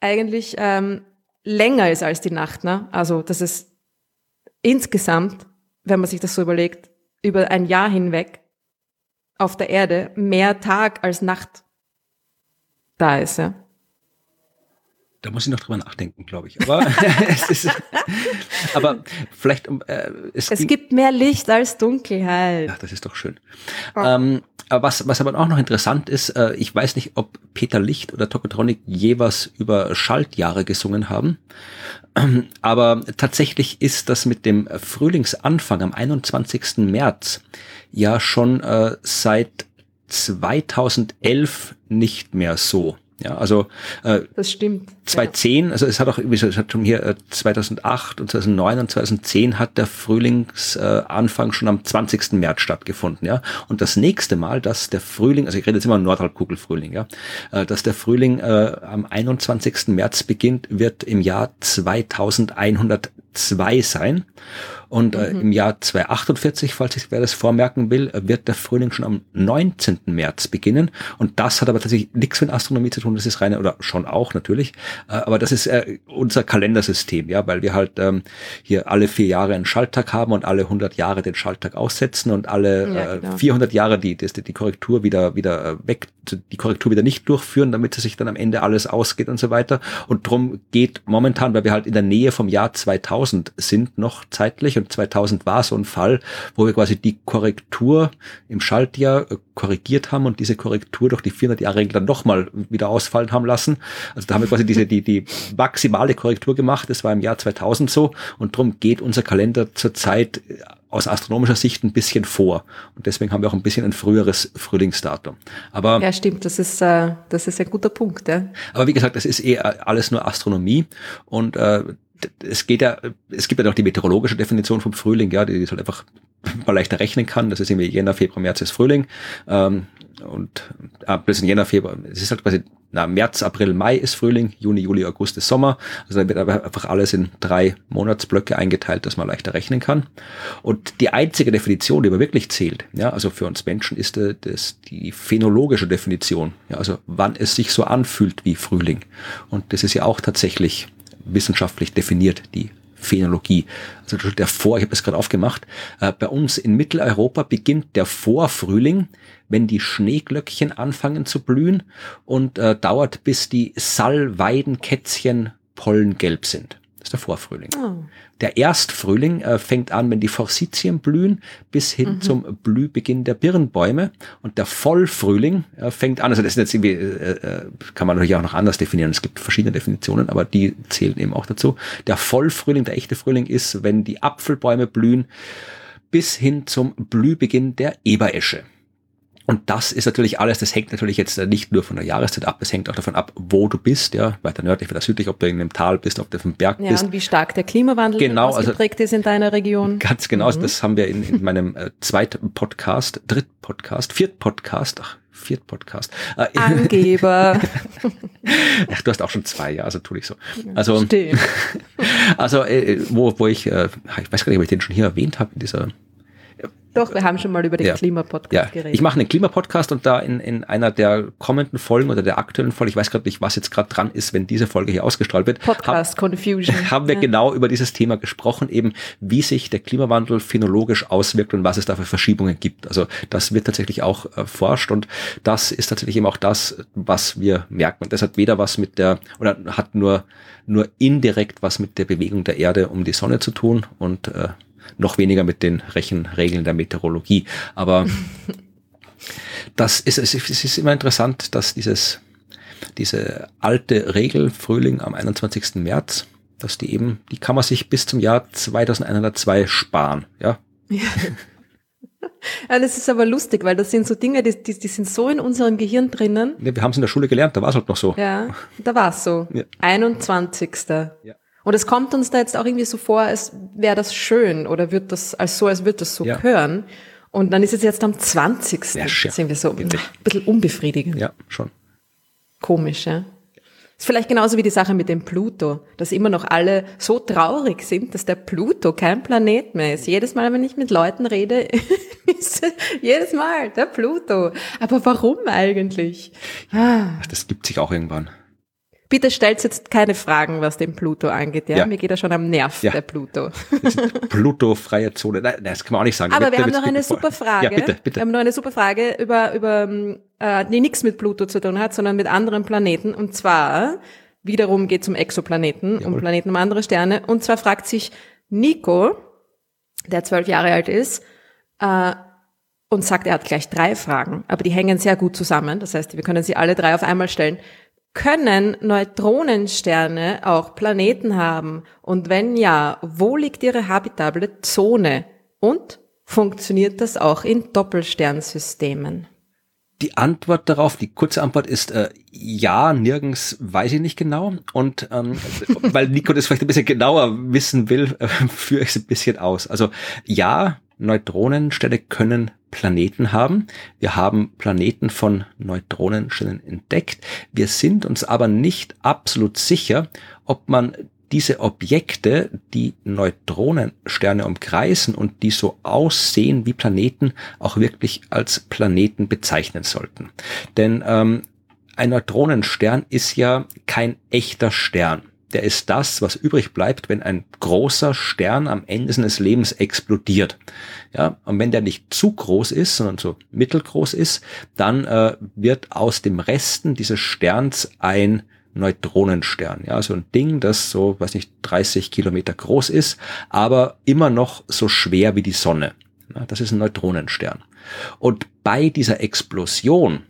eigentlich ähm, länger ist als die Nacht. Ne? Also dass es insgesamt, wenn man sich das so überlegt, über ein Jahr hinweg auf der Erde mehr Tag als Nacht da ist. Ja. Da muss ich noch drüber nachdenken, glaube ich. Aber, (laughs) es ist, aber vielleicht. Äh, es, es gibt mehr Licht als Dunkelheit. Ja, das ist doch schön. Oh. Ähm, was, was aber auch noch interessant ist, äh, ich weiß nicht, ob Peter Licht oder Tokotronic jeweils über Schaltjahre gesungen haben. Ähm, (clears throat) aber tatsächlich ist das mit dem Frühlingsanfang am 21. März ja schon äh, seit 2011 nicht mehr so. Ja, also äh, das stimmt. 2010, ja. also es hat auch es hat schon hier äh, 2008 und 2009 und 2010 hat der Frühlingsanfang äh, schon am 20. März stattgefunden, ja. Und das nächste Mal, dass der Frühling, also ich rede jetzt immer Nordhalbkugelfrühling, ja, äh, dass der Frühling äh, am 21. März beginnt, wird im Jahr 2102 sein. Und äh, mhm. im Jahr 248, falls sich wer das vormerken will, wird der Frühling schon am 19. März beginnen. Und das hat aber tatsächlich nichts mit Astronomie zu tun. Das ist reine, oder schon auch natürlich, äh, aber das ist äh, unser Kalendersystem, ja, weil wir halt ähm, hier alle vier Jahre einen Schalttag haben und alle 100 Jahre den Schalttag aussetzen und alle ja, äh, genau. äh, 400 Jahre die, die, die Korrektur wieder, wieder äh, weg, die Korrektur wieder nicht durchführen, damit es sich dann am Ende alles ausgeht und so weiter. Und drum geht momentan, weil wir halt in der Nähe vom Jahr 2000 sind noch zeitlich und 2000 war so ein Fall, wo wir quasi die Korrektur im Schaltjahr äh, korrigiert haben und diese Korrektur durch die 400 Jahre Regel dann nochmal wieder ausfallen haben lassen. Also da haben wir quasi diese, die, die maximale Korrektur gemacht. Das war im Jahr 2000 so und drum geht unser Kalender zurzeit aus astronomischer Sicht ein bisschen vor. Und deswegen haben wir auch ein bisschen ein früheres Frühlingsdatum. Aber, ja, stimmt, das ist, äh, das ist ein guter Punkt. Ja. Aber wie gesagt, das ist eh alles nur Astronomie und äh, es geht ja, es gibt ja noch die meteorologische Definition vom Frühling, ja, die, die halt einfach (laughs) mal leichter rechnen kann. Das ist irgendwie Jänner, Februar, März ist Frühling. Ähm, und ab bis in Jänner, Februar, es ist halt quasi, na, März, April, Mai ist Frühling, Juni, Juli, August ist Sommer. Also dann wird aber einfach alles in drei Monatsblöcke eingeteilt, dass man leichter rechnen kann. Und die einzige Definition, die aber wirklich zählt, ja, also für uns Menschen ist äh, das die phänologische Definition, ja, also wann es sich so anfühlt wie Frühling. Und das ist ja auch tatsächlich wissenschaftlich definiert, die Phänologie. Also der Vor, ich habe es gerade aufgemacht, äh, bei uns in Mitteleuropa beginnt der Vorfrühling, wenn die Schneeglöckchen anfangen zu blühen und äh, dauert bis die Salweidenkätzchen pollengelb sind. Das ist der Vorfrühling. Oh. Der Erstfrühling äh, fängt an, wenn die Forsythien blühen, bis hin mhm. zum Blühbeginn der Birnbäume. Und der Vollfrühling äh, fängt an, also das ist jetzt irgendwie, äh, äh, kann man natürlich auch noch anders definieren. Es gibt verschiedene Definitionen, aber die zählen eben auch dazu. Der Vollfrühling, der echte Frühling ist, wenn die Apfelbäume blühen, bis hin zum Blühbeginn der Eberesche. Und das ist natürlich alles, das hängt natürlich jetzt nicht nur von der Jahreszeit ab, es hängt auch davon ab, wo du bist, ja, weiter nördlich, weiter südlich, ob du in einem Tal bist, ob du auf dem Berg ja, bist. und wie stark der Klimawandel genau, also ausgeprägt also, ist in deiner Region. Ganz genau, mhm. das haben wir in, in meinem äh, zweiten Podcast, dritt Podcast, viert Podcast, ach, viert Podcast. Äh, Angeber. (laughs) ach, du hast auch schon zwei, ja, also tu dich so. Also, (laughs) also äh, wo, wo ich, äh, ich weiß gar nicht, ob ich den schon hier erwähnt habe in dieser doch, wir haben schon mal über den ja. Klimapodcast ja. geredet. Ich mache einen Klimapodcast und da in, in einer der kommenden Folgen oder der aktuellen Folge, ich weiß gerade nicht, was jetzt gerade dran ist, wenn diese Folge hier ausgestrahlt wird. Podcast hab, Confusion. (laughs) Haben wir ja. genau über dieses Thema gesprochen, eben wie sich der Klimawandel phänologisch auswirkt und was es da für Verschiebungen gibt. Also das wird tatsächlich auch erforscht und das ist tatsächlich eben auch das, was wir merken. Und das hat weder was mit der, oder hat nur, nur indirekt was mit der Bewegung der Erde um die Sonne zu tun und äh, noch weniger mit den Rechenregeln der Meteorologie. Aber (laughs) das ist, es ist immer interessant, dass dieses, diese alte Regel Frühling am 21. März, dass die eben, die kann man sich bis zum Jahr 2102 sparen, ja. ja. Ja, das ist aber lustig, weil das sind so Dinge, die, die, die sind so in unserem Gehirn drinnen. Ja, wir haben es in der Schule gelernt, da war es halt noch so. Ja, da war es so. Ja. 21. Ja. Und es kommt uns da jetzt auch irgendwie so vor, als wäre das schön oder wird das als so, als würde das so ja. gehören. Und dann ist es jetzt am 20. Ja, sind wir so ein bisschen unbefriedigend. Ja, schon. Komisch, ja. Ist vielleicht genauso wie die Sache mit dem Pluto, dass immer noch alle so traurig sind, dass der Pluto kein Planet mehr ist. Jedes Mal, wenn ich mit Leuten rede, (laughs) ist jedes Mal der Pluto. Aber warum eigentlich? Ah. Das gibt sich auch irgendwann. Bitte stellt jetzt keine Fragen, was den Pluto angeht. Ja? ja. Mir geht er schon am Nerv, ja. der Pluto. (laughs) Pluto-freie Zone. Nein, das kann man auch nicht sagen. Aber wir haben noch eine super Frage. Ja, bitte, bitte. Wir haben noch eine super Frage über, über äh, die nichts mit Pluto zu tun hat, sondern mit anderen Planeten. Und zwar, wiederum geht es um Exoplaneten, Jawohl. um Planeten um andere Sterne. Und zwar fragt sich Nico, der zwölf Jahre alt ist, äh, und sagt, er hat gleich drei Fragen, aber die hängen sehr gut zusammen. Das heißt, wir können sie alle drei auf einmal stellen. Können Neutronensterne auch Planeten haben? Und wenn ja, wo liegt ihre habitable Zone? Und funktioniert das auch in Doppelsternsystemen? Die Antwort darauf, die kurze Antwort ist äh, ja, nirgends weiß ich nicht genau. Und ähm, (laughs) weil Nico das vielleicht ein bisschen genauer wissen will, äh, führe ich es ein bisschen aus. Also ja, Neutronensterne können Planeten haben. Wir haben Planeten von Neutronensternen entdeckt. Wir sind uns aber nicht absolut sicher, ob man diese Objekte, die Neutronensterne umkreisen und die so aussehen wie Planeten, auch wirklich als Planeten bezeichnen sollten. Denn ähm, ein Neutronenstern ist ja kein echter Stern. Der ist das, was übrig bleibt, wenn ein großer Stern am Ende seines Lebens explodiert. Ja, und wenn der nicht zu groß ist, sondern so mittelgroß ist, dann äh, wird aus dem Resten dieses Sterns ein Neutronenstern. Ja, so ein Ding, das so, weiß nicht, 30 Kilometer groß ist, aber immer noch so schwer wie die Sonne. Ja, das ist ein Neutronenstern. Und bei dieser Explosion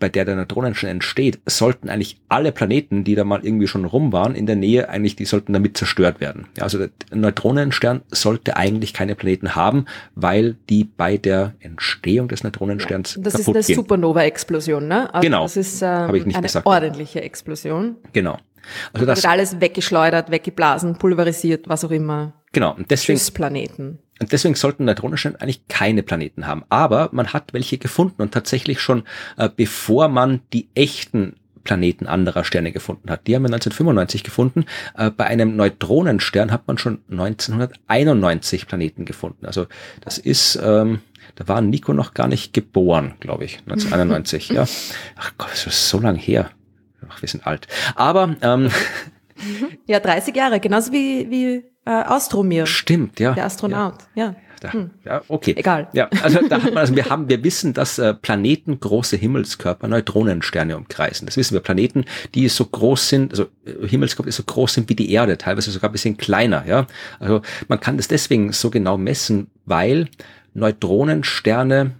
bei der der Neutronenstern entsteht, sollten eigentlich alle Planeten, die da mal irgendwie schon rum waren, in der Nähe eigentlich, die sollten damit zerstört werden. Ja, also der Neutronenstern sollte eigentlich keine Planeten haben, weil die bei der Entstehung des Neutronensterns ja, Das ist eine Supernova-Explosion, ne? Also genau. Das ist ähm, ich nicht eine gesagt. ordentliche Explosion. Genau. Also das wird alles weggeschleudert, weggeblasen, pulverisiert, was auch immer. Genau. Und deswegen, Tschüss Planeten. Und deswegen sollten Neutronensterne eigentlich keine Planeten haben. Aber man hat welche gefunden und tatsächlich schon, äh, bevor man die echten Planeten anderer Sterne gefunden hat. Die haben wir 1995 gefunden. Äh, bei einem Neutronenstern hat man schon 1991 Planeten gefunden. Also das ist, ähm, da war Nico noch gar nicht geboren, glaube ich, 1991. (laughs) ja. Ach Gott, das ist so lang her. Ach, wir sind alt. Aber ähm, ja, 30 Jahre, genauso wie, wie äh, Austromir. Stimmt, ja. Der Astronaut, ja. ja. Da, hm. Ja, okay. Egal. Ja, also da hat man, also wir haben, wir wissen, dass äh, Planeten große Himmelskörper, Neutronensterne umkreisen. Das wissen wir. Planeten, die so groß sind, also äh, Himmelskörper, die so groß sind wie die Erde, teilweise sogar ein bisschen kleiner, ja. Also man kann das deswegen so genau messen, weil Neutronensterne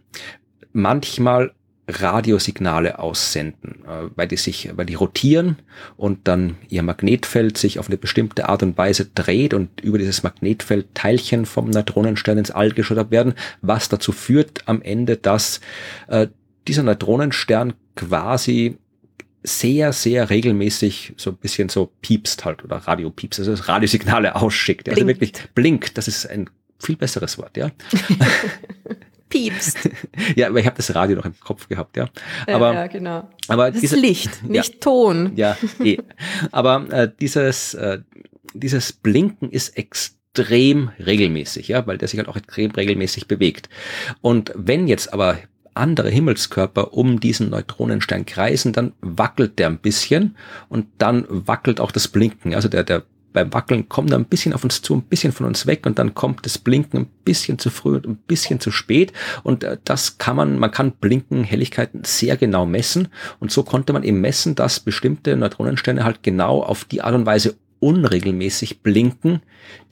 manchmal Radiosignale aussenden, äh, weil die sich, weil die rotieren und dann ihr Magnetfeld sich auf eine bestimmte Art und Weise dreht und über dieses Magnetfeld Teilchen vom Neutronenstern ins All geschleudert werden, was dazu führt am Ende, dass äh, dieser Neutronenstern quasi sehr, sehr regelmäßig so ein bisschen so piepst halt oder Radiopieps, also Radiosignale ausschickt. Also wirklich blinkt, das ist ein viel besseres Wort, ja. (laughs) piepst. (laughs) ja, aber ich habe das Radio noch im Kopf gehabt, ja. Aber, ja, genau. Aber das diese, ist Licht, nicht ja, Ton. Ja, eh. Aber äh, dieses, äh, dieses Blinken ist extrem regelmäßig, ja, weil der sich halt auch extrem regelmäßig bewegt. Und wenn jetzt aber andere Himmelskörper um diesen Neutronenstern kreisen, dann wackelt der ein bisschen und dann wackelt auch das Blinken. Also der, der beim Wackeln kommt er ein bisschen auf uns zu, ein bisschen von uns weg und dann kommt das Blinken ein bisschen zu früh und ein bisschen zu spät und äh, das kann man, man kann Blinken, Helligkeiten sehr genau messen und so konnte man eben messen, dass bestimmte Neutronensterne halt genau auf die Art und Weise unregelmäßig blinken,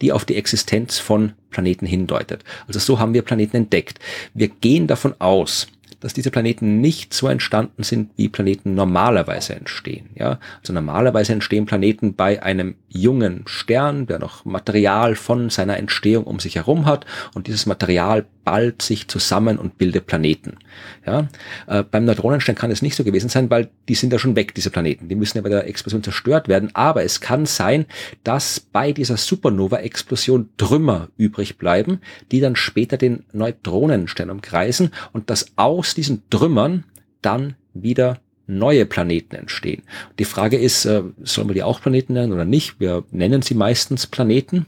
die auf die Existenz von Planeten hindeutet. Also so haben wir Planeten entdeckt. Wir gehen davon aus, dass diese Planeten nicht so entstanden sind, wie Planeten normalerweise entstehen. Ja, also normalerweise entstehen Planeten bei einem jungen Stern, der noch Material von seiner Entstehung um sich herum hat und dieses Material ballt sich zusammen und bildet Planeten. Ja, äh, beim Neutronenstern kann es nicht so gewesen sein, weil die sind ja schon weg, diese Planeten. Die müssen ja bei der Explosion zerstört werden. Aber es kann sein, dass bei dieser Supernova-Explosion Trümmer übrig bleiben, die dann später den Neutronenstern umkreisen und dass aus diesen Trümmern dann wieder neue Planeten entstehen. Die Frage ist, äh, sollen wir die auch Planeten nennen oder nicht? Wir nennen sie meistens Planeten,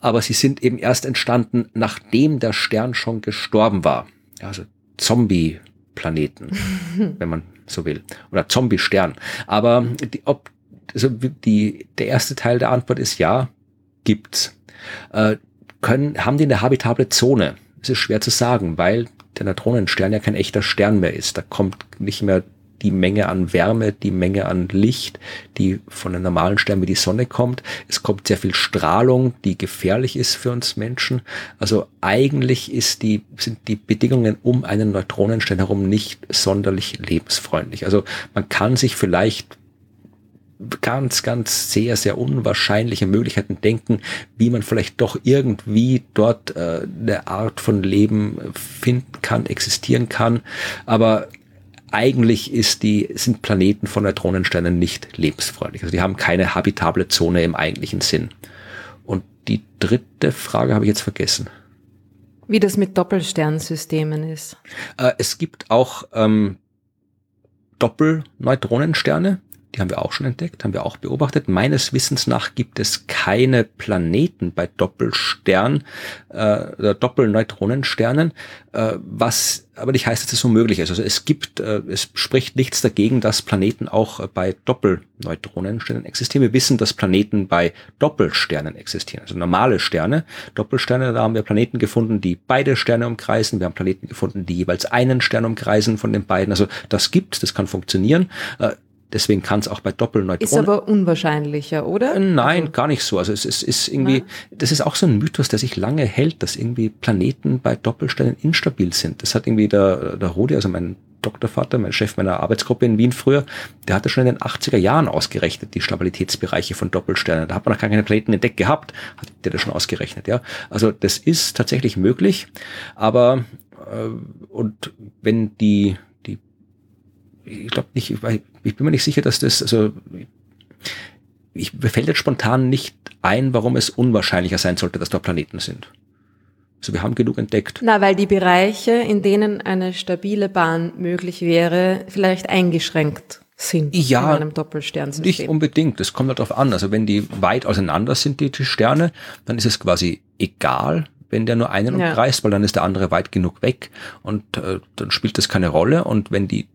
aber sie sind eben erst entstanden, nachdem der Stern schon gestorben war. Also Zombie-Planeten, (laughs) wenn man so will, oder Zombie-Stern. Aber die, ob, also die, der erste Teil der Antwort ist ja, gibt's. Äh, können, haben die eine habitable Zone? Es ist schwer zu sagen, weil der Neutronenstern ja kein echter Stern mehr ist. Da kommt nicht mehr die Menge an Wärme, die Menge an Licht, die von einem normalen Stern wie die Sonne kommt. Es kommt sehr viel Strahlung, die gefährlich ist für uns Menschen. Also eigentlich ist die, sind die Bedingungen um einen Neutronenstern herum nicht sonderlich lebensfreundlich. Also man kann sich vielleicht ganz, ganz sehr, sehr unwahrscheinliche Möglichkeiten denken, wie man vielleicht doch irgendwie dort äh, eine Art von Leben finden kann, existieren kann. Aber eigentlich ist die, sind Planeten von Neutronensternen nicht lebensfreundlich. Also die haben keine habitable Zone im eigentlichen Sinn. Und die dritte Frage habe ich jetzt vergessen. Wie das mit Doppelsternsystemen ist. Äh, es gibt auch ähm, Doppelneutronensterne. Die haben wir auch schon entdeckt, haben wir auch beobachtet. Meines Wissens nach gibt es keine Planeten bei Doppelstern äh, oder Doppelneutronensternen, äh, was aber nicht heißt, dass es unmöglich ist. Also es gibt, äh, es spricht nichts dagegen, dass Planeten auch äh, bei Doppelneutronensternen existieren. Wir wissen, dass Planeten bei Doppelsternen existieren, also normale Sterne. Doppelsterne, da haben wir Planeten gefunden, die beide Sterne umkreisen. Wir haben Planeten gefunden, die jeweils einen Stern umkreisen von den beiden. Also das gibt, das kann funktionieren. Äh, Deswegen kann es auch bei Doppelneutronen. Ist aber unwahrscheinlicher, oder? Äh, nein, also, gar nicht so. Also es, es ist irgendwie, Nein. das ist auch so ein Mythos, der sich lange hält, dass irgendwie Planeten bei Doppelsternen instabil sind. Das hat irgendwie der, der Rudi, also mein Doktorvater, mein Chef meiner Arbeitsgruppe in Wien früher, der hatte schon in den 80er Jahren ausgerechnet, die Stabilitätsbereiche von Doppelsternen. Da hat man noch gar keine Planeten entdeckt gehabt, hat der das schon ausgerechnet, ja. Also das ist tatsächlich möglich, aber äh, und wenn die ich glaube nicht, ich, ich bin mir nicht sicher, dass das, also ich, mir fällt jetzt spontan nicht ein, warum es unwahrscheinlicher sein sollte, dass dort Planeten sind. Also wir haben genug entdeckt. Na, weil die Bereiche, in denen eine stabile Bahn möglich wäre, vielleicht eingeschränkt sind ja, in einem Doppelsternsystem. Nicht unbedingt, das kommt halt darauf an. Also wenn die weit auseinander sind, die, die Sterne, dann ist es quasi egal, wenn der nur einen ja. umkreist, weil dann ist der andere weit genug weg und äh, dann spielt das keine Rolle. Und wenn die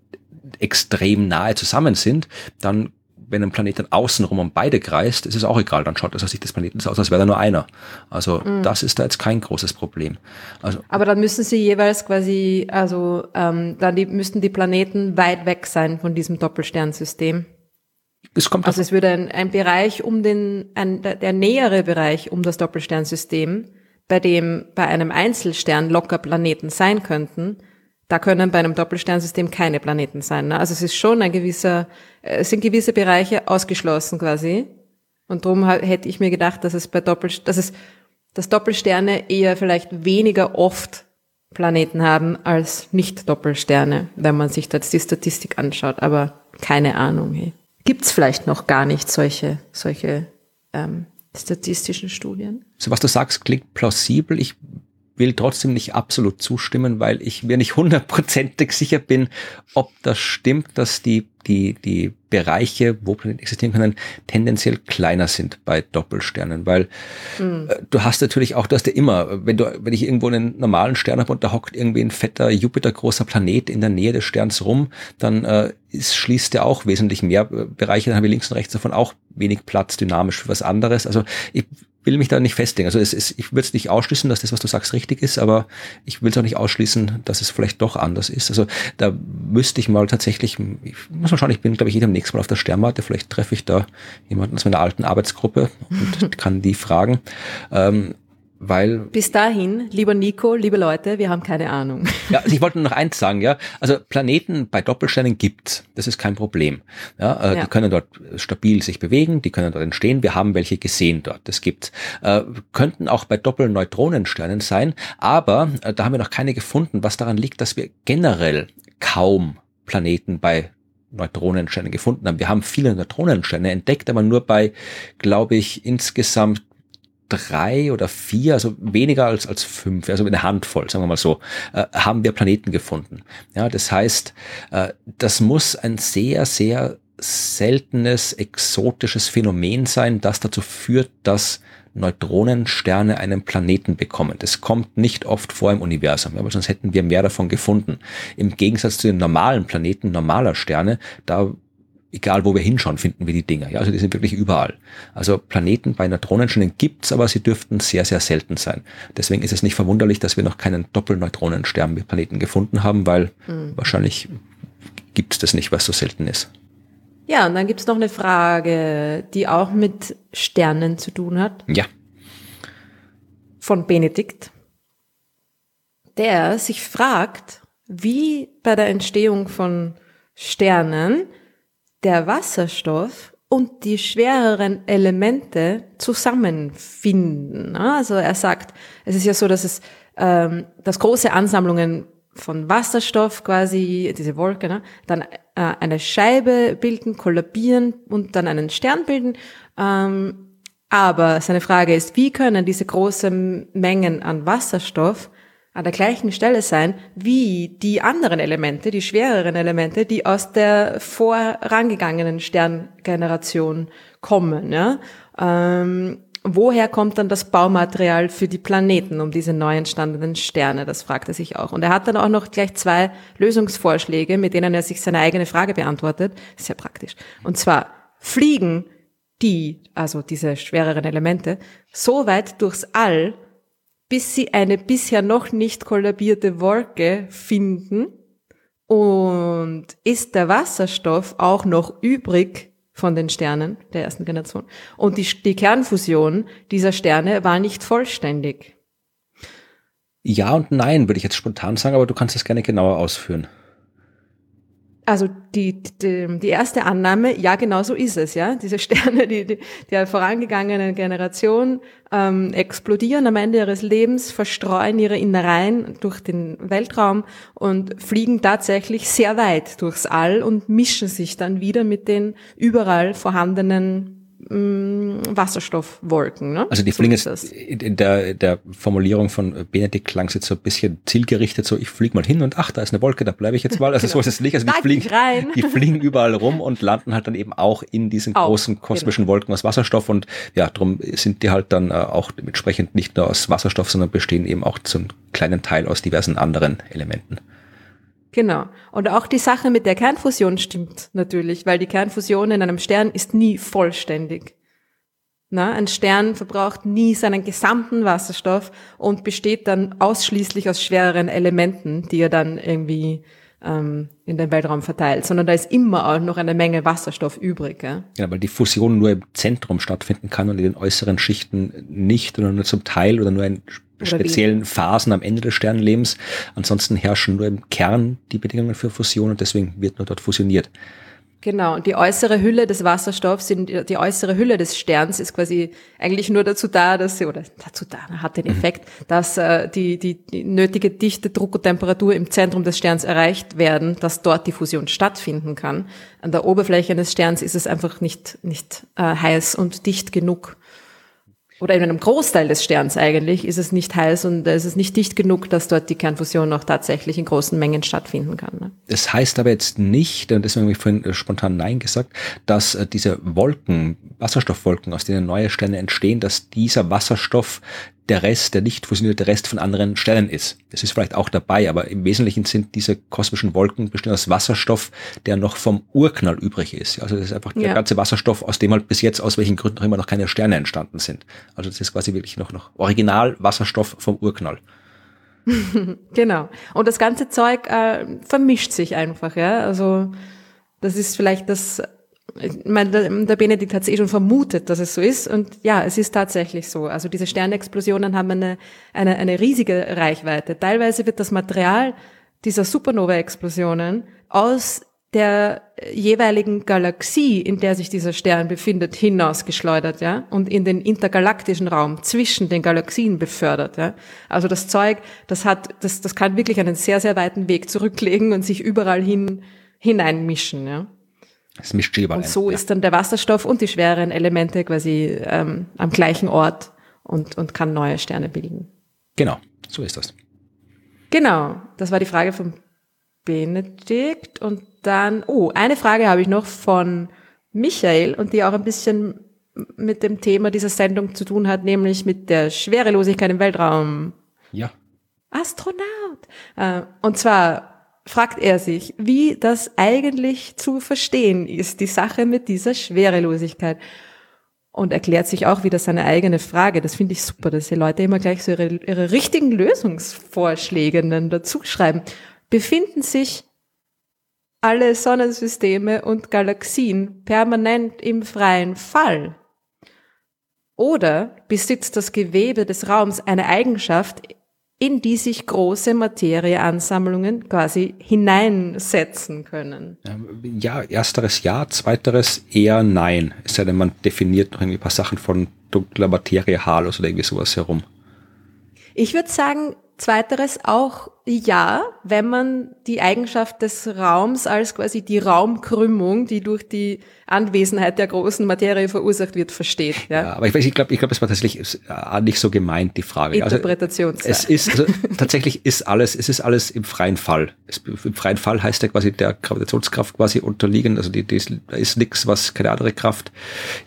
extrem nahe zusammen sind, dann wenn ein Planet dann außenrum um beide kreist, ist es auch egal, dann schaut das aus Sicht des Planeten aus, als wäre da nur einer. Also mhm. das ist da jetzt kein großes Problem. Also, Aber dann müssen sie jeweils quasi, also ähm, dann die, müssten die Planeten weit weg sein von diesem Doppelsternsystem. Es kommt also es würde ein, ein Bereich um den, ein, der, der nähere Bereich um das Doppelsternsystem, bei dem bei einem Einzelstern locker Planeten sein könnten, da können bei einem Doppelsternsystem keine Planeten sein. Ne? Also es ist schon ein gewisser, es sind gewisse Bereiche ausgeschlossen quasi. Und darum hätte ich mir gedacht, dass es bei Doppel, dass es, dass Doppelsterne eher vielleicht weniger oft Planeten haben als Nicht-Doppelsterne, wenn man sich jetzt die Statistik anschaut. Aber keine Ahnung. Hey. Gibt es vielleicht noch gar nicht solche, solche ähm, statistischen Studien? So was du sagst, klingt plausibel. Ich will trotzdem nicht absolut zustimmen, weil ich mir nicht hundertprozentig sicher bin, ob das stimmt, dass die, die, die Bereiche, wo Planeten existieren können, tendenziell kleiner sind bei Doppelsternen, weil mhm. äh, du hast natürlich auch, du hast ja immer, wenn du, wenn ich irgendwo einen normalen Stern habe und da hockt irgendwie ein fetter Jupiter großer Planet in der Nähe des Sterns rum, dann äh, ist, schließt der auch wesentlich mehr äh, Bereiche, dann haben wir links und rechts davon auch wenig Platz dynamisch für was anderes. Also ich will mich da nicht festlegen. Also es ist, ich würde es nicht ausschließen, dass das, was du sagst, richtig ist, aber ich will es auch nicht ausschließen, dass es vielleicht doch anders ist. Also da müsste ich mal tatsächlich, ich muss mal schauen, ich bin, glaube ich, jedem nächsten Mal auf der Sternwarte, vielleicht treffe ich da jemanden aus meiner alten Arbeitsgruppe und (laughs) kann die fragen. Ähm, weil bis dahin, lieber Nico, liebe Leute, wir haben keine Ahnung. (laughs) Ja, also ich wollte nur noch eins sagen, ja. Also Planeten bei Doppelsternen gibt's. Das ist kein Problem. Ja, äh, ja. Die können dort stabil sich bewegen, die können dort entstehen. Wir haben welche gesehen dort. Das gibt's. Äh, könnten auch bei Doppelneutronensternen sein, aber äh, da haben wir noch keine gefunden, was daran liegt, dass wir generell kaum Planeten bei Neutronensternen gefunden haben. Wir haben viele Neutronensterne entdeckt, aber nur bei, glaube ich, insgesamt drei oder vier, also weniger als, als fünf, also eine Handvoll, sagen wir mal so, äh, haben wir Planeten gefunden. Ja, das heißt, äh, das muss ein sehr, sehr seltenes, exotisches Phänomen sein, das dazu führt, dass Neutronensterne einen Planeten bekommen. Das kommt nicht oft vor im Universum, aber sonst hätten wir mehr davon gefunden. Im Gegensatz zu den normalen Planeten normaler Sterne, da egal wo wir hinschauen, finden wir die Dinger. Ja, also die sind wirklich überall. Also Planeten bei Neutronensternen gibt's, aber sie dürften sehr, sehr selten sein. Deswegen ist es nicht verwunderlich, dass wir noch keinen Doppelneutronenstern mit Planeten gefunden haben, weil mhm. wahrscheinlich gibt's das nicht, was so selten ist. Ja, und dann gibt's noch eine Frage, die auch mit Sternen zu tun hat. Ja. Von Benedikt, der sich fragt, wie bei der Entstehung von Sternen der Wasserstoff und die schwereren Elemente zusammenfinden. Also er sagt, es ist ja so, dass es ähm, dass große Ansammlungen von Wasserstoff quasi, diese Wolke, ne, dann äh, eine Scheibe bilden, kollabieren und dann einen Stern bilden. Ähm, aber seine Frage ist, wie können diese großen Mengen an Wasserstoff an der gleichen Stelle sein wie die anderen Elemente, die schwereren Elemente, die aus der vorangegangenen Sterngeneration kommen. Ja? Ähm, woher kommt dann das Baumaterial für die Planeten um diese neu entstandenen Sterne? Das fragt er sich auch. Und er hat dann auch noch gleich zwei Lösungsvorschläge, mit denen er sich seine eigene Frage beantwortet. Sehr praktisch. Und zwar fliegen die, also diese schwereren Elemente, so weit durchs All, bis sie eine bisher noch nicht kollabierte Wolke finden und ist der Wasserstoff auch noch übrig von den Sternen der ersten Generation. Und die, die Kernfusion dieser Sterne war nicht vollständig. Ja und nein, würde ich jetzt spontan sagen, aber du kannst es gerne genauer ausführen. Also die, die, die erste Annahme, ja, genau so ist es, ja. Diese Sterne, die, die der vorangegangenen Generation ähm, explodieren am Ende ihres Lebens, verstreuen ihre Innereien durch den Weltraum und fliegen tatsächlich sehr weit durchs All und mischen sich dann wieder mit den überall vorhandenen Wasserstoffwolken. Ne? Also die so fliegen jetzt in der, der Formulierung von Benedikt klang es jetzt so ein bisschen zielgerichtet, so ich fliege mal hin und ach, da ist eine Wolke, da bleibe ich jetzt mal. Also (laughs) genau. so ist es nicht. Also die fliegen, rein. die fliegen (laughs) überall rum und landen halt dann eben auch in diesen auch, großen kosmischen genau. Wolken aus Wasserstoff und ja, darum sind die halt dann äh, auch entsprechend nicht nur aus Wasserstoff, sondern bestehen eben auch zum kleinen Teil aus diversen anderen Elementen. Genau. Und auch die Sache mit der Kernfusion stimmt natürlich, weil die Kernfusion in einem Stern ist nie vollständig. Na, ein Stern verbraucht nie seinen gesamten Wasserstoff und besteht dann ausschließlich aus schwereren Elementen, die er dann irgendwie ähm, in den Weltraum verteilt, sondern da ist immer auch noch eine Menge Wasserstoff übrig. Ja? ja, weil die Fusion nur im Zentrum stattfinden kann und in den äußeren Schichten nicht oder nur zum Teil oder nur in speziellen? Phasen am Ende des Sternenlebens. Ansonsten herrschen nur im Kern die Bedingungen für Fusion und deswegen wird nur dort fusioniert. Genau, und die äußere Hülle des Wasserstoffs, die äußere Hülle des Sterns ist quasi eigentlich nur dazu da, dass sie, oder dazu da, hat den mhm. Effekt, mhm. dass äh, die, die, die nötige Dichte, Druck und Temperatur im Zentrum des Sterns erreicht werden, dass dort die Fusion stattfinden kann. An der Oberfläche eines Sterns ist es einfach nicht, nicht äh, heiß und dicht genug oder in einem Großteil des Sterns eigentlich ist es nicht heiß und es ist nicht dicht genug, dass dort die Kernfusion noch tatsächlich in großen Mengen stattfinden kann. Ne? Das heißt aber jetzt nicht, und deswegen habe ich vorhin äh, spontan Nein gesagt, dass äh, diese Wolken, Wasserstoffwolken, aus denen neue Sterne entstehen, dass dieser Wasserstoff der Rest, der nicht fusionierte Rest von anderen Sternen ist. Das ist vielleicht auch dabei, aber im Wesentlichen sind diese kosmischen Wolken bestehen aus Wasserstoff, der noch vom Urknall übrig ist. Also das ist einfach ja. der ganze Wasserstoff, aus dem halt bis jetzt aus welchen Gründen auch immer noch keine Sterne entstanden sind. Also das ist quasi wirklich noch, noch Original Wasserstoff vom Urknall. (laughs) genau. Und das ganze Zeug äh, vermischt sich einfach, ja. Also das ist vielleicht das meine, der, der Benedikt hat es eh schon vermutet, dass es so ist. Und ja, es ist tatsächlich so. Also diese Sternexplosionen haben eine, eine, eine riesige Reichweite. Teilweise wird das Material dieser Supernova-Explosionen aus der jeweiligen Galaxie, in der sich dieser Stern befindet, hinausgeschleudert, ja, und in den intergalaktischen Raum zwischen den Galaxien befördert, ja. Also das Zeug, das hat, das, das kann wirklich einen sehr, sehr weiten Weg zurücklegen und sich überall hin, hineinmischen, ja. Es mischt überall. Und so ein, ist dann der Wasserstoff und die schweren Elemente quasi ähm, am gleichen Ort und, und kann neue Sterne bilden. Genau, so ist das. Genau, das war die Frage von Benedikt. Und dann, oh, eine Frage habe ich noch von Michael und die auch ein bisschen mit dem Thema dieser Sendung zu tun hat, nämlich mit der Schwerelosigkeit im Weltraum. Ja. Astronaut. Äh, und zwar fragt er sich, wie das eigentlich zu verstehen ist, die Sache mit dieser Schwerelosigkeit. Und erklärt sich auch wieder seine eigene Frage. Das finde ich super, dass die Leute immer gleich so ihre, ihre richtigen Lösungsvorschläge dann dazu schreiben. Befinden sich alle Sonnensysteme und Galaxien permanent im freien Fall? Oder besitzt das Gewebe des Raums eine Eigenschaft, in die sich große Materieansammlungen quasi hineinsetzen können. Ja, ersteres ja, zweiteres eher nein. Es sei denn, man definiert noch irgendwie ein paar Sachen von dunkler Materie, Halos oder irgendwie sowas herum. Ich würde sagen, zweiteres auch ja, wenn man die Eigenschaft des Raums als quasi die Raumkrümmung, die durch die Anwesenheit der großen Materie verursacht wird, versteht. Ja, ja aber ich weiß, ich glaube, ich glaube, es war tatsächlich äh, nicht so gemeint die Frage. Interpretationssache. Also, es ist also, (laughs) tatsächlich ist alles, es ist alles im freien Fall. Es, Im freien Fall heißt ja quasi der Gravitationskraft quasi unterliegen. Also die, die ist, da ist nichts, was keine andere Kraft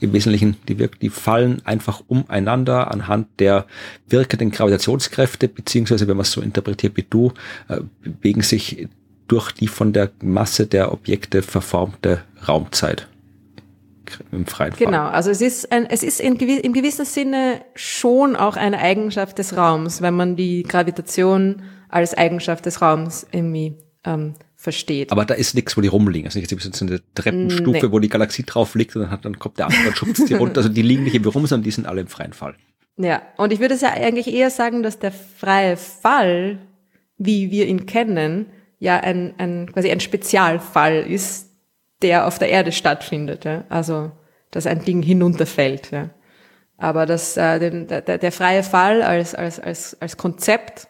im Wesentlichen die wirkt. Die fallen einfach umeinander anhand der wirkenden Gravitationskräfte beziehungsweise wenn man es so interpretiert wie du äh, bewegen sich durch die von der Masse der Objekte verformte Raumzeit im freien Fall. Genau, also es ist, ein, es ist in, gewiss, im gewissen Sinne schon auch eine Eigenschaft des Raums, wenn man die Gravitation als Eigenschaft des Raums irgendwie ähm, versteht. Aber da ist nichts, wo die rumliegen. Also nicht so eine Treppenstufe, nee. wo die Galaxie drauf liegt und dann, hat, dann kommt der andere schubst die runter. Also die liegen nicht im rum, sondern die sind alle im freien Fall. Ja, und ich würde es ja eigentlich eher sagen, dass der freie Fall wie wir ihn kennen, ja ein, ein quasi ein Spezialfall ist, der auf der Erde stattfindet. Ja? Also dass ein Ding hinunterfällt. Ja? Aber das, äh, den, der, der freie Fall als, als, als, als Konzept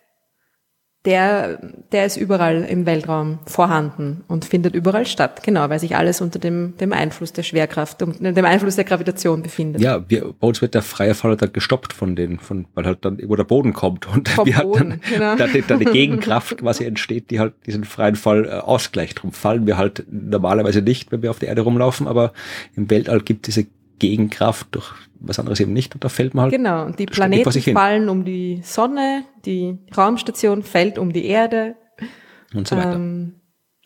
der, der ist überall im Weltraum vorhanden und findet überall statt. Genau, weil sich alles unter dem, dem Einfluss der Schwerkraft und dem Einfluss der Gravitation befindet. Ja, wir, bei uns wird der freie Fall dann gestoppt von den, von, weil halt dann, wo der Boden kommt und Vom wir halt dann, genau. dann, dann eine Gegenkraft (laughs) quasi entsteht, die halt diesen freien Fall äh, ausgleicht. Drum fallen wir halt normalerweise nicht, wenn wir auf der Erde rumlaufen, aber im Weltall gibt diese Gegenkraft durch was anderes eben nicht und da fällt man halt. Genau, und die Planeten fallen um die Sonne, die Raumstation fällt um die Erde. Und so weiter. Ähm,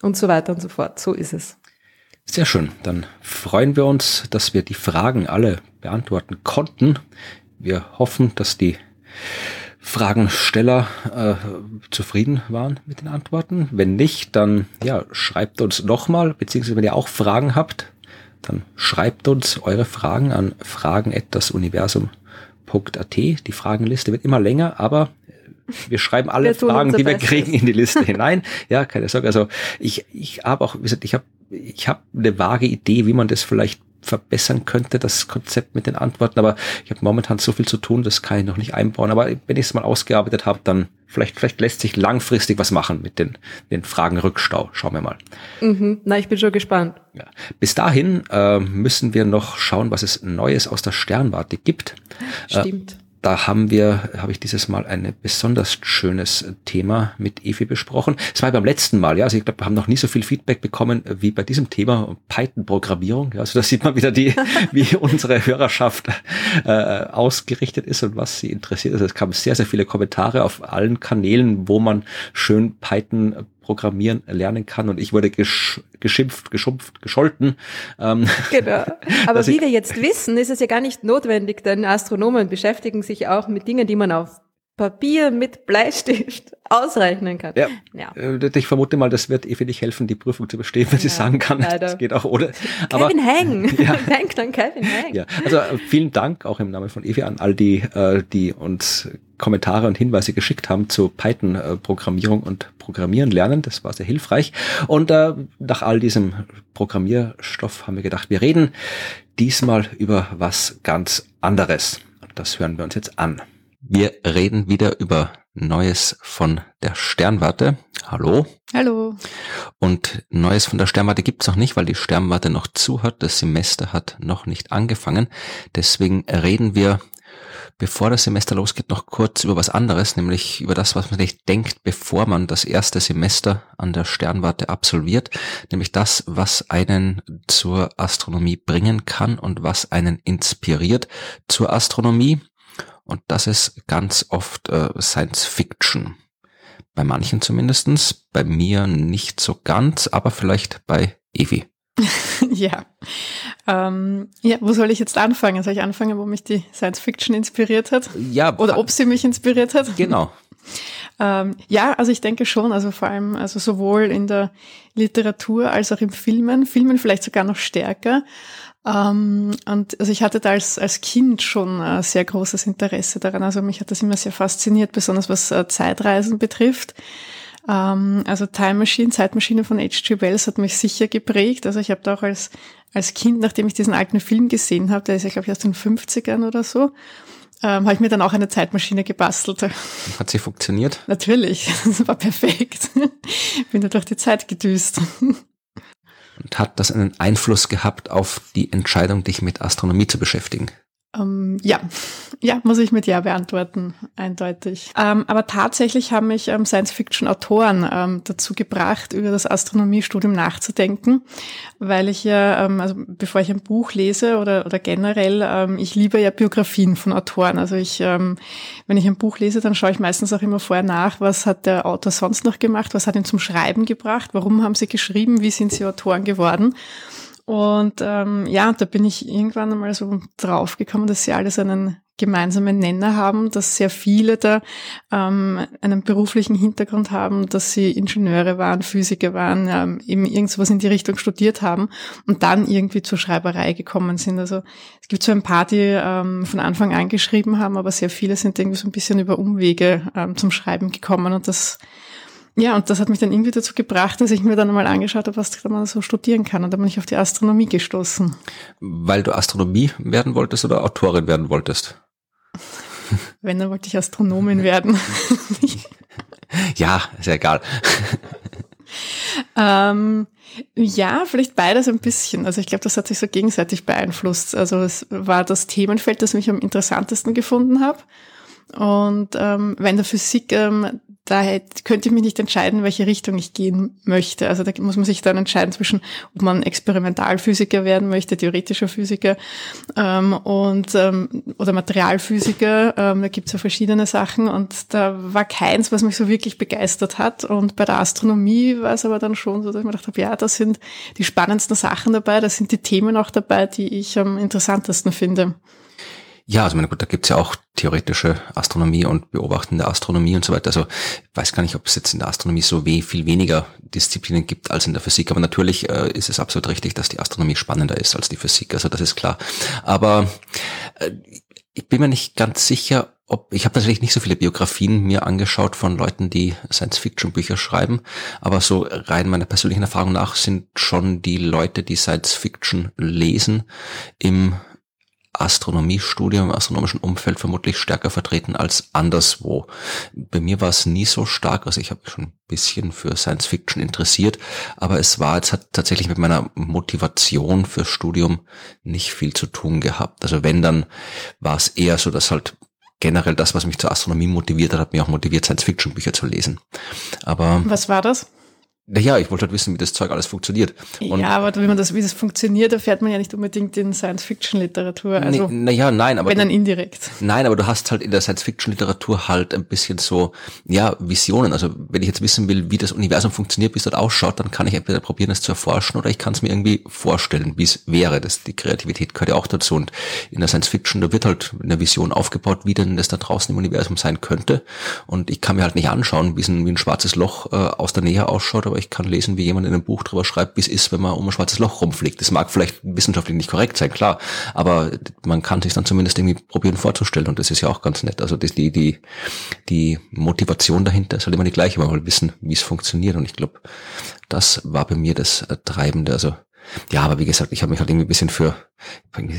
und so weiter und so fort. So ist es. Sehr schön. Dann freuen wir uns, dass wir die Fragen alle beantworten konnten. Wir hoffen, dass die Fragensteller äh, zufrieden waren mit den Antworten. Wenn nicht, dann ja, schreibt uns nochmal, beziehungsweise wenn ihr auch Fragen habt, dann schreibt uns eure Fragen an fragen.dasuniversum.at. Die Fragenliste wird immer länger, aber wir schreiben alle wir Fragen, die wir Bestes. kriegen, in die Liste hinein. Ja, keine Sorge. Also ich, ich habe auch, wie gesagt, ich habe ich hab eine vage Idee, wie man das vielleicht verbessern könnte, das Konzept mit den Antworten. Aber ich habe momentan so viel zu tun, das kann ich noch nicht einbauen. Aber wenn ich es mal ausgearbeitet habe, dann vielleicht, vielleicht lässt sich langfristig was machen mit den, den Fragen Rückstau. Schauen wir mal. Mhm. Na, ich bin schon gespannt. Ja. Bis dahin äh, müssen wir noch schauen, was es Neues aus der Sternwarte gibt. Stimmt. Äh, da haben wir, habe ich dieses Mal ein besonders schönes Thema mit Evi besprochen. Es war beim letzten Mal, ja, also ich glaube, wir haben noch nie so viel Feedback bekommen wie bei diesem Thema Python-Programmierung. Ja, also da sieht man wieder die, (laughs) wie unsere Hörerschaft äh, ausgerichtet ist und was sie interessiert. Also es kamen sehr, sehr viele Kommentare auf allen Kanälen, wo man schön Python Programmieren lernen kann und ich wurde gesch geschimpft, geschumpft, gescholten. Ähm, (laughs) genau. (laughs) Aber wie wir jetzt wissen, ist es ja gar nicht notwendig, denn Astronomen beschäftigen sich auch mit Dingen, die man auf Papier mit Bleistift (laughs) ausrechnen kann. Ja. ja. Äh, ich vermute mal, das wird Evi nicht helfen, die Prüfung zu bestehen, wenn ja, sie sagen kann, leider. das geht auch ohne. Aber, Kevin Hang. Ja. Denkt an Kevin Hang. Ja. Also äh, vielen Dank auch im Namen von Evi an all die, äh, die uns Kommentare und Hinweise geschickt haben zu Python-Programmierung und Programmieren lernen. Das war sehr hilfreich. Und äh, nach all diesem Programmierstoff haben wir gedacht, wir reden diesmal über was ganz anderes. Und das hören wir uns jetzt an. Wir reden wieder über Neues von der Sternwarte. Hallo. Hallo. Und Neues von der Sternwarte gibt's noch nicht, weil die Sternwarte noch zu hat. Das Semester hat noch nicht angefangen. Deswegen reden wir, bevor das Semester losgeht, noch kurz über was anderes, nämlich über das, was man sich denkt, bevor man das erste Semester an der Sternwarte absolviert, nämlich das, was einen zur Astronomie bringen kann und was einen inspiriert zur Astronomie. Und das ist ganz oft äh, Science Fiction. Bei manchen zumindestens, bei mir nicht so ganz, aber vielleicht bei Evi. (laughs) ja. Ähm, ja, wo soll ich jetzt anfangen? Soll ich anfangen, wo mich die Science Fiction inspiriert hat? Ja. Oder ob sie mich inspiriert hat? Genau. (laughs) ähm, ja, also ich denke schon, also vor allem, also sowohl in der Literatur als auch im Filmen, Filmen vielleicht sogar noch stärker. Ähm, und also ich hatte da als, als Kind schon äh, sehr großes Interesse daran. Also mich hat das immer sehr fasziniert, besonders was äh, Zeitreisen betrifft. Ähm, also Time Machine, Zeitmaschine von H.G. Wells hat mich sicher geprägt. Also ich habe da auch als, als Kind, nachdem ich diesen alten Film gesehen habe, der ist ja glaube ich aus den 50ern oder so, ähm, habe ich mir dann auch eine Zeitmaschine gebastelt. (laughs) Hat sie funktioniert? Natürlich, (laughs) das war perfekt. (laughs) Bin da durch die Zeit gedüst. Und hat das einen Einfluss gehabt auf die Entscheidung, dich mit Astronomie zu beschäftigen? Ähm, ja, ja, muss ich mit Ja beantworten, eindeutig. Ähm, aber tatsächlich haben mich ähm, Science-Fiction-Autoren ähm, dazu gebracht, über das Astronomiestudium nachzudenken, weil ich ja, ähm, also bevor ich ein Buch lese oder, oder generell, ähm, ich liebe ja Biografien von Autoren. Also ich, wenn ich ein Buch lese, dann schaue ich meistens auch immer vorher nach, was hat der Autor sonst noch gemacht, was hat ihn zum Schreiben gebracht, warum haben sie geschrieben, wie sind sie Autoren geworden. Und ähm, ja, da bin ich irgendwann einmal so draufgekommen, dass sie alles einen gemeinsamen Nenner haben, dass sehr viele da ähm, einen beruflichen Hintergrund haben, dass sie Ingenieure waren, Physiker waren, ähm, eben irgendwas in die Richtung studiert haben und dann irgendwie zur Schreiberei gekommen sind. Also es gibt so ein paar, die ähm, von Anfang an geschrieben haben, aber sehr viele sind irgendwie so ein bisschen über Umwege ähm, zum Schreiben gekommen und das ja, und das hat mich dann irgendwie dazu gebracht, dass ich mir dann mal angeschaut habe, was man so studieren kann. Und dann bin ich auf die Astronomie gestoßen. Weil du Astronomie werden wolltest oder Autorin werden wolltest? (laughs) Wenn, dann wollte ich Astronomin werden. (laughs) ja, ist ja egal. (laughs) ähm, ja, vielleicht beides ein bisschen. Also ich glaube, das hat sich so gegenseitig beeinflusst. Also es war das Themenfeld, das mich am interessantesten gefunden habe. Und ähm, wenn der Physik ähm, da könnte ich mich nicht entscheiden, welche Richtung ich gehen möchte. Also da muss man sich dann entscheiden zwischen, ob man Experimentalphysiker werden möchte, theoretischer Physiker ähm, und ähm, oder Materialphysiker. Ähm, da gibt es ja verschiedene Sachen und da war keins, was mich so wirklich begeistert hat. Und bei der Astronomie war es aber dann schon so, dass ich mir gedacht habe, ja, das sind die spannendsten Sachen dabei, da sind die Themen auch dabei, die ich am interessantesten finde. Ja, also meine gut, da gibt's ja auch theoretische Astronomie und beobachtende Astronomie und so weiter. Also ich weiß gar nicht, ob es jetzt in der Astronomie so weh, viel weniger Disziplinen gibt als in der Physik. Aber natürlich äh, ist es absolut richtig, dass die Astronomie spannender ist als die Physik. Also das ist klar. Aber äh, ich bin mir nicht ganz sicher, ob ich habe natürlich nicht so viele Biografien mir angeschaut von Leuten, die Science-Fiction-Bücher schreiben, aber so rein meiner persönlichen Erfahrung nach sind schon die Leute, die Science-Fiction lesen, im Astronomiestudium, im astronomischen Umfeld vermutlich stärker vertreten als anderswo. Bei mir war es nie so stark, also ich habe schon ein bisschen für Science Fiction interessiert, aber es war jetzt hat tatsächlich mit meiner Motivation fürs Studium nicht viel zu tun gehabt. Also wenn, dann war es eher so, dass halt generell das, was mich zur Astronomie motiviert hat, hat mich auch motiviert, Science Fiction Bücher zu lesen. Aber. Was war das? Naja, ich wollte halt wissen, wie das Zeug alles funktioniert. Und ja, aber wie man das, wie das funktioniert, erfährt man ja nicht unbedingt in Science-Fiction-Literatur. Also, naja, na nein, aber. Wenn dann indirekt. Nein, aber du hast halt in der Science-Fiction-Literatur halt ein bisschen so, ja, Visionen. Also, wenn ich jetzt wissen will, wie das Universum funktioniert, wie es dort ausschaut, dann kann ich entweder probieren, es zu erforschen oder ich kann es mir irgendwie vorstellen, wie es wäre. Das, die Kreativität gehört ja auch dazu. Und in der Science-Fiction, da wird halt eine Vision aufgebaut, wie denn das da draußen im Universum sein könnte. Und ich kann mir halt nicht anschauen, wie ein, wie ein schwarzes Loch äh, aus der Nähe ausschaut, aber ich kann lesen, wie jemand in einem Buch drüber schreibt, wie es ist, wenn man um ein schwarzes Loch rumfliegt. Das mag vielleicht wissenschaftlich nicht korrekt sein, klar, aber man kann sich dann zumindest irgendwie probieren vorzustellen und das ist ja auch ganz nett. Also die, die, die Motivation dahinter ist halt immer die gleiche, man will wissen, wie es funktioniert und ich glaube, das war bei mir das Treibende. Also ja, aber wie gesagt, ich habe mich halt irgendwie ein bisschen für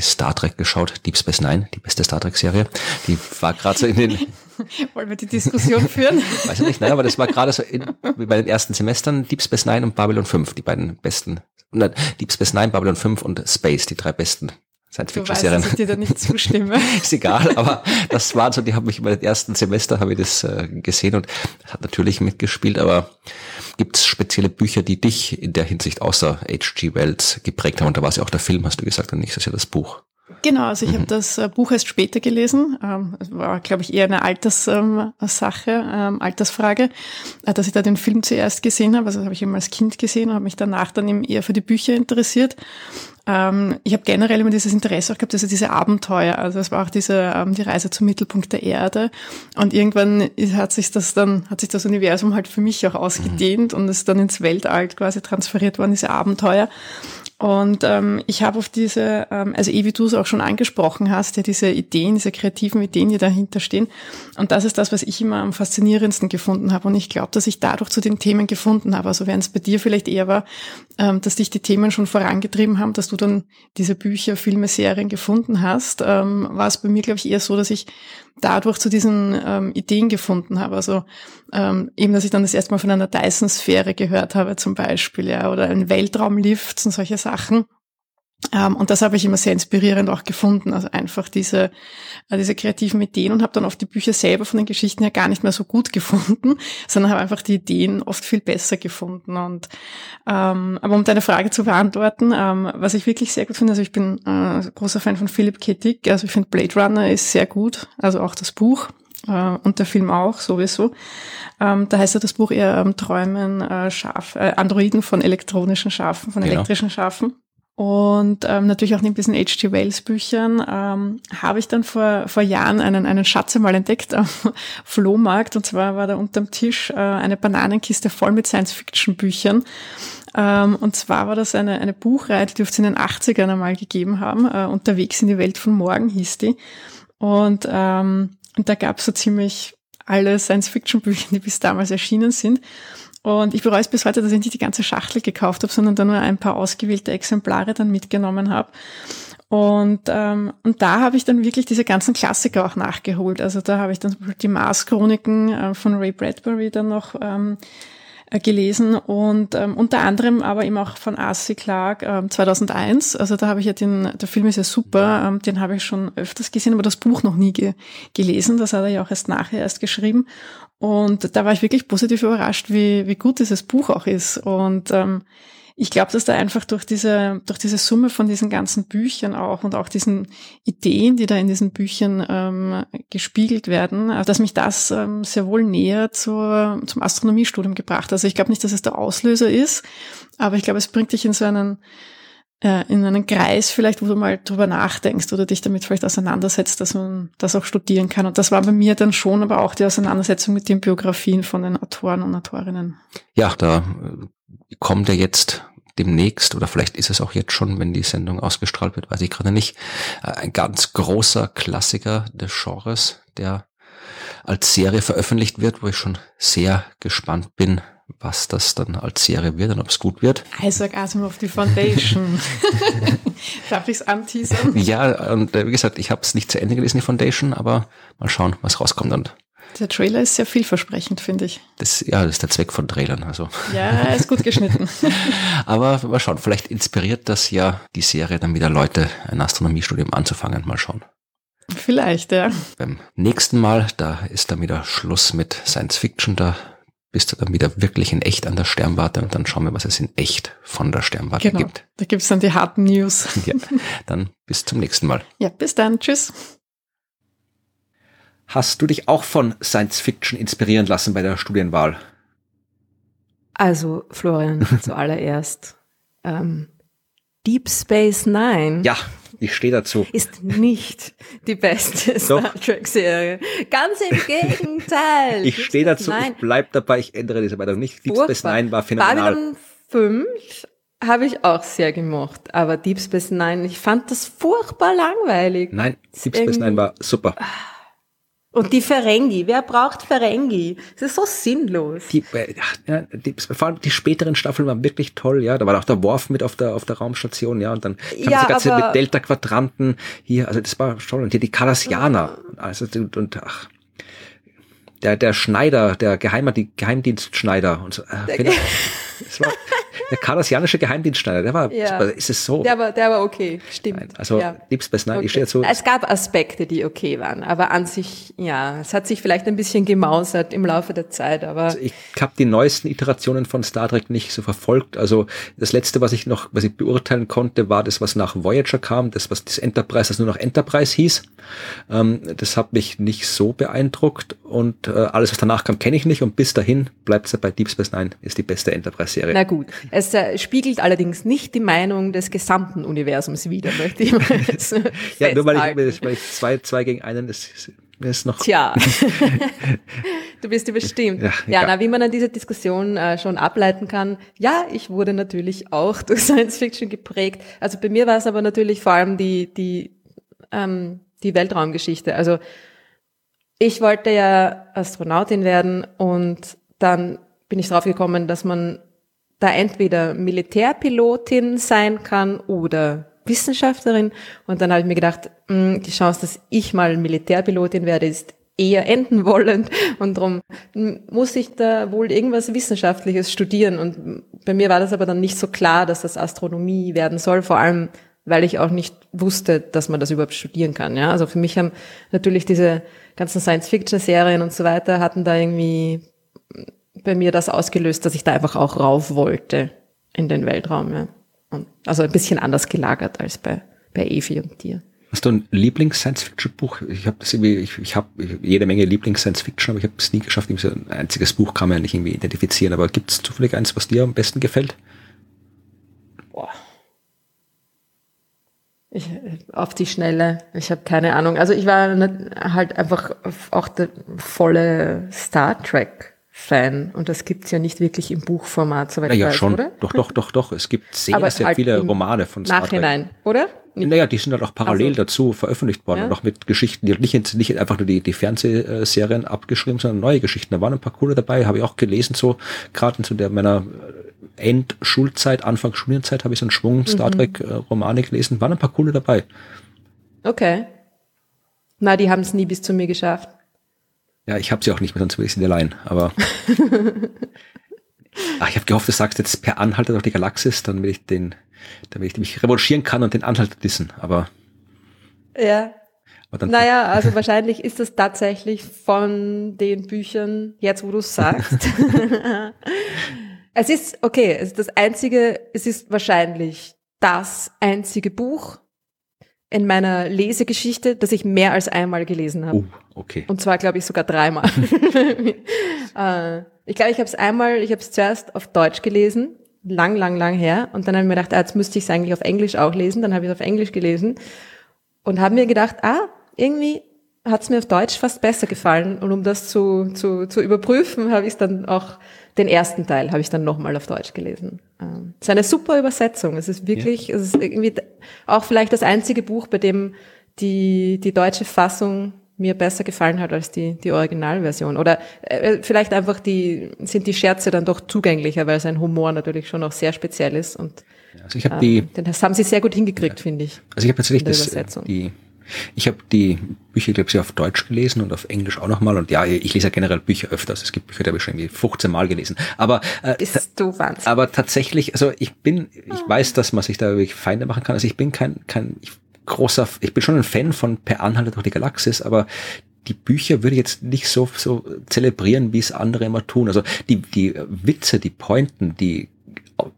Star Trek geschaut, Deep Space Nine, die beste Star Trek Serie. Die war gerade so in den (laughs) Wollen wir die Diskussion führen? (laughs) Weiß ich nicht, nein, aber das war gerade so in, bei den ersten Semestern Deep Space Nine und Babylon 5, die beiden besten. Deep Space Nine, Babylon 5 und Space, die drei besten Science-Fiction-Serien. ich dir da nicht zustimme. (laughs) ist egal, aber das waren so, die haben mich bei den ersten Semester habe ich das äh, gesehen und hat natürlich mitgespielt, aber gibt es spezielle Bücher, die dich in der Hinsicht außer H.G. Wells geprägt haben? Und da war es ja auch der Film, hast du gesagt, und nicht so sehr das Buch. Genau, also ich mhm. habe das äh, Buch erst später gelesen. Ähm, es war, glaube ich, eher eine Alterssache, ähm, Altersfrage, äh, dass ich da den Film zuerst gesehen habe. Also habe ich ihn als Kind gesehen und habe mich danach dann eben eher für die Bücher interessiert. Ähm, ich habe generell immer dieses Interesse auch gehabt, also diese Abenteuer. Also es war auch diese ähm, die Reise zum Mittelpunkt der Erde. Und irgendwann hat sich das dann hat sich das Universum halt für mich auch ausgedehnt mhm. und ist dann ins Weltall quasi transferiert worden, diese Abenteuer. Und ähm, ich habe auf diese, ähm, also eh wie du es auch schon angesprochen hast, ja diese Ideen, diese kreativen Ideen, die dahinter stehen. Und das ist das, was ich immer am faszinierendsten gefunden habe. Und ich glaube, dass ich dadurch zu den Themen gefunden habe. Also während es bei dir vielleicht eher war, ähm, dass dich die Themen schon vorangetrieben haben, dass du dann diese Bücher, Filme, Serien gefunden hast, ähm, war es bei mir, glaube ich, eher so, dass ich dadurch zu diesen ähm, Ideen gefunden habe. Also ähm, eben, dass ich dann das erste Mal von einer Dyson-Sphäre gehört habe zum Beispiel, ja, oder ein Weltraumlift und solche Sachen. Ähm, und das habe ich immer sehr inspirierend auch gefunden. Also einfach diese, äh, diese kreativen Ideen und habe dann oft die Bücher selber von den Geschichten her gar nicht mehr so gut (laughs) gefunden, sondern habe einfach die Ideen oft viel besser gefunden. Und ähm, aber um deine Frage zu beantworten, ähm, was ich wirklich sehr gut finde, also ich bin äh, großer Fan von Philip K. Dick, also ich finde Blade Runner ist sehr gut, also auch das Buch äh, und der Film auch sowieso. Ähm, da heißt ja das Buch eher ähm, Träumen äh, Schaf, äh, Androiden von elektronischen Schafen, von genau. elektrischen Schafen. Und ähm, natürlich auch neben diesen H.G. Wells Büchern ähm, habe ich dann vor, vor Jahren einen, einen Schatz einmal entdeckt am (laughs) Flohmarkt. Und zwar war da unterm Tisch äh, eine Bananenkiste voll mit Science-Fiction-Büchern. Ähm, und zwar war das eine, eine Buchreihe, die dürfte es in den 80ern einmal gegeben haben. Äh, Unterwegs in die Welt von morgen hieß die. Und, ähm, und da gab es so ziemlich alle Science-Fiction-Bücher, die bis damals erschienen sind. Und ich bereue es bis heute, dass ich nicht die ganze Schachtel gekauft habe, sondern dann nur ein paar ausgewählte Exemplare dann mitgenommen habe. Und, ähm, und da habe ich dann wirklich diese ganzen Klassiker auch nachgeholt. Also da habe ich dann die Mars-Chroniken äh, von Ray Bradbury dann noch ähm, äh, gelesen und ähm, unter anderem aber eben auch von Arcee Clarke ähm, 2001. Also da habe ich ja den, der Film ist ja super, ähm, den habe ich schon öfters gesehen, aber das Buch noch nie ge gelesen. Das hat er ja auch erst nachher erst geschrieben. Und da war ich wirklich positiv überrascht, wie, wie gut dieses Buch auch ist. Und ähm, ich glaube, dass da einfach durch diese, durch diese Summe von diesen ganzen Büchern auch und auch diesen Ideen, die da in diesen Büchern ähm, gespiegelt werden, äh, dass mich das ähm, sehr wohl näher zur, zum Astronomiestudium gebracht. Also ich glaube nicht, dass es der Auslöser ist, aber ich glaube, es bringt dich in so einen äh, in einen Kreis vielleicht, wo du mal drüber nachdenkst oder dich damit vielleicht auseinandersetzt, dass man das auch studieren kann. Und das war bei mir dann schon aber auch die Auseinandersetzung mit den Biografien von den Autoren und Autorinnen. Ja, da kommt ja jetzt demnächst oder vielleicht ist es auch jetzt schon, wenn die Sendung ausgestrahlt wird, weiß ich gerade nicht, äh, ein ganz großer Klassiker des Genres, der als Serie veröffentlicht wird, wo ich schon sehr gespannt bin, was das dann als Serie wird und ob es gut wird. Isaac Asimov, die Foundation. (laughs) (laughs) Darf ich es anteasern? Ja, und äh, wie gesagt, ich habe es nicht zu Ende gelesen, die Foundation, aber mal schauen, was rauskommt. Und der Trailer ist sehr vielversprechend, finde ich. Das, ja, das ist der Zweck von Trailern. Also. Ja, ist gut geschnitten. (laughs) aber mal schauen, vielleicht inspiriert das ja die Serie dann wieder Leute, ein Astronomiestudium anzufangen. Mal schauen. Vielleicht, ja. Beim nächsten Mal, da ist dann wieder Schluss mit Science Fiction. Da bist du dann wieder wirklich in echt an der Sternwarte und dann schauen wir, was es in echt von der Sternwarte genau. gibt. Da gibt's dann die harten News. (laughs) Ja, dann bis zum nächsten Mal. Ja, bis dann. Tschüss. Hast du dich auch von Science Fiction inspirieren lassen bei der Studienwahl? Also, Florian, (laughs) zuallererst. Ähm, Deep Space Nine. Ja, ich stehe dazu. Ist nicht die beste (laughs) Star Trek-Serie. Ganz im Gegenteil. ich stehe dazu, Nine. ich bleib dabei, ich ändere diese Meinung nicht. Deep Space Nine war phänomenal. Babylon 5 habe ich auch sehr gemocht, aber Deep Space Nine, ich fand das furchtbar langweilig. Nein, Deep Space Nine war super. Und die Ferengi, wer braucht Ferengi? Das ist so sinnlos. Die, äh, ja, die, vor allem die späteren Staffeln waren wirklich toll, ja. Da war auch der Worf mit auf der, auf der Raumstation, ja. Und dann kam ja, ganze mit Delta-Quadranten hier, also das war toll. Und hier die Kardassianer, also, und, und ach, der, der Schneider, der Geheimer, die Geheimdienstschneider und so. Äh, das war, (laughs) der kardassianische Geheimdienstschneider, der war, ja. ist es so? Der war, der war okay, stimmt. Nein, also ja. Deep Space Nine, okay. ich stehe dazu. Es gab Aspekte, die okay waren, aber an sich, ja, es hat sich vielleicht ein bisschen gemausert im Laufe der Zeit, aber. Also ich habe die neuesten Iterationen von Star Trek nicht so verfolgt. Also das letzte, was ich noch, was ich beurteilen konnte, war das, was nach Voyager kam, das, was das Enterprise, das nur noch Enterprise hieß. Ähm, das hat mich nicht so beeindruckt und äh, alles, was danach kam, kenne ich nicht und bis dahin bleibt es bei Deep Space Nine, ist die beste Enterprise-Serie. Na gut, es äh, spiegelt allerdings nicht die Meinung des gesamten Universums wider, möchte ich mal (laughs) Ja, nur weil ich, weil ich zwei, zwei gegen einen, das Wer ist noch? Tja, (laughs) du bist überstimmt. Ja, ja, ja, na, wie man an dieser Diskussion äh, schon ableiten kann, ja, ich wurde natürlich auch (laughs) durch Science Fiction geprägt. Also bei mir war es aber natürlich vor allem die, die, ähm, die Weltraumgeschichte. Also ich wollte ja Astronautin werden und dann bin ich drauf gekommen, dass man da entweder Militärpilotin sein kann oder Wissenschaftlerin. Und dann habe ich mir gedacht, mh, hm, die Chance, dass ich mal Militärpilotin werde, ist eher (laughs) enden wollend. Und darum muss ich da wohl irgendwas Wissenschaftliches studieren. Und bei mir war das aber dann nicht so klar, dass das Astronomie werden soll, vor allem weil ich auch nicht wusste, dass man das überhaupt studieren kann. Ja, also für mich haben natürlich diese ganzen Science-Fiction-Serien und so weiter hatten da irgendwie bei mir das ausgelöst, dass ich da einfach auch rauf wollte in den Weltraum. Ja. Also ein bisschen anders gelagert als bei, bei Evi und dir. Hast du ein Lieblings-Science-Fiction-Buch? Ich habe das irgendwie, ich, ich habe jede Menge Lieblings-Science-Fiction, aber ich habe es nie geschafft. So ein einziges Buch kann man ja nicht irgendwie identifizieren. Aber gibt es zufällig eins, was dir am besten gefällt? Boah. Ich, auf die Schnelle. Ich habe keine Ahnung. Also ich war halt einfach auch der volle Star Trek Fan und das gibt's ja nicht wirklich im Buchformat, soweit naja, ich weiß, schon. oder? Doch, doch, doch, doch. Es gibt (laughs) sehr, Aber sehr halt viele Romane von Star Nachhinein, Trek. oder? Naja, die sind halt auch parallel also, dazu veröffentlicht worden ja? und auch mit Geschichten, die nicht, nicht einfach nur die, die Fernsehserien abgeschrieben, sondern neue Geschichten. Da waren ein paar coole dabei, habe ich auch gelesen, so gerade zu der meiner Endschulzeit, Anfang Studienzeit habe ich so einen Schwung mhm. Star Trek äh, Romane gelesen, waren ein paar coole dabei. Okay. Na, die haben es nie bis zu mir geschafft. Ja, ich habe sie auch nicht mehr, sonst will ich sie allein. Aber (laughs) Ach, ich habe gehofft, du sagst jetzt per Anhalter durch die Galaxis, dann will ich den, damit ich mich revanchieren kann und den Anhalter dissen. Aber ja. Aber naja, (laughs) also wahrscheinlich ist es tatsächlich von den Büchern, jetzt wo du es sagst. (laughs) es ist, okay, es ist das einzige, es ist wahrscheinlich das einzige Buch, in meiner Lesegeschichte, das ich mehr als einmal gelesen habe. Oh, okay. Und zwar, glaube ich, sogar dreimal. (laughs) äh, ich glaube, ich habe es einmal, ich habe es zuerst auf Deutsch gelesen, lang, lang, lang her. Und dann habe ich mir gedacht, ah, jetzt müsste ich es eigentlich auf Englisch auch lesen. Dann habe ich es auf Englisch gelesen und habe mir gedacht, ah, irgendwie hat es mir auf Deutsch fast besser gefallen. Und um das zu, zu, zu überprüfen, habe ich dann auch, den ersten Teil habe ich dann nochmal auf Deutsch gelesen. Ähm, es ist eine super Übersetzung. Es ist wirklich, ja. es ist irgendwie auch vielleicht das einzige Buch, bei dem die, die deutsche Fassung mir besser gefallen hat als die, die Originalversion. Oder äh, vielleicht einfach die, sind die Scherze dann doch zugänglicher, weil sein Humor natürlich schon auch sehr speziell ist. Und also ich habe ähm, die, das haben sie sehr gut hingekriegt, ja. finde ich. Also ich habe tatsächlich das, die ich habe die Bücher, glaube ich, auf Deutsch gelesen und auf Englisch auch nochmal. Und ja, ich lese ja generell Bücher öfters. Es gibt Bücher, die habe ich schon irgendwie 15 Mal gelesen. Aber, äh, Bist du Wahnsinn. aber tatsächlich, also ich bin, ich ah. weiß, dass man sich da wirklich Feinde machen kann. Also ich bin kein, kein großer, ich bin schon ein Fan von Per Anhalter durch die Galaxis, aber die Bücher würde ich jetzt nicht so, so zelebrieren, wie es andere immer tun. Also die, die Witze, die Pointen, die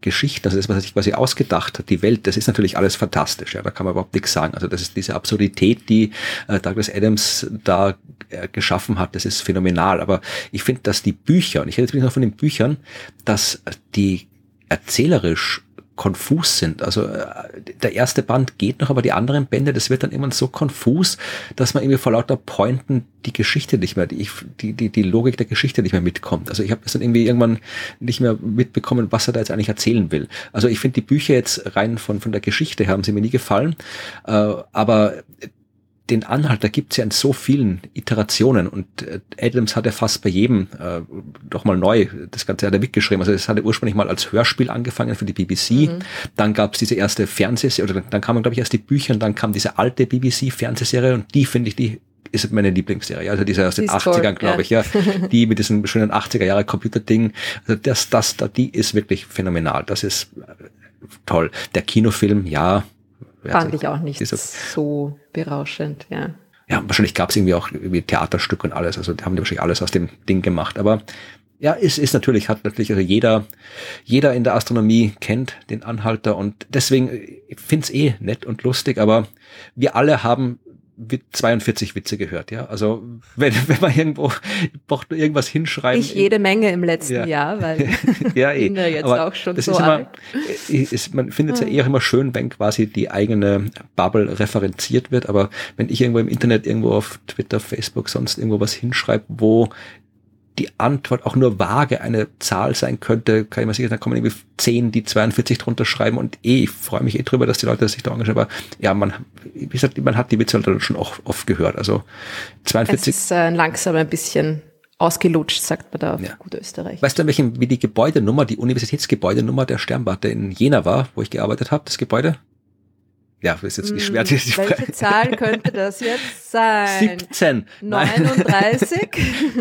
Geschichte, also das, was er sich quasi ausgedacht hat, die Welt, das ist natürlich alles fantastisch, ja, da kann man überhaupt nichts sagen. Also das ist diese Absurdität, die äh, Douglas Adams da äh, geschaffen hat, das ist phänomenal. Aber ich finde, dass die Bücher, und ich rede jetzt noch von den Büchern, dass die erzählerisch konfus sind. Also äh, der erste Band geht noch, aber die anderen Bände, das wird dann immer so konfus, dass man irgendwie vor lauter Pointen die Geschichte nicht mehr, die, die, die, die Logik der Geschichte nicht mehr mitkommt. Also ich habe das dann irgendwie irgendwann nicht mehr mitbekommen, was er da jetzt eigentlich erzählen will. Also ich finde die Bücher jetzt rein von, von der Geschichte haben sie mir nie gefallen, äh, aber den Anhalter gibt es ja in so vielen Iterationen und äh, Adams hat ja fast bei jedem äh, doch mal neu das Ganze hat er mitgeschrieben. Also es hatte ursprünglich mal als Hörspiel angefangen für die BBC, mhm. dann gab es diese erste Fernsehserie, oder dann kamen glaube ich erst die Bücher und dann kam diese alte BBC-Fernsehserie und die finde ich, die ist meine Lieblingsserie. Also diese aus den 80ern, glaube ich, ja. (laughs) Die mit diesem schönen 80er Jahre Computerding. Also das, das, da, die ist wirklich phänomenal. Das ist äh, toll. Der Kinofilm, ja, Fand ich auch nicht so berauschend, ja. Ja, wahrscheinlich gab es irgendwie auch irgendwie Theaterstück und alles. Also die haben die wahrscheinlich alles aus dem Ding gemacht. Aber ja, ist, ist natürlich, hat natürlich, also jeder, jeder in der Astronomie kennt den Anhalter und deswegen, ich finde es eh nett und lustig, aber wir alle haben 42 Witze gehört, ja. Also wenn, (laughs) wenn man irgendwo braucht nur irgendwas hinschreiben. Ich jede Menge im letzten ja. Jahr, weil (laughs) ja, eh. ja jetzt Aber auch schon das so ist immer, alt. Ist, man findet es ja eher immer schön, wenn quasi die eigene Bubble referenziert wird. Aber wenn ich irgendwo im Internet, irgendwo auf Twitter, Facebook, sonst irgendwo was hinschreibe, wo die Antwort auch nur vage eine Zahl sein könnte, kann ich mir sicher, dann kommen irgendwie 10, die 42 drunter schreiben und eh, ich freue mich eh drüber, dass die Leute sich da engagieren, aber ja, man, wie gesagt, man hat die Witze halt schon auch oft gehört, also 42. Es ist äh, langsam ein bisschen ausgelutscht, sagt man da auf Ja. gut Österreich. Weißt du, in welchem, wie die Gebäudenummer, die Universitätsgebäudenummer der Sternwarte in Jena war, wo ich gearbeitet habe, das Gebäude? Ja, ist jetzt nicht schwer, die Hm, Welche Frage. Zahl könnte das jetzt sein? 17. Nein, 39?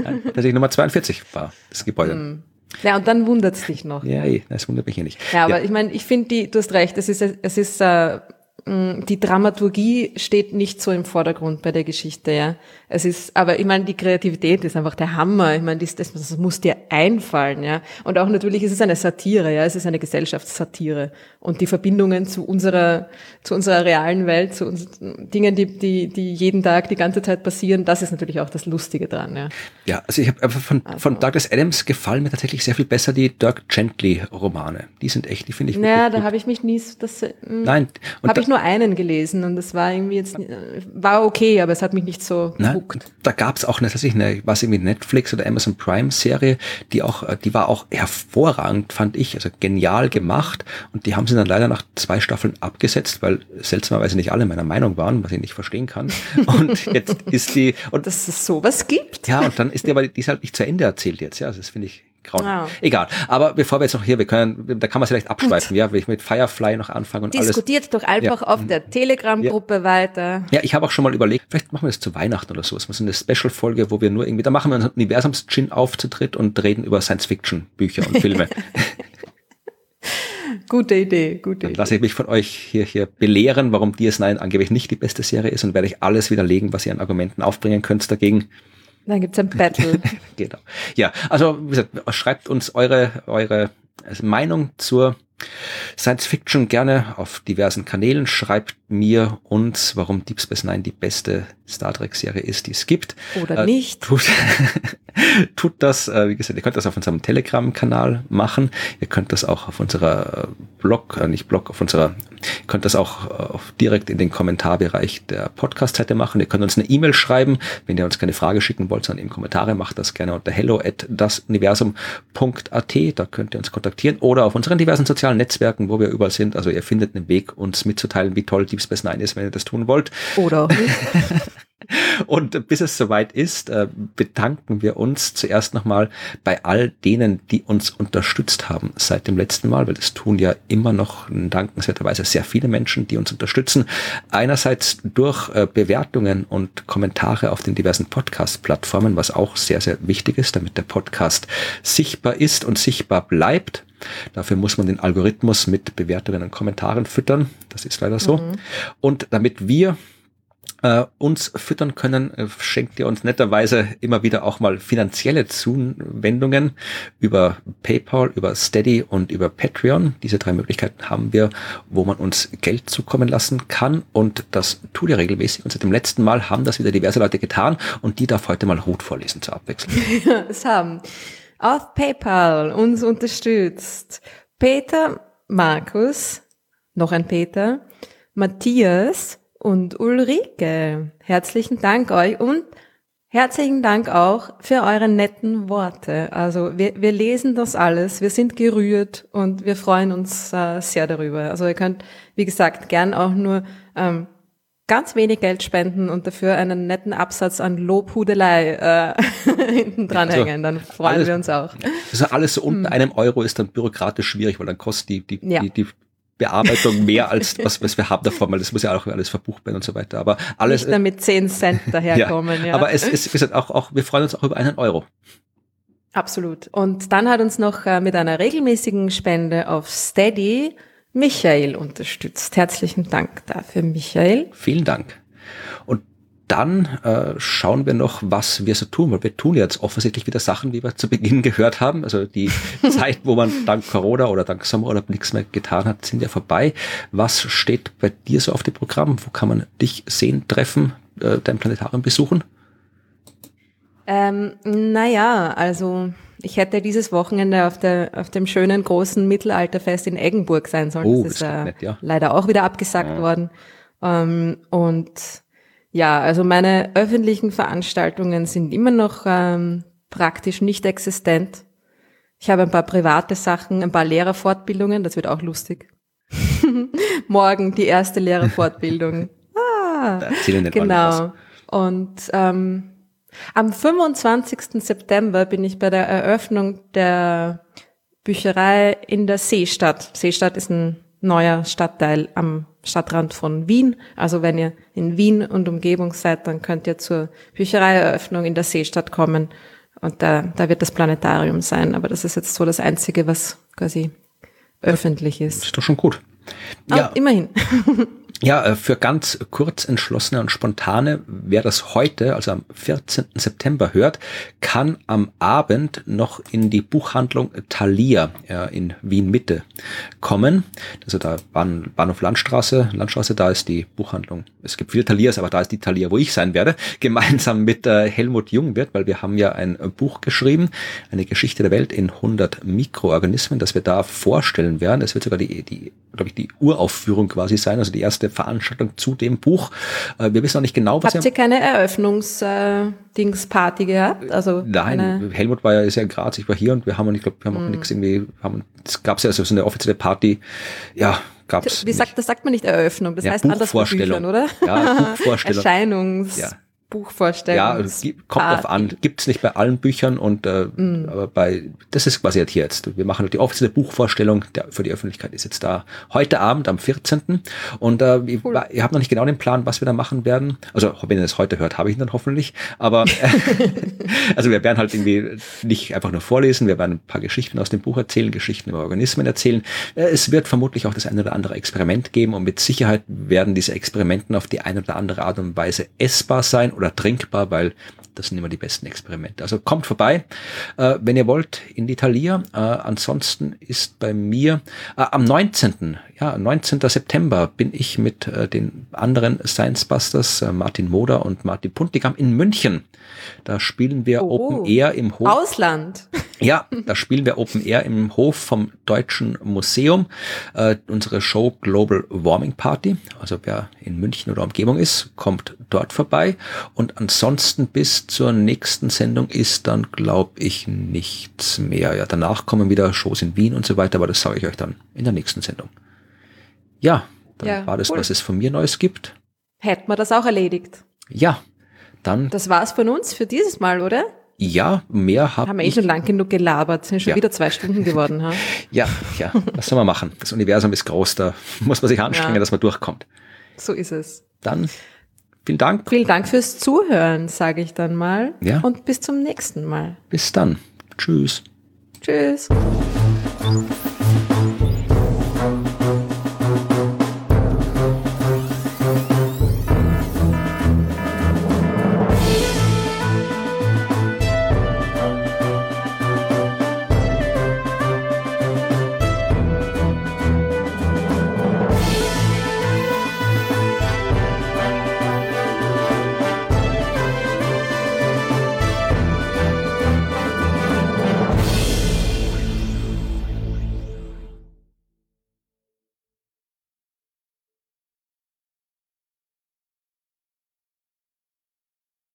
Nein, tatsächlich Nummer 42 war das Gebäude. Hm. ja, und dann wundert es dich noch. Ja, das wundert mich hier nicht. Ja, aber ich meine, ich finde, die, du hast recht, es ist, es ist, äh, mh, die Dramaturgie steht nicht so im Vordergrund bei der Geschichte, ja. Es ist, aber ich meine, die Kreativität ist einfach der Hammer. Ich meine, das, das, das muss dir einfallen, ja. Und auch natürlich ist es eine Satire, ja. Es ist eine Gesellschaftssatire. Und die Verbindungen zu unserer, zu unserer realen Welt, zu uns, Dingen, die, die, die jeden Tag die ganze Zeit passieren, das ist natürlich auch das Lustige dran, ja. Ja, also ich habe einfach von, Also. von Douglas Adams gefallen mir tatsächlich sehr viel besser die Dirk Gently Romane. Die sind echt, die finde ich Naja, da habe ich mich nie, das, mh, Nein, und habe da, ich nur einen gelesen und das war irgendwie jetzt, äh, war okay, aber es hat mich nicht so Nein, gehuckt. und da gab es auch eine, tatsächlich eine, was irgendwie Netflix oder Amazon Prime Serie, die auch, äh, die war auch hervorragend, fand ich, also genial gemacht. Und die haben sie dann leider nach zwei Staffeln abgesetzt, weil seltsamerweise nicht alle meiner Meinung waren, was ich nicht verstehen kann. (laughs) Und jetzt ist die, und dass es sowas gibt. ja, und dann ist die aber, die ist halt nicht zu Ende erzählt jetzt, ja, also das finde ich grauenhaft. Ah. Egal. Aber bevor wir jetzt noch hier, wir können, da kann man vielleicht abschweifen, ja, will ich mit Firefly noch anfangen und alles. Diskutiert doch einfach auf der Telegram-Gruppe weiter. Ja, ich habe auch schon mal überlegt, vielleicht machen wir das zu Weihnachten oder so. Es muss eine Special-Folge, wo wir nur irgendwie, da machen wir einen Universums-Gin auf zu dritt und reden über Science-Fiction-Bücher und Filme. (laughs) Gute Idee, gute Dann Idee. lasse ich mich von euch hier, hier belehren, warum DS9 angeblich nicht die beste Serie ist und werde ich alles widerlegen, was ihr an Argumenten aufbringen könnt dagegen. Dann gibt's ein Battle. (laughs) Genau. Ja, also wie gesagt, schreibt uns eure, eure Meinung zur Science Fiction gerne auf diversen Kanälen. Schreibt mir uns, warum Deep Space Nine die beste Star Trek Serie ist, die es gibt. Oder Äh, nicht. Tut, (laughs) tut das, äh, wie gesagt, ihr könnt das auf unserem Telegram-Kanal machen. Ihr könnt das auch auf unserer äh, Blog, äh, nicht Blog, auf unserer, ihr könnt das auch äh, auf, direkt in den Kommentarbereich der Podcast-Seite machen. Ihr könnt uns eine E-Mail schreiben. Wenn ihr uns keine Frage schicken wollt, sondern eben Kommentare, macht das gerne unter hello at dasuniversum.at. Da könnt ihr uns kontaktieren oder auf unseren diversen sozialen Netzwerken, wo wir überall sind. Also ihr findet einen Weg, uns mitzuteilen, wie toll Deep Space Nine ist, wenn ihr das tun wollt. Oder auch nicht. (laughs) Und bis es soweit ist, äh, bedanken wir uns zuerst nochmal bei all denen, die uns unterstützt haben seit dem letzten Mal, weil das tun ja immer noch dankenswerterweise sehr viele Menschen, die uns unterstützen. Einerseits durch äh, Bewertungen und Kommentare auf den diversen Podcast-Plattformen, was auch sehr, sehr wichtig ist, damit der Podcast sichtbar ist und sichtbar bleibt. Dafür muss man den Algorithmus mit Bewertungen und Kommentaren füttern. Das ist leider so. Und damit wir äh, uns füttern können, äh, schenkt ihr uns netterweise immer wieder auch mal finanzielle Zuwendungen über PayPal, über Steady und über Patreon. Diese drei Möglichkeiten haben wir, wo man uns Geld zukommen lassen kann und das tut ihr regelmäßig. Und seit dem letzten Mal haben das wieder diverse Leute getan und die darf heute mal Ruth vorlesen zur Abwechslung. (laughs) Es haben auf PayPal uns unterstützt Peter, Markus, noch ein Peter, Matthias und Ulrike. Herzlichen Dank euch und herzlichen Dank auch für eure netten Worte. Also wir, wir lesen das alles, wir sind gerührt und wir freuen uns äh, sehr darüber. Also ihr könnt, wie gesagt, gern auch nur ähm, ganz wenig Geld spenden und dafür einen netten Absatz an Lobhudelei äh, (laughs) hinten dranhängen. Dann freuen alles- wir uns auch. Also alles so unter einem Euro ist dann byrokratisch schwierig, weil dann kostet die, die, Ja. die, die Bearbeitung mehr (laughs) als was, was wir haben davon, weil das muss ja auch alles verbucht werden und so weiter. Aber alles, Nicht damit 10 Cent (laughs) daherkommen. Ja, aber es ist, wie gesagt, auch, auch, wir freuen uns auch über einen Euro. Absolut. Und dann hat uns noch äh, mit einer regelmäßigen Spende auf Steady Michael unterstützt. Herzlichen Dank dafür, Michael. Vielen Dank. Und dann äh, schauen wir noch, was wir so tun, weil wir tun jetzt offensichtlich wieder Sachen, wie wir zu Beginn (laughs) gehört haben. Also die (laughs) Zeit, wo man dank Corona oder dank Sommerurlaub nichts mehr getan hat, sind ja vorbei. Was steht bei dir so auf dem Programm? Wo kann man dich sehen, treffen, äh, dein Planetarium besuchen? Ähm, naja, also ich hätte dieses Wochenende auf, der, auf dem schönen großen Mittelalterfest in Eggenburg sein sollen. Oh, das ist ist äh, nett, ja. leider auch wieder abgesagt Ja. worden. Ähm, und ja, also meine öffentlichen Veranstaltungen sind immer noch ähm, praktisch nicht existent. Ich habe ein paar private Sachen, ein paar Lehrerfortbildungen, das wird auch lustig. (laughs) Morgen die erste Lehrerfortbildung. (laughs) Ah, genau. Und ähm, am 25. September bin ich bei der Eröffnung der Bücherei in der Seestadt. Seestadt ist ein neuer Stadtteil am Stadtrand von Wien. Also wenn ihr in Wien und Umgebung seid, dann könnt ihr zur Büchereieröffnung in der Seestadt kommen. Und da, da wird das Planetarium sein. Aber das ist jetzt so das Einzige, was quasi öffentlich ist. Ist doch schon gut. Aber Ja, immerhin. (laughs) Ja, äh, für ganz kurz entschlossene und spontane, wer das heute, also am 14. September hört, kann am Abend noch in die Buchhandlung Thalia äh, in Wien Mitte kommen. Also da Bahn, Bahnhof Landstraße, Landstraße, da ist die Buchhandlung. Es gibt viele Thalias, aber da ist die Thalia, wo ich sein werde, (laughs) gemeinsam mit äh, Helmut Jungwirth, weil wir haben ja ein äh, Buch geschrieben, eine Geschichte der Welt in 100 Mikroorganismen, das wir da vorstellen werden. Es wird sogar die, die glaube ich, die Uraufführung quasi sein, also die erste Veranstaltung zu dem Buch. Äh, Wir wissen noch nicht genau, was Habt ihr keine Eröffnungs-Dings-Party gehabt? Also Nein, Helmut war ja ist ja in Graz, ich war hier und wir haben, ich glaube, wir haben auch nichts irgendwie, haben, es gab ja also so eine offizielle Party, ja, gab's. wie sagt, das sagt man nicht Eröffnung, das Ja, heißt anders. Büchern, oder? Ja, (laughs) Buchvorstellung. Erscheinungs, Ja. Buchvorstellung. Ja, es gibt- kommt drauf an. Gibt's nicht bei allen Büchern und äh, Mm. aber bei das ist quasi halt hier jetzt. Wir machen die offizielle Buchvorstellung der, für die Öffentlichkeit ist jetzt da heute Abend am 14. Und äh, ich, Cool. ihr habt noch nicht genau den Plan, was wir da machen werden. Also wenn ihr das heute hört, habe ich ihn dann hoffentlich. Aber (laughs) (laughs) also wir werden halt irgendwie nicht einfach nur vorlesen, wir werden ein paar Geschichten aus dem Buch erzählen, Geschichten über Organismen erzählen. Äh, Es wird vermutlich auch das eine oder andere Experiment geben und mit Sicherheit werden diese Experimenten auf die eine oder andere Art und Weise essbar sein oder trinkbar, weil das sind immer die besten Experimente. Also kommt vorbei, äh, wenn ihr wollt, in die Thalia. Äh, ansonsten ist bei mir äh, am 19. Ja, 19. September bin ich mit äh, den anderen Science Busters, äh, Martin Moder und Martin Puntigam in München. Da spielen wir Oh. Open Air im Hof. Ausland. Ja, da spielen wir Open Air im Hof vom Deutschen Museum. Äh, unsere Show Global Warming Party. Also wer in München oder Umgebung ist, kommt dort vorbei. Und ansonsten bis zur nächsten Sendung ist dann, glaube ich, nichts mehr. Ja, danach kommen wieder Shows in Wien und so weiter, aber das sage ich euch dann in der nächsten Sendung. Ja, dann Ja, war das, cool. was es von mir Neues gibt. Hätten wir das auch erledigt. Ja, dann, Das war's von uns für dieses Mal, oder? Ja, mehr habe Haben wir eh schon lang genug gelabert, sind schon Ja. wieder zwei Stunden geworden. Ha? (laughs) Ja, ja, was soll man machen? Das Universum ist groß, da muss man sich anstrengen, Ja. dass man durchkommt. So ist es. Dann vielen Dank, Vielen Dank fürs Zuhören, sage ich dann mal. Ja. Und bis zum nächsten Mal. bis dann. Tschüss. Tschüss.